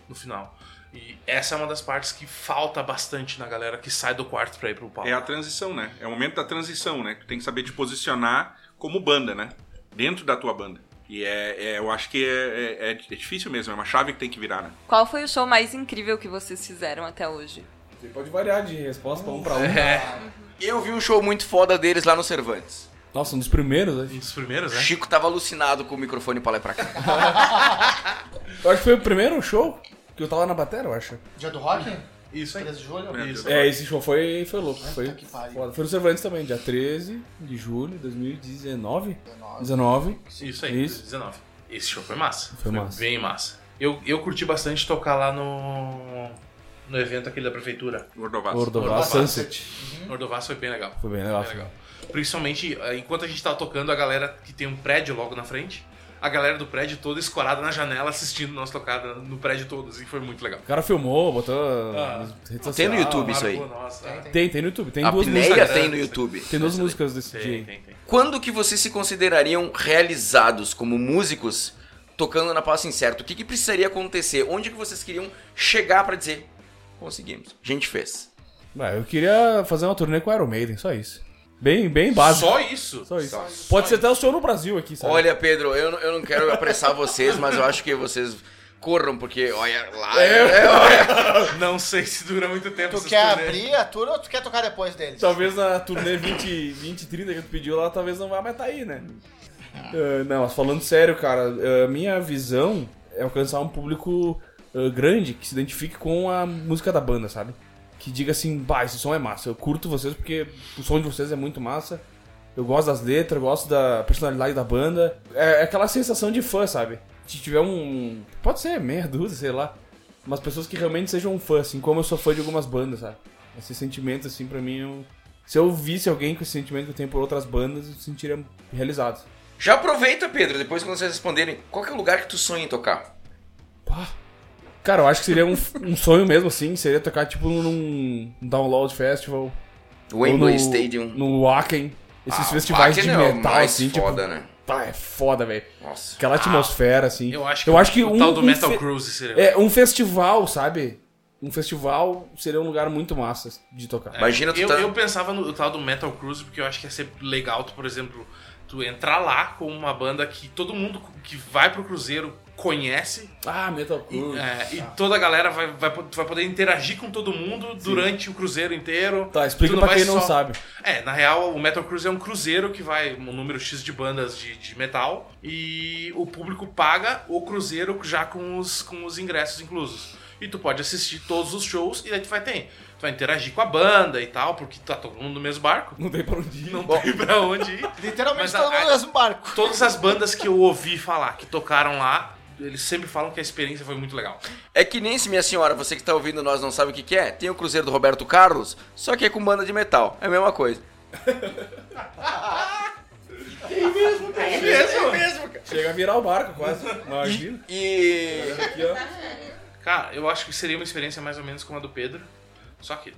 no final. E essa é uma das partes que falta bastante na galera que sai do quarto pra ir pro palco. É a transição, né? É o momento da transição, né? Tu tem que saber te posicionar como banda, né? Dentro da tua banda. E é, é- eu acho que é, é- é difícil mesmo, é uma chave que tem que virar, né? Qual foi o show mais incrível que vocês fizeram até hoje? Você pode variar de resposta um pra um. Eu vi um show muito foda deles lá no Cervantes. Nossa, um dos primeiros, Um acho. dos primeiros, né? Chico tava alucinado com o microfone pra lá e pra cá. Eu acho que foi o primeiro show que eu tava na batera, eu acho. Dia do rock? Isso aí. 13 de julho? Isso. É, esse show foi, foi louco. Foi, que pariu. foda. foi no Cervantes também, dia 13 de julho de 2019. 19. Isso aí, Isso. 19. Esse show foi massa. Foi massa. Bem massa. Eu, eu curti bastante tocar lá no. No evento aquele da prefeitura. Gordovato. Ordová Ordová. Sunset. Ordovás foi bem legal. Foi bem legal. Bem legal. Principalmente, eh, enquanto a gente tava tocando, a galera que tem um prédio logo na frente, a galera do prédio toda escorada na janela assistindo nós tocar no prédio todo, assim, foi muito legal. O cara filmou, botou Ah. redes Tem sociais. no YouTube isso aí. Nossa. Tem, tem no YouTube. Tem A duas músicas. tem no YouTube. Tem duas músicas desse Tem, DJ. tem, tem. Quando que vocês se considerariam realizados como músicos tocando na Passo Incerto? O que, que precisaria acontecer? Onde que vocês queriam chegar pra dizer conseguimos? A gente fez. Ah, eu queria fazer uma turnê com o Iron Maiden, só isso. Bem, bem básico. Só isso? Só isso. Pode ser até o show no Brasil aqui, sabe? Olha, Pedro, eu, não- eu não quero apressar vocês, mas eu acho que vocês corram, porque olha lá. É. é, olha. Não sei se dura muito tempo Tu quer turnês. abrir a tour ou tu quer tocar depois deles? Talvez na turnê 20, 20 30 que tu pediu lá, talvez não vá mais tá aí, né? Ah, não, mas falando sério, cara, a minha visão é alcançar um público ah, grande que se identifique com a música da banda, sabe? Que diga assim, bah, esse som é massa, eu curto vocês porque o som de vocês é muito massa. Eu gosto das letras, eu gosto da personalidade da banda. É aquela sensação de fã, sabe? Se tiver um. Pode ser meia dúzia, sei lá. Mas pessoas que realmente sejam fã, assim, como eu sou fã de algumas bandas, sabe? Esse sentimento, assim, pra mim, eu... se eu visse alguém com esse sentimento que eu tenho por outras bandas, eu me sentiria realizado. Já aproveita, Pedro, depois quando vocês responderem, qual que é o lugar que tu sonha em tocar? Pá. Cara, eu acho que seria um, um sonho mesmo, assim, seria tocar, tipo, num Download Festival. Wembley no, Stadium. No Wacken. Esses Ah, festivais de é metal, mais assim, foda, tipo... né? Tá, é foda, velho. Nossa. Aquela atmosfera, assim. Eu acho que, eu acho que o um, tal do um Metal fe- Cruise seria. É, um festival, sabe? Um festival seria um lugar muito massa de tocar. Imagina tu eu, tá... eu pensava no tal do Metal Cruise porque eu acho que ia ser legal, tu, por exemplo, tu entrar lá com uma banda que todo mundo que vai pro Cruzeiro conhece Ah, Metal e, Cruise. é, e toda a galera vai, vai, vai poder interagir com todo mundo durante o Cruzeiro inteiro. Tá, explica Tu pra quem não só- sabe. É, na real, o Metal Cruise é um cruzeiro que vai um número X de bandas de, de metal e o público paga o cruzeiro já com os, com os ingressos inclusos. E tu pode assistir todos os shows e daí tu vai ter. Tu vai interagir com a banda e tal, porque tá todo mundo no mesmo barco. Não tem pra onde ir. Não tem pra onde ir. Literalmente Mas todo mundo no mesmo barco. Todas as bandas que eu ouvi falar, que tocaram lá, eles sempre falam que a experiência foi muito legal. É que nem se minha senhora, você que tá ouvindo nós não sabe o que, que é, tem o Cruzeiro do Roberto Carlos, só que é com banda de metal. É a mesma coisa. Chega a virar o barco quase. Imagina. E. Aqui, ó. Cara, eu acho que seria uma experiência mais ou menos como a do Pedro. Só que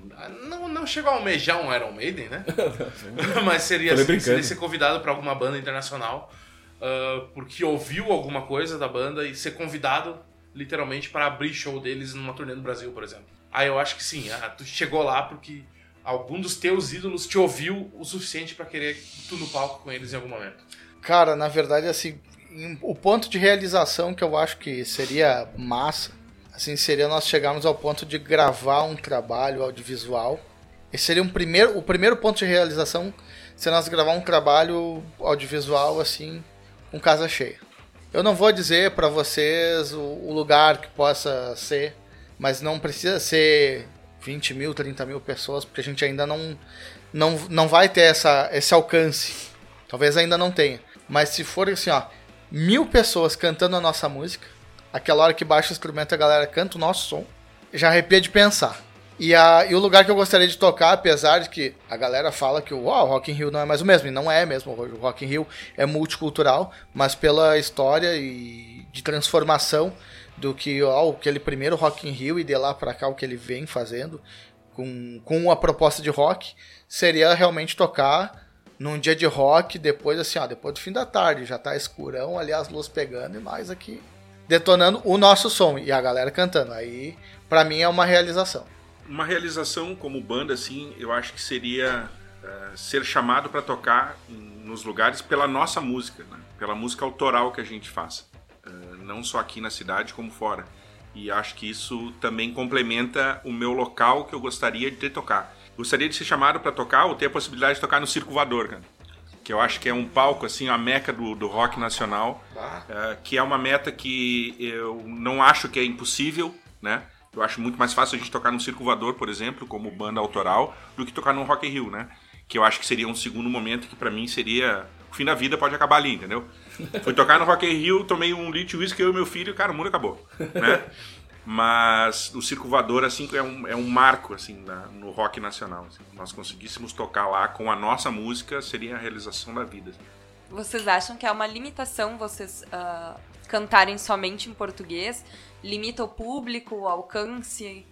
não, não chegou a almejar um Iron Maiden, né? Mas seria, assim, seria ser convidado pra alguma banda internacional ah, porque ouviu alguma coisa da banda e ser convidado literalmente para abrir show deles numa turnê no Brasil, por exemplo. Aí eu acho que sim, ah, tu chegou lá porque algum dos teus ídolos te ouviu o suficiente pra querer tu no palco com eles em algum momento? Cara, na verdade, assim, o ponto de realização que eu acho que seria massa, assim, seria nós chegarmos ao ponto de gravar um trabalho audiovisual. Esse seria um primeiro, o primeiro ponto de realização, se nós gravar um trabalho audiovisual, assim, com casa cheia. Eu não vou dizer pra vocês o, o lugar que possa ser, mas não precisa ser 20 mil, 30 mil pessoas, porque a gente ainda não, não, não vai ter essa, esse alcance. Talvez ainda não tenha. Mas se for assim, ó, mil pessoas cantando a nossa música, aquela hora que baixa o instrumento a galera canta o nosso som, já arrepia de pensar. E, a, e o lugar que eu gostaria de tocar, apesar de que a galera fala que o "Uau, o Rock in Rio não é mais o mesmo, e não é mesmo, o Rock in Rio é multicultural, mas pela história e de transformação do que ó, aquele primeiro Rock in Rio e de lá pra cá o que ele vem fazendo com, com a proposta de rock, seria realmente tocar num dia de rock, depois assim, ó, depois do fim da tarde, já tá escurão ali as luzes pegando e nós aqui detonando o nosso som e a galera cantando. Aí, pra mim é uma realização. Uma realização como banda, assim, eu acho que seria eh, ser chamado para tocar em- nos lugares pela nossa música, né? pela música autoral que a gente faça. Eh, não só aqui na cidade, como fora. E acho que isso também complementa o meu local que eu gostaria de tocar. Gostaria de ser chamado para tocar ou ter a possibilidade de tocar no Circo Voador, cara. Que eu acho que é um palco, assim, a meca do, do rock nacional. eh, que é uma meta que eu não acho que é impossível, né? Eu acho muito mais fácil a gente tocar no Circo Voador, por exemplo, como banda autoral, do que tocar no Rock in Rio, né? Que eu acho que seria um segundo momento que pra mim seria... O fim da vida pode acabar ali, entendeu? Fui tocar no Rock in Rio, tomei um litro de uísque, eu e meu filho, cara, o mundo acabou, né? Mas o Circo Voador, assim, é um, é um marco, assim, na- no rock nacional. assim. Nós conseguíssemos tocar lá com a nossa música, seria a realização da vida. assim. Vocês acham que é uma limitação vocês ah, cantarem somente em português? Limita o público, o alcance?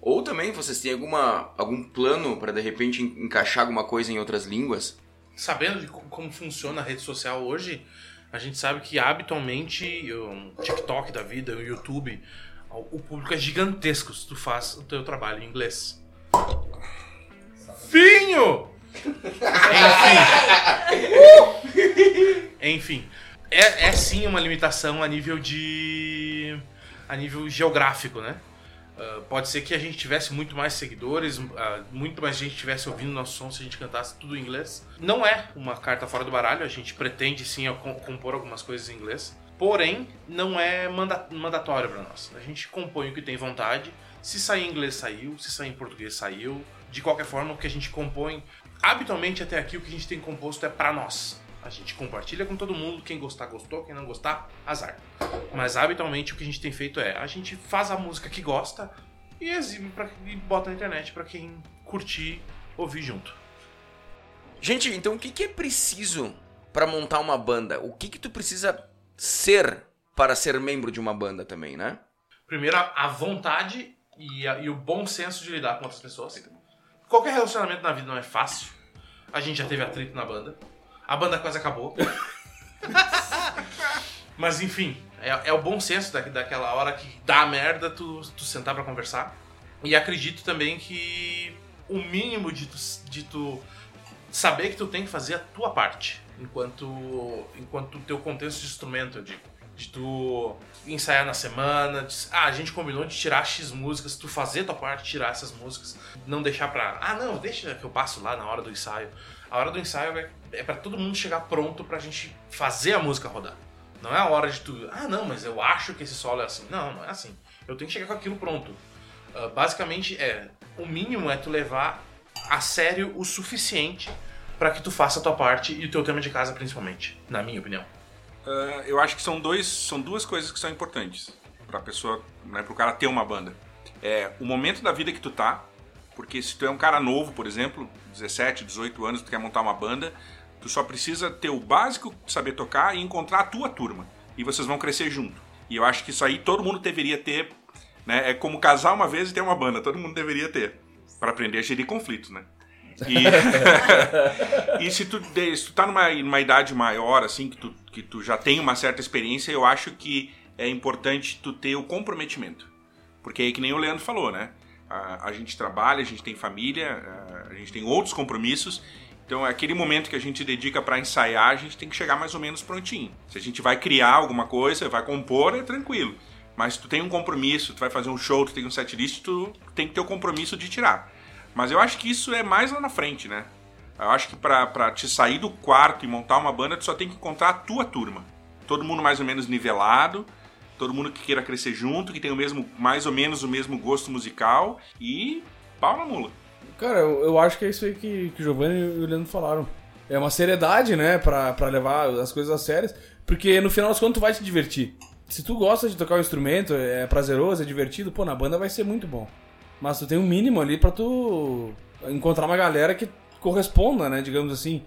Ou também vocês têm alguma, algum plano pra de repente en- encaixar alguma coisa em outras línguas? Sabendo de co- como funciona a rede social hoje, a gente sabe que habitualmente o TikTok da vida, o YouTube, o público é gigantesco se tu faz o teu trabalho em inglês. Vinho! Enfim. Enfim. É, é sim uma limitação a nível de. A nível geográfico, né? Ah, pode ser que a gente tivesse muito mais seguidores, ah, muito mais gente tivesse ouvindo nosso som se a gente cantasse tudo em inglês. Não é uma carta fora do baralho, a gente pretende sim compor algumas coisas em inglês. Porém, não é manda- mandatório para nós. A gente compõe o que tem vontade. Se sair em inglês, saiu. Se sair em português, saiu. De qualquer forma, o que a gente compõe, habitualmente até aqui, o que a gente tem composto é para nós. A gente compartilha com todo mundo. Quem gostar, gostou. Quem não gostar, azar. Mas habitualmente o que a gente tem feito é a gente faz a música que gosta e exibe pra, e bota na internet pra quem curtir ouvir junto. Gente, então o que, que é preciso pra montar uma banda? O que, que tu precisa ser para ser membro de uma banda também, né? Primeiro, a, a vontade e, a- e o bom senso de lidar com outras pessoas. Qualquer relacionamento na vida não é fácil. A gente já teve atrito na banda. A banda quase acabou. Mas enfim, é, é o bom senso da, daquela hora que dá merda tu, tu sentar pra conversar. E acredito também que o mínimo de tu, de tu saber que tu tem que fazer a tua parte. Enquanto enquanto teu contexto de instrumento, eu digo. De tu ensaiar na semana, de, ah, a gente combinou de tirar X músicas, tu fazer a tua parte, tirar essas músicas, não deixar pra. Ah, não, deixa que eu passo lá na hora do ensaio. A hora do ensaio é, é para todo mundo chegar pronto pra gente fazer a música rodar. Não é a hora de tu. Ah, não, mas eu acho que esse solo é assim. Não, não é assim. Eu tenho que chegar com aquilo pronto. Ah, basicamente, é. O mínimo é tu levar a sério o suficiente pra que tu faça a tua parte e o teu tema de casa, principalmente. Na minha opinião. Ah, eu acho que são, dois, são duas coisas que são importantes pra pessoa, né, pro cara ter uma banda. É o momento da vida que tu tá, porque se tu é um cara novo, por exemplo, 17, 18 anos, tu quer montar uma banda, tu só precisa ter o básico, saber tocar e encontrar a tua turma. E vocês vão crescer junto. E eu acho que isso aí todo mundo deveria ter, né? É como casar uma vez e ter uma banda, todo mundo deveria ter. Pra aprender a gerir conflitos, né? E, e se, tu, se tu tá numa, numa idade maior, assim, que tu, que tu já tem uma certa experiência, eu acho que é importante tu ter o comprometimento. Porque é que nem o Leandro falou, né? a, a gente trabalha, a gente tem família, a, a gente tem outros compromissos. Então, é aquele momento que a gente dedica para ensaiar, a gente tem que chegar mais ou menos prontinho. Se a gente vai criar alguma coisa, vai compor, é tranquilo. Mas tu tem um compromisso, tu vai fazer um show, tu tem um setlist, tu tem que ter o compromisso de tirar. Mas eu acho que isso é mais lá na frente, né? Eu acho que pra te sair do quarto e montar uma banda, tu só tem que encontrar a tua turma. Todo mundo mais ou menos nivelado, todo mundo que queira crescer junto, que tem o mesmo, mais ou menos o mesmo gosto musical e pau na mula. Cara, eu, eu acho que é isso aí que, que o Giovanni e o Leandro falaram. É uma seriedade, né, pra, pra levar as coisas a sérias, porque no final das contas tu vai te divertir. Se tu gosta de tocar um instrumento, é prazeroso, é divertido, pô, na banda vai ser muito bom. Mas tu tem um mínimo ali pra tu encontrar uma galera que corresponda, né, digamos assim,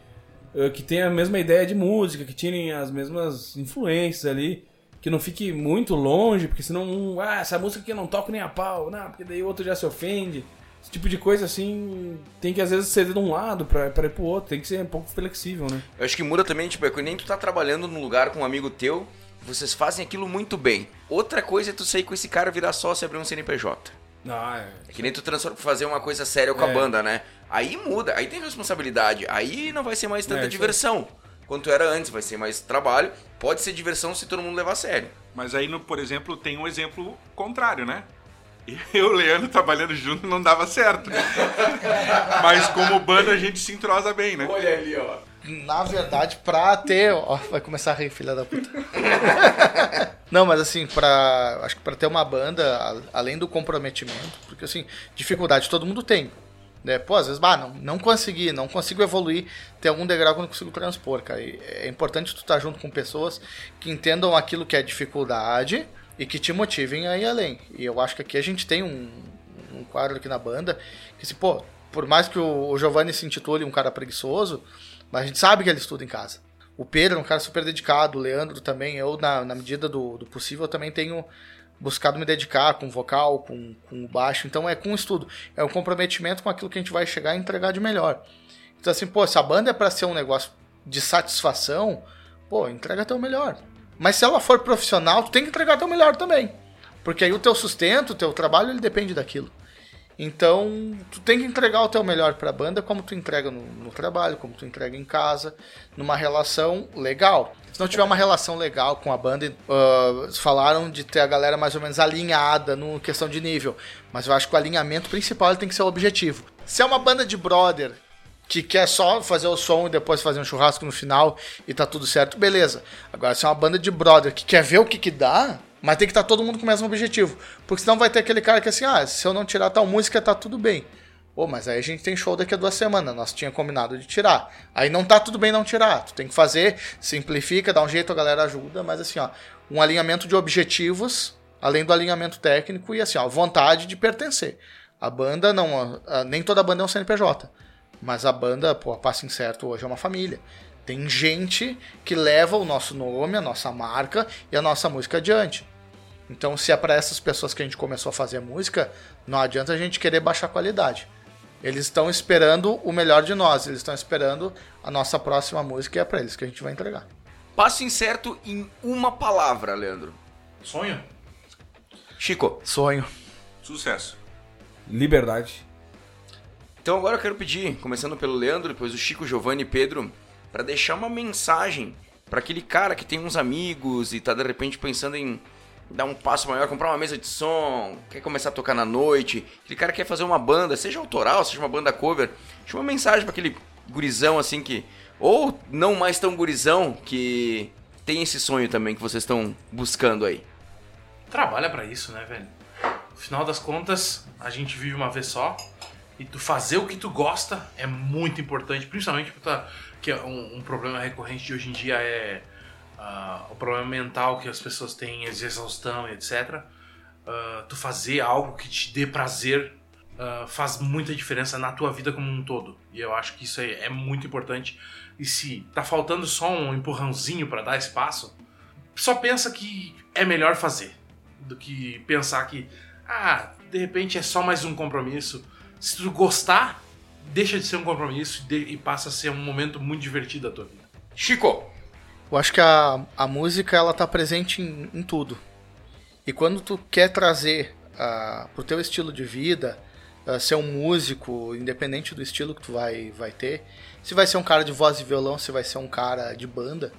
eh, que tenha a mesma ideia de música, que tirem as mesmas influências ali, que não fique muito longe, porque senão, ah, essa música aqui eu não toco nem a pau, não, porque daí o outro já se ofende. Esse tipo de coisa, assim, tem que às vezes ceder de um lado pra, pra ir pro outro, tem que ser um pouco flexível, né? Eu acho que muda também, tipo, é que nem tu tá trabalhando num lugar com um amigo teu, vocês fazem aquilo muito bem. Outra coisa é tu sair com esse cara, virar sócio e abrir um CNPJ. Ah, É que nem tu transforma pra fazer uma coisa séria com a É. banda, né? Aí muda, aí tem responsabilidade. Aí não vai ser mais tanta É, diversão quanto era antes, vai ser mais trabalho. Pode ser diversão se todo mundo levar a sério. Mas aí, no, por exemplo, tem um exemplo contrário, né? Eu e o Leandro trabalhando junto não dava certo. Mas como banda a gente se entrosa bem, né? Olha ali, ó. Na verdade, pra ter. Ó, vai começar a rir, filha da puta. Não, mas assim, pra. Acho que pra ter uma banda, além do comprometimento, porque assim, dificuldade todo mundo tem. Né? Pô, às vezes, bah, não, não consegui, não consigo evoluir, tem algum degrau que eu não consigo transpor, cara. E é importante tu estar junto com pessoas que entendam aquilo que é dificuldade e que te motivem a ir além. E eu acho que aqui a gente tem um, um quadro aqui na banda que, se, pô, por mais que o, o Giovanni se intitule um cara preguiçoso, mas a gente sabe que ele estuda em casa. O Pedro é um cara super dedicado, o Leandro também, eu, na, na medida do, do possível, também tenho buscado me dedicar com vocal, com, com o baixo. Então é com estudo, é um comprometimento com aquilo que a gente vai chegar e entregar de melhor. Então assim, pô, se a banda é pra ser um negócio de satisfação, pô, entrega teu melhor. Mas se ela for profissional, tu tem que entregar teu melhor também. Porque aí o teu sustento, o teu trabalho, ele depende daquilo. Então, tu tem que entregar o teu melhor pra banda, como tu entrega no, no trabalho, como tu entrega em casa, numa relação legal. Se não tiver uma relação legal com a banda, ah, falaram de ter a galera mais ou menos alinhada no questão de nível. Mas eu acho que o alinhamento principal tem que ser o objetivo. Se é uma banda de brother que quer só fazer o som e depois fazer um churrasco no final e tá tudo certo, beleza. Agora, se é uma banda de brother que quer ver o que que dá, mas tem que estar todo mundo com o mesmo objetivo. Porque senão vai ter aquele cara que assim, ah, se eu não tirar tal música, tá tudo bem. Pô, mas aí a gente tem show daqui a duas semanas, nós tinha combinado de tirar. Aí não tá tudo bem não tirar, tu tem que fazer, simplifica, dá um jeito, a galera ajuda, mas assim, ó, um alinhamento de objetivos, além do alinhamento técnico e assim, ó, vontade de pertencer. A banda não, nem toda banda é um CNPJ. Mas a banda, pô, a Passo Incerto hoje é uma família. Tem gente que leva o nosso nome, a nossa marca e a nossa música adiante. Então, se é para essas pessoas que a gente começou a fazer música, não adianta a gente querer baixar a qualidade. Eles estão esperando o melhor de nós, eles estão esperando a nossa próxima música e é para eles que a gente vai entregar. Passo incerto em uma palavra, Leandro. Sonho? Chico, Sonho. Sucesso. Liberdade. Então agora eu quero pedir, começando pelo Leandro, depois o Chico, Giovanni e Pedro, pra deixar uma mensagem pra aquele cara que tem uns amigos e tá de repente pensando em dar um passo maior, comprar uma mesa de som, quer começar a tocar na noite, aquele cara quer fazer uma banda, seja autoral, seja uma banda cover, deixa uma mensagem pra aquele gurizão assim que ou não mais tão gurizão que tem esse sonho também que vocês estão buscando aí. Trabalha pra isso, né, velho? No final das contas, a gente vive uma vez só. E tu fazer o que tu gosta é muito importante, principalmente porque tá, que é um, um problema recorrente de hoje em dia é ah, o problema mental que as pessoas têm, de exaustão e etc. Ah, tu fazer algo que te dê prazer ah, faz muita diferença na tua vida como um todo. E eu acho que isso é, é muito importante. E se tá faltando só um empurrãozinho pra dar espaço, só pensa que é melhor fazer do que pensar que, ah, de repente é só mais um compromisso. Se tu gostar, deixa de ser um compromisso e passa a ser um momento muito divertido da tua vida. Chico, Eu acho que a, a música ela tá presente em, em tudo. E quando tu quer trazer ah, pro teu estilo de vida uh, ser um músico, independente do estilo que tu vai, vai ter. Se vai ser um cara de voz e violão, se vai ser um cara de banda.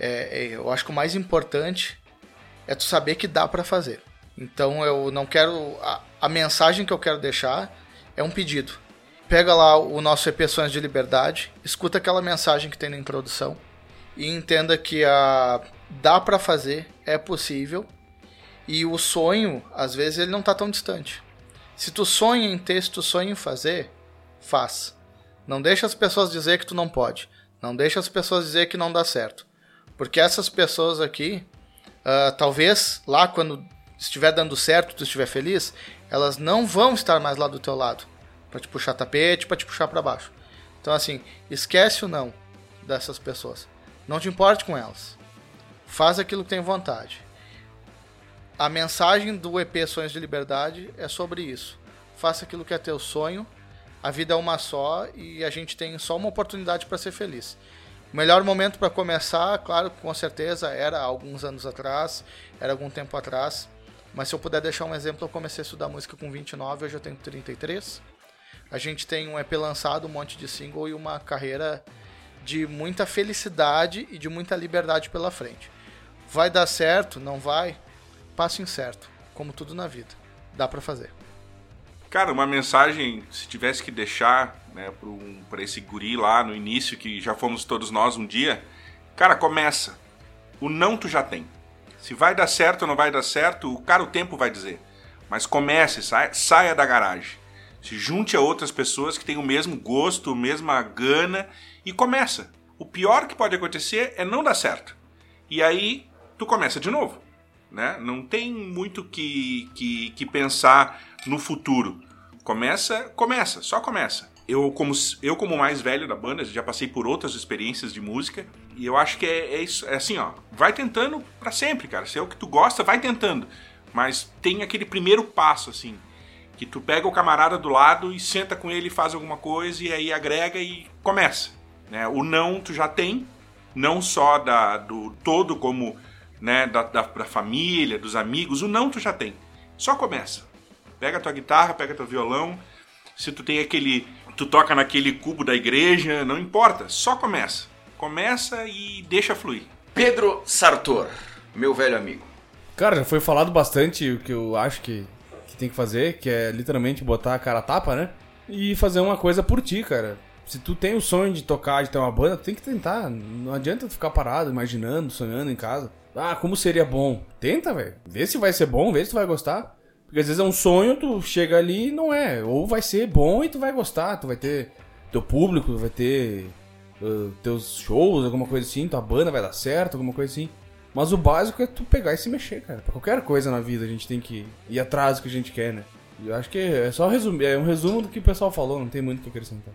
É, é, eu acho que o mais importante é tu saber que dá para fazer. Então eu não quero. A, a, mensagem que eu quero deixar é um pedido. Pega lá o nosso EP Sonhos de Liberdade, escuta aquela mensagem que tem na introdução e entenda que a, dá para fazer, é possível e o sonho, às vezes, ele não tá tão distante. Se tu sonha em ter, se tu sonha em fazer, faz. Não deixa as pessoas dizer que tu não pode. Não deixa as pessoas dizer que não dá certo. Porque essas pessoas aqui, uh, talvez lá quando estiver dando certo, tu estiver feliz, elas não vão estar mais lá do teu lado para te puxar tapete, para te puxar para baixo. Então assim, esquece o não dessas pessoas. Não te importe com elas. Faz aquilo que tem vontade. A mensagem do EP Sonhos de Liberdade é sobre isso. Faça aquilo que é teu sonho. A vida é uma só e a gente tem só uma oportunidade para ser feliz. O melhor momento para começar, claro, com certeza, era alguns anos atrás, era algum tempo atrás. Mas se eu puder deixar um exemplo, eu comecei a estudar música com 29, hoje eu tenho 33. A gente tem um EP lançado, um monte de single e uma carreira de muita felicidade e de muita liberdade pela frente. Vai dar certo? Não vai? passo incerto, como tudo na vida. Dá para fazer. Cara, uma mensagem, se tivesse que deixar né, para um, esse guri lá no início, que já fomos todos nós um dia, cara, começa. O não tu já tem. Se vai dar certo ou não vai dar certo, o cara o tempo vai dizer. Mas comece, saia, saia da garagem. Se junte a outras pessoas que têm o mesmo gosto, a mesma gana e começa. O pior que pode acontecer é não dar certo. E aí tu começa de novo né? Não tem muito que, que, que pensar no futuro. Começa, começa, só começa. Eu como, eu, como mais velho da banda, já passei por outras experiências de música. E eu acho que é, é isso. É assim, ó. Vai tentando para sempre, cara. Se é o que tu gosta, vai tentando. Mas tem aquele primeiro passo, assim. Que tu pega o camarada do lado e senta com ele, faz alguma coisa e aí agrega e começa. Né? O não tu já tem. Não só da, do todo como né, da, da, da família, dos amigos, o não tu já tem. Só começa. Pega tua guitarra, pega teu violão. Se tu tem aquele. Tu toca naquele cubo da igreja, não importa, só começa. Começa e deixa fluir. Pedro Sartor, meu velho amigo. Cara, já foi falado bastante o que eu acho que, que tem que fazer, que é literalmente botar a cara a tapa, né? E fazer uma coisa por ti, cara. Se tu tem o sonho de tocar, de ter uma banda, tu tem que tentar. Não adianta tu ficar parado, imaginando, sonhando em casa. Ah, como seria bom. Tenta, velho. Vê se vai ser bom, vê se tu vai gostar. Porque às vezes é um sonho, tu chega ali e não é. Ou vai ser bom e tu vai gostar, tu vai ter teu público, vai ter uh, teus shows, alguma coisa assim, tua banda vai dar certo, alguma coisa assim. Mas o básico é tu pegar e se mexer, cara. Pra qualquer coisa na vida a gente tem que ir atrás do que a gente quer, né? Eu acho que é só resumir, é um resumo do que o pessoal falou, não tem muito o que acrescentar.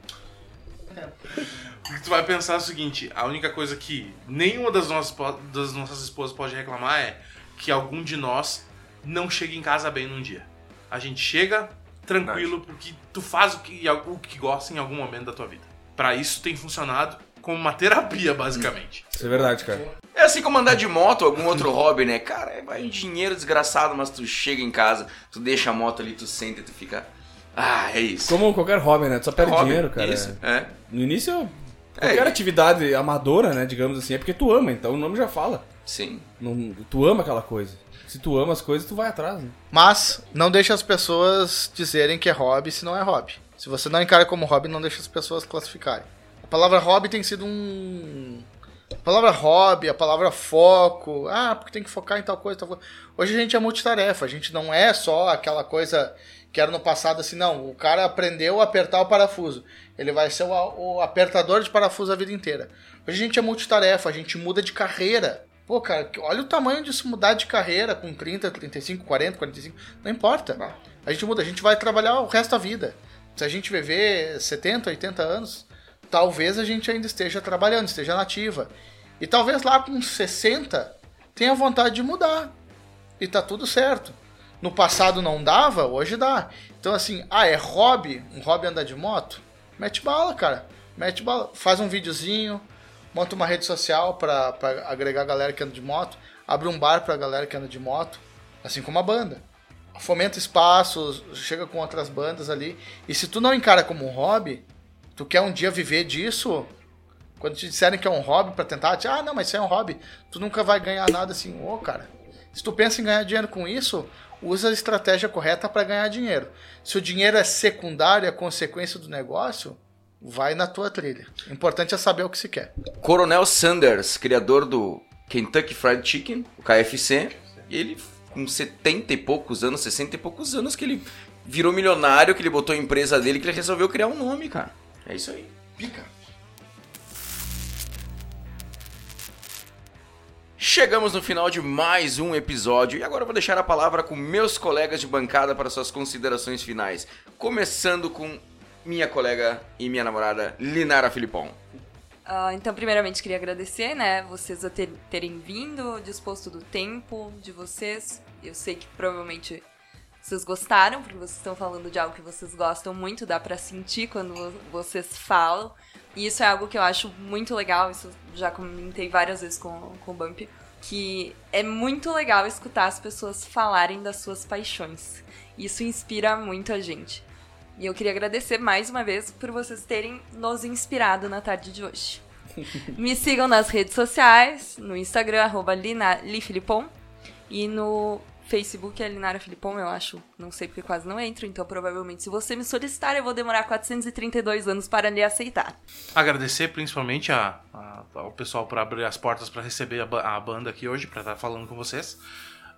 Tu vai pensar o seguinte: a única coisa que nenhuma das nossas, das nossas esposas pode reclamar é que algum de nós não chega em casa bem num dia. A gente chega tranquilo Verdade. porque tu faz o que, o que gosta em algum momento da tua vida. Para isso tem funcionado como uma terapia, basicamente. Isso é verdade, cara. É assim como andar de moto, algum outro hobby, né? Cara, é, vai dinheiro desgraçado, mas tu chega em casa, tu deixa a moto ali, tu senta e tu fica. Ah, é isso. Como qualquer hobby, né? Tu só perde Hobby, dinheiro, cara. Isso, é. No início, É, qualquer e- atividade amadora, né, digamos assim, é porque tu ama, então o nome já fala. Sim. Não, tu ama aquela coisa. Se tu ama as coisas, tu vai atrás, né? Mas não deixa as pessoas dizerem que é hobby se não é hobby. Se você não encara como hobby, não deixa as pessoas classificarem. A palavra hobby tem sido um. A palavra hobby, a palavra foco. Ah, porque tem que focar em tal coisa, tal coisa. Hoje a gente é multitarefa. A gente não é só aquela coisa que era no passado assim, não. O cara aprendeu a apertar o parafuso. Ele vai ser o, o apertador de parafuso a vida inteira. Hoje a gente é multitarefa, a gente muda de carreira. Pô, cara, olha o tamanho disso mudar de carreira com 30, 35, 40, 45. Não importa. A gente muda, a gente vai trabalhar o resto da vida. Se a gente viver 70, 80 anos, talvez a gente ainda esteja trabalhando, esteja nativa. E talvez lá com 60 tenha vontade de mudar. E tá tudo certo. No passado não dava, hoje dá. Então assim, ah, é hobby? Um hobby andar de moto? Mete bala, cara. Mete bala. Faz um videozinho, monta uma rede social pra agregar a galera que anda de moto, abre um bar pra galera que anda de moto, assim como a banda. fomenta espaços, chega com outras bandas ali. E se tu não encara como um hobby, tu quer um dia viver disso, quando te disserem que é um hobby pra tentar, te, ah, não, mas isso é um hobby, tu nunca vai ganhar nada assim, ô, cara. Se tu pensa em ganhar dinheiro com isso, usa a estratégia correta para ganhar dinheiro. Se o dinheiro é secundário, é consequência do negócio, vai na tua trilha. O importante é saber o que se quer. Coronel Sanders, criador do Kentucky Fried Chicken, o KFC, ele com 70 e poucos anos, 60 e poucos anos que ele virou milionário, que ele botou a empresa dele, que ele resolveu criar um nome, cara. É isso aí. Pica. Chegamos no final de mais um episódio e agora eu vou deixar a palavra com meus colegas de bancada para suas considerações finais. Começando com minha colega e minha namorada, Linara Filipão. Ah, então, primeiramente, queria agradecer, né, vocês a ter- terem vindo, disposto do tempo de vocês. Eu sei que provavelmente vocês gostaram, porque vocês estão falando de algo que vocês gostam muito, dá pra sentir quando vo- vocês falam. E isso é algo que eu acho muito legal, isso já comentei várias vezes com, com o Bump, que é muito legal escutar as pessoas falarem das suas paixões. Isso inspira muito a gente. E eu queria agradecer mais uma vez por vocês terem nos inspirado na tarde de hoje. Me sigam nas redes sociais, no Instagram, arroba Lifilipon, e no Facebook é Linara Filipon, eu acho. Não sei porque quase não entro, então provavelmente se você me solicitar, eu vou demorar 432 anos para lhe aceitar. Agradecer principalmente a, a- ao pessoal por abrir as portas para receber a, a banda aqui hoje, para estar falando com vocês.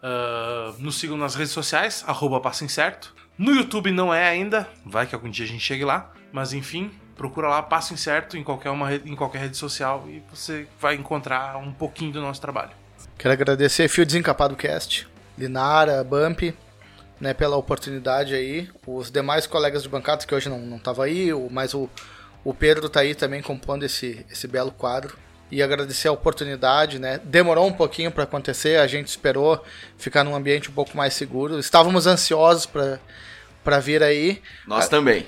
Ah, nos sigam nas redes sociais, arroba Passo Incerto. No YouTube não é ainda, vai que algum dia a gente chegue lá. Mas enfim, procura lá Passo Incerto em qualquer, uma, em qualquer rede social e você vai encontrar um pouquinho do nosso trabalho. Quero agradecer Fio Desencapado Cast, Linara, Bump, né, pela oportunidade aí. Os demais colegas de bancada que hoje não não aí, mas o, o Pedro tá aí também compondo esse, esse belo quadro. E agradecer a oportunidade, né? Demorou um pouquinho para acontecer, a gente esperou ficar num ambiente um pouco mais seguro. Estávamos ansiosos para para vir aí. Nós também.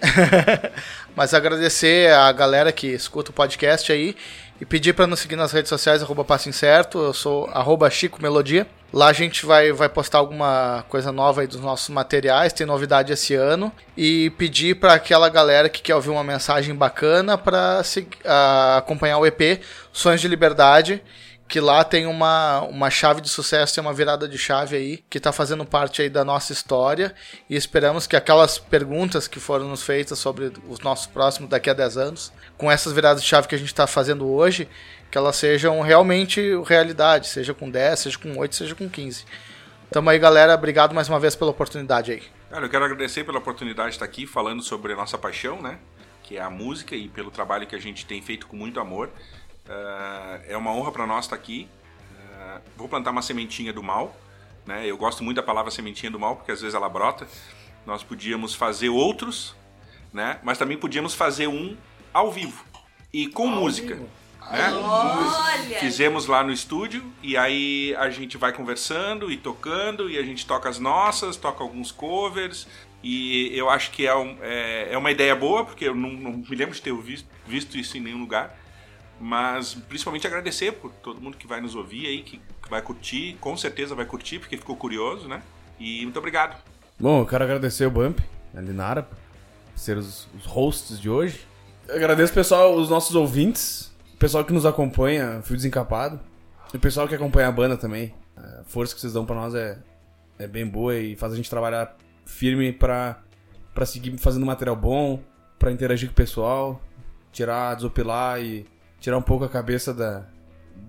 Mas agradecer a galera que escuta o podcast aí e pedir para nos seguir nas redes sociais, arroba Passo Incerto, eu sou arroba Chico Melodia. Lá a gente vai, vai postar alguma coisa nova aí dos nossos materiais, tem novidade esse ano. E pedir para aquela galera que quer ouvir uma mensagem bacana para acompanhar o EP Sonhos de Liberdade, que lá tem uma, uma chave de sucesso, tem uma virada de chave aí, que está fazendo parte aí da nossa história. E esperamos que aquelas perguntas que foram nos feitas sobre os nossos próximos daqui a 10 anos, com essas viradas de chave que a gente está fazendo hoje, que elas sejam realmente realidade, seja com 10, seja com 8, seja com 15. Tamo aí, galera. Obrigado mais uma vez pela oportunidade aí. Cara, eu quero agradecer pela oportunidade de estar aqui falando sobre a nossa paixão, né? Que é a música e pelo trabalho que a gente tem feito com muito amor. Ah, é uma honra para nós estar aqui. Ah, vou plantar uma sementinha do mal, né? Eu gosto muito da palavra sementinha do mal porque às vezes ela brota. Nós podíamos fazer outros, né? Mas também podíamos fazer um ao vivo e com música. Né? Olha! Fizemos lá no estúdio e aí a gente vai conversando e tocando e a gente toca as nossas, toca alguns covers e eu acho que é, um- é, é uma ideia boa porque eu não, não me lembro de ter visto, visto isso em nenhum lugar, mas principalmente agradecer por todo mundo que vai nos ouvir aí, que, que vai curtir, com certeza vai curtir porque ficou curioso, né? E muito obrigado. Bom, eu quero agradecer o Bump, a Linara, por ser os, os hosts de hoje. Eu agradeço, pessoal, os nossos ouvintes, o pessoal que nos acompanha, Fio Desencapado, e o pessoal que acompanha a banda também. A força que vocês dão pra nós é, é bem boa e faz a gente trabalhar firme pra, pra seguir fazendo material bom, pra interagir com o pessoal, tirar, desopilar e tirar um pouco a cabeça da,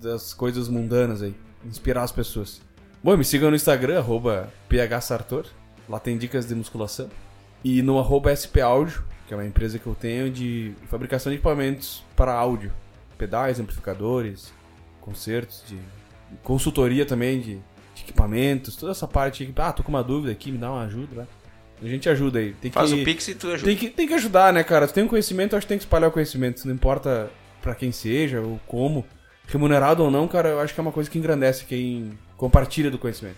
das coisas mundanas aí, inspirar as pessoas. Bom, me sigam no Instagram, phsartor. Lá tem dicas de musculação. E no arroba que é uma empresa que eu tenho de fabricação de equipamentos para áudio. Pedais, amplificadores, concertos, de consultoria também de, de equipamentos, toda essa parte. Ah, tô com uma dúvida aqui, me dá uma ajuda, né? A gente ajuda aí. Tem Faz que, o pix e tu ajuda. tem que, tem que ajudar, né, cara? Tu tem um conhecimento, eu acho que tem que espalhar o conhecimento. Não importa pra quem seja ou como. Remunerado ou não, cara, eu acho que é uma coisa que engrandece quem compartilha do conhecimento.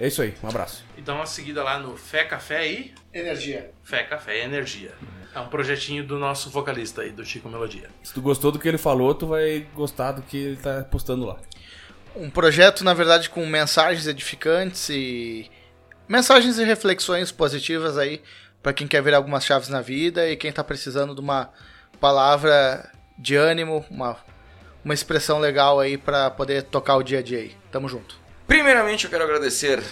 É isso aí, um abraço. E dá uma seguida lá no Fé Café e Energia. Fé Café e Energia. É um projetinho do nosso vocalista aí, do Chico Melodia. Se tu gostou do que ele falou, tu vai gostar do que ele tá postando lá. Um projeto, na verdade, com mensagens edificantes e mensagens e reflexões positivas aí para quem quer ver algumas chaves na vida e quem tá precisando de uma palavra de ânimo, uma, uma expressão legal aí para poder tocar o dia a dia aí. Tamo junto. Primeiramente, eu quero agradecer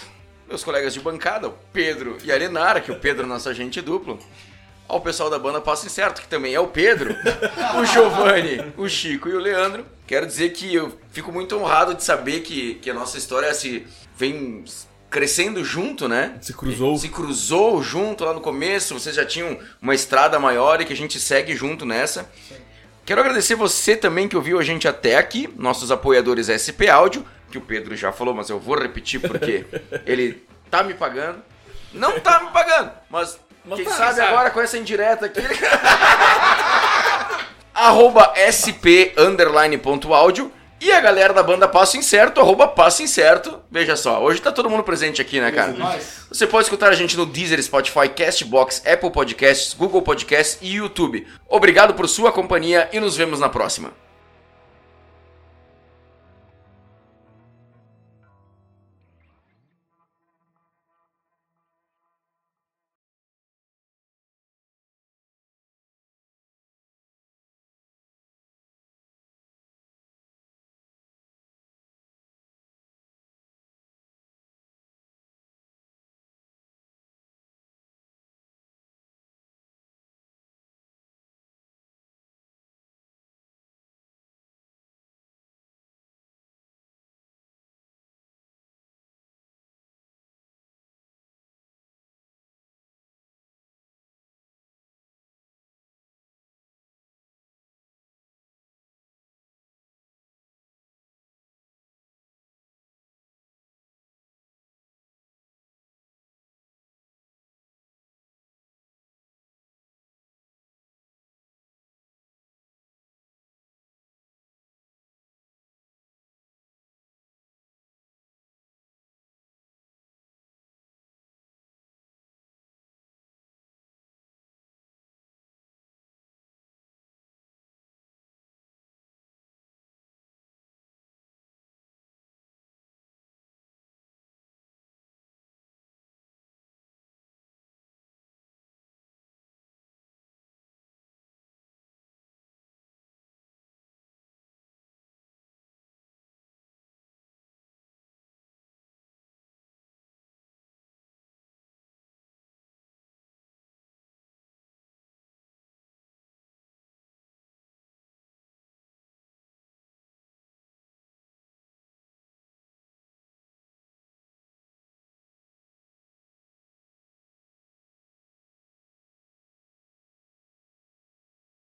meus colegas de bancada, o Pedro e a Lenara, que o Pedro é nosso agente duplo. Ao pessoal da banda Passo Incerto, que também é o Pedro, o Giovanni, o Chico e o Leandro. Quero dizer que eu fico muito honrado de saber que, que a nossa história se vem crescendo junto, né? Se cruzou. Se cruzou junto lá no começo, vocês já tinham uma estrada maior e que a gente segue junto nessa. Quero agradecer você também que ouviu a gente até aqui, nossos apoiadores SP Áudio, que o Pedro já falou, mas eu vou repetir porque ele tá me pagando. Não tá me pagando, mas, quem tá, sabe, sabe. agora com essa indireta aqui. arroba sp underline ponto áudio e a galera da banda Passo Incerto, arroba Passo Incerto. Veja só, hoje tá todo mundo presente aqui, né, cara? Você pode escutar a gente no Deezer, Spotify, Castbox, Apple Podcasts, Google Podcasts e YouTube. Obrigado por sua companhia e nos vemos na próxima.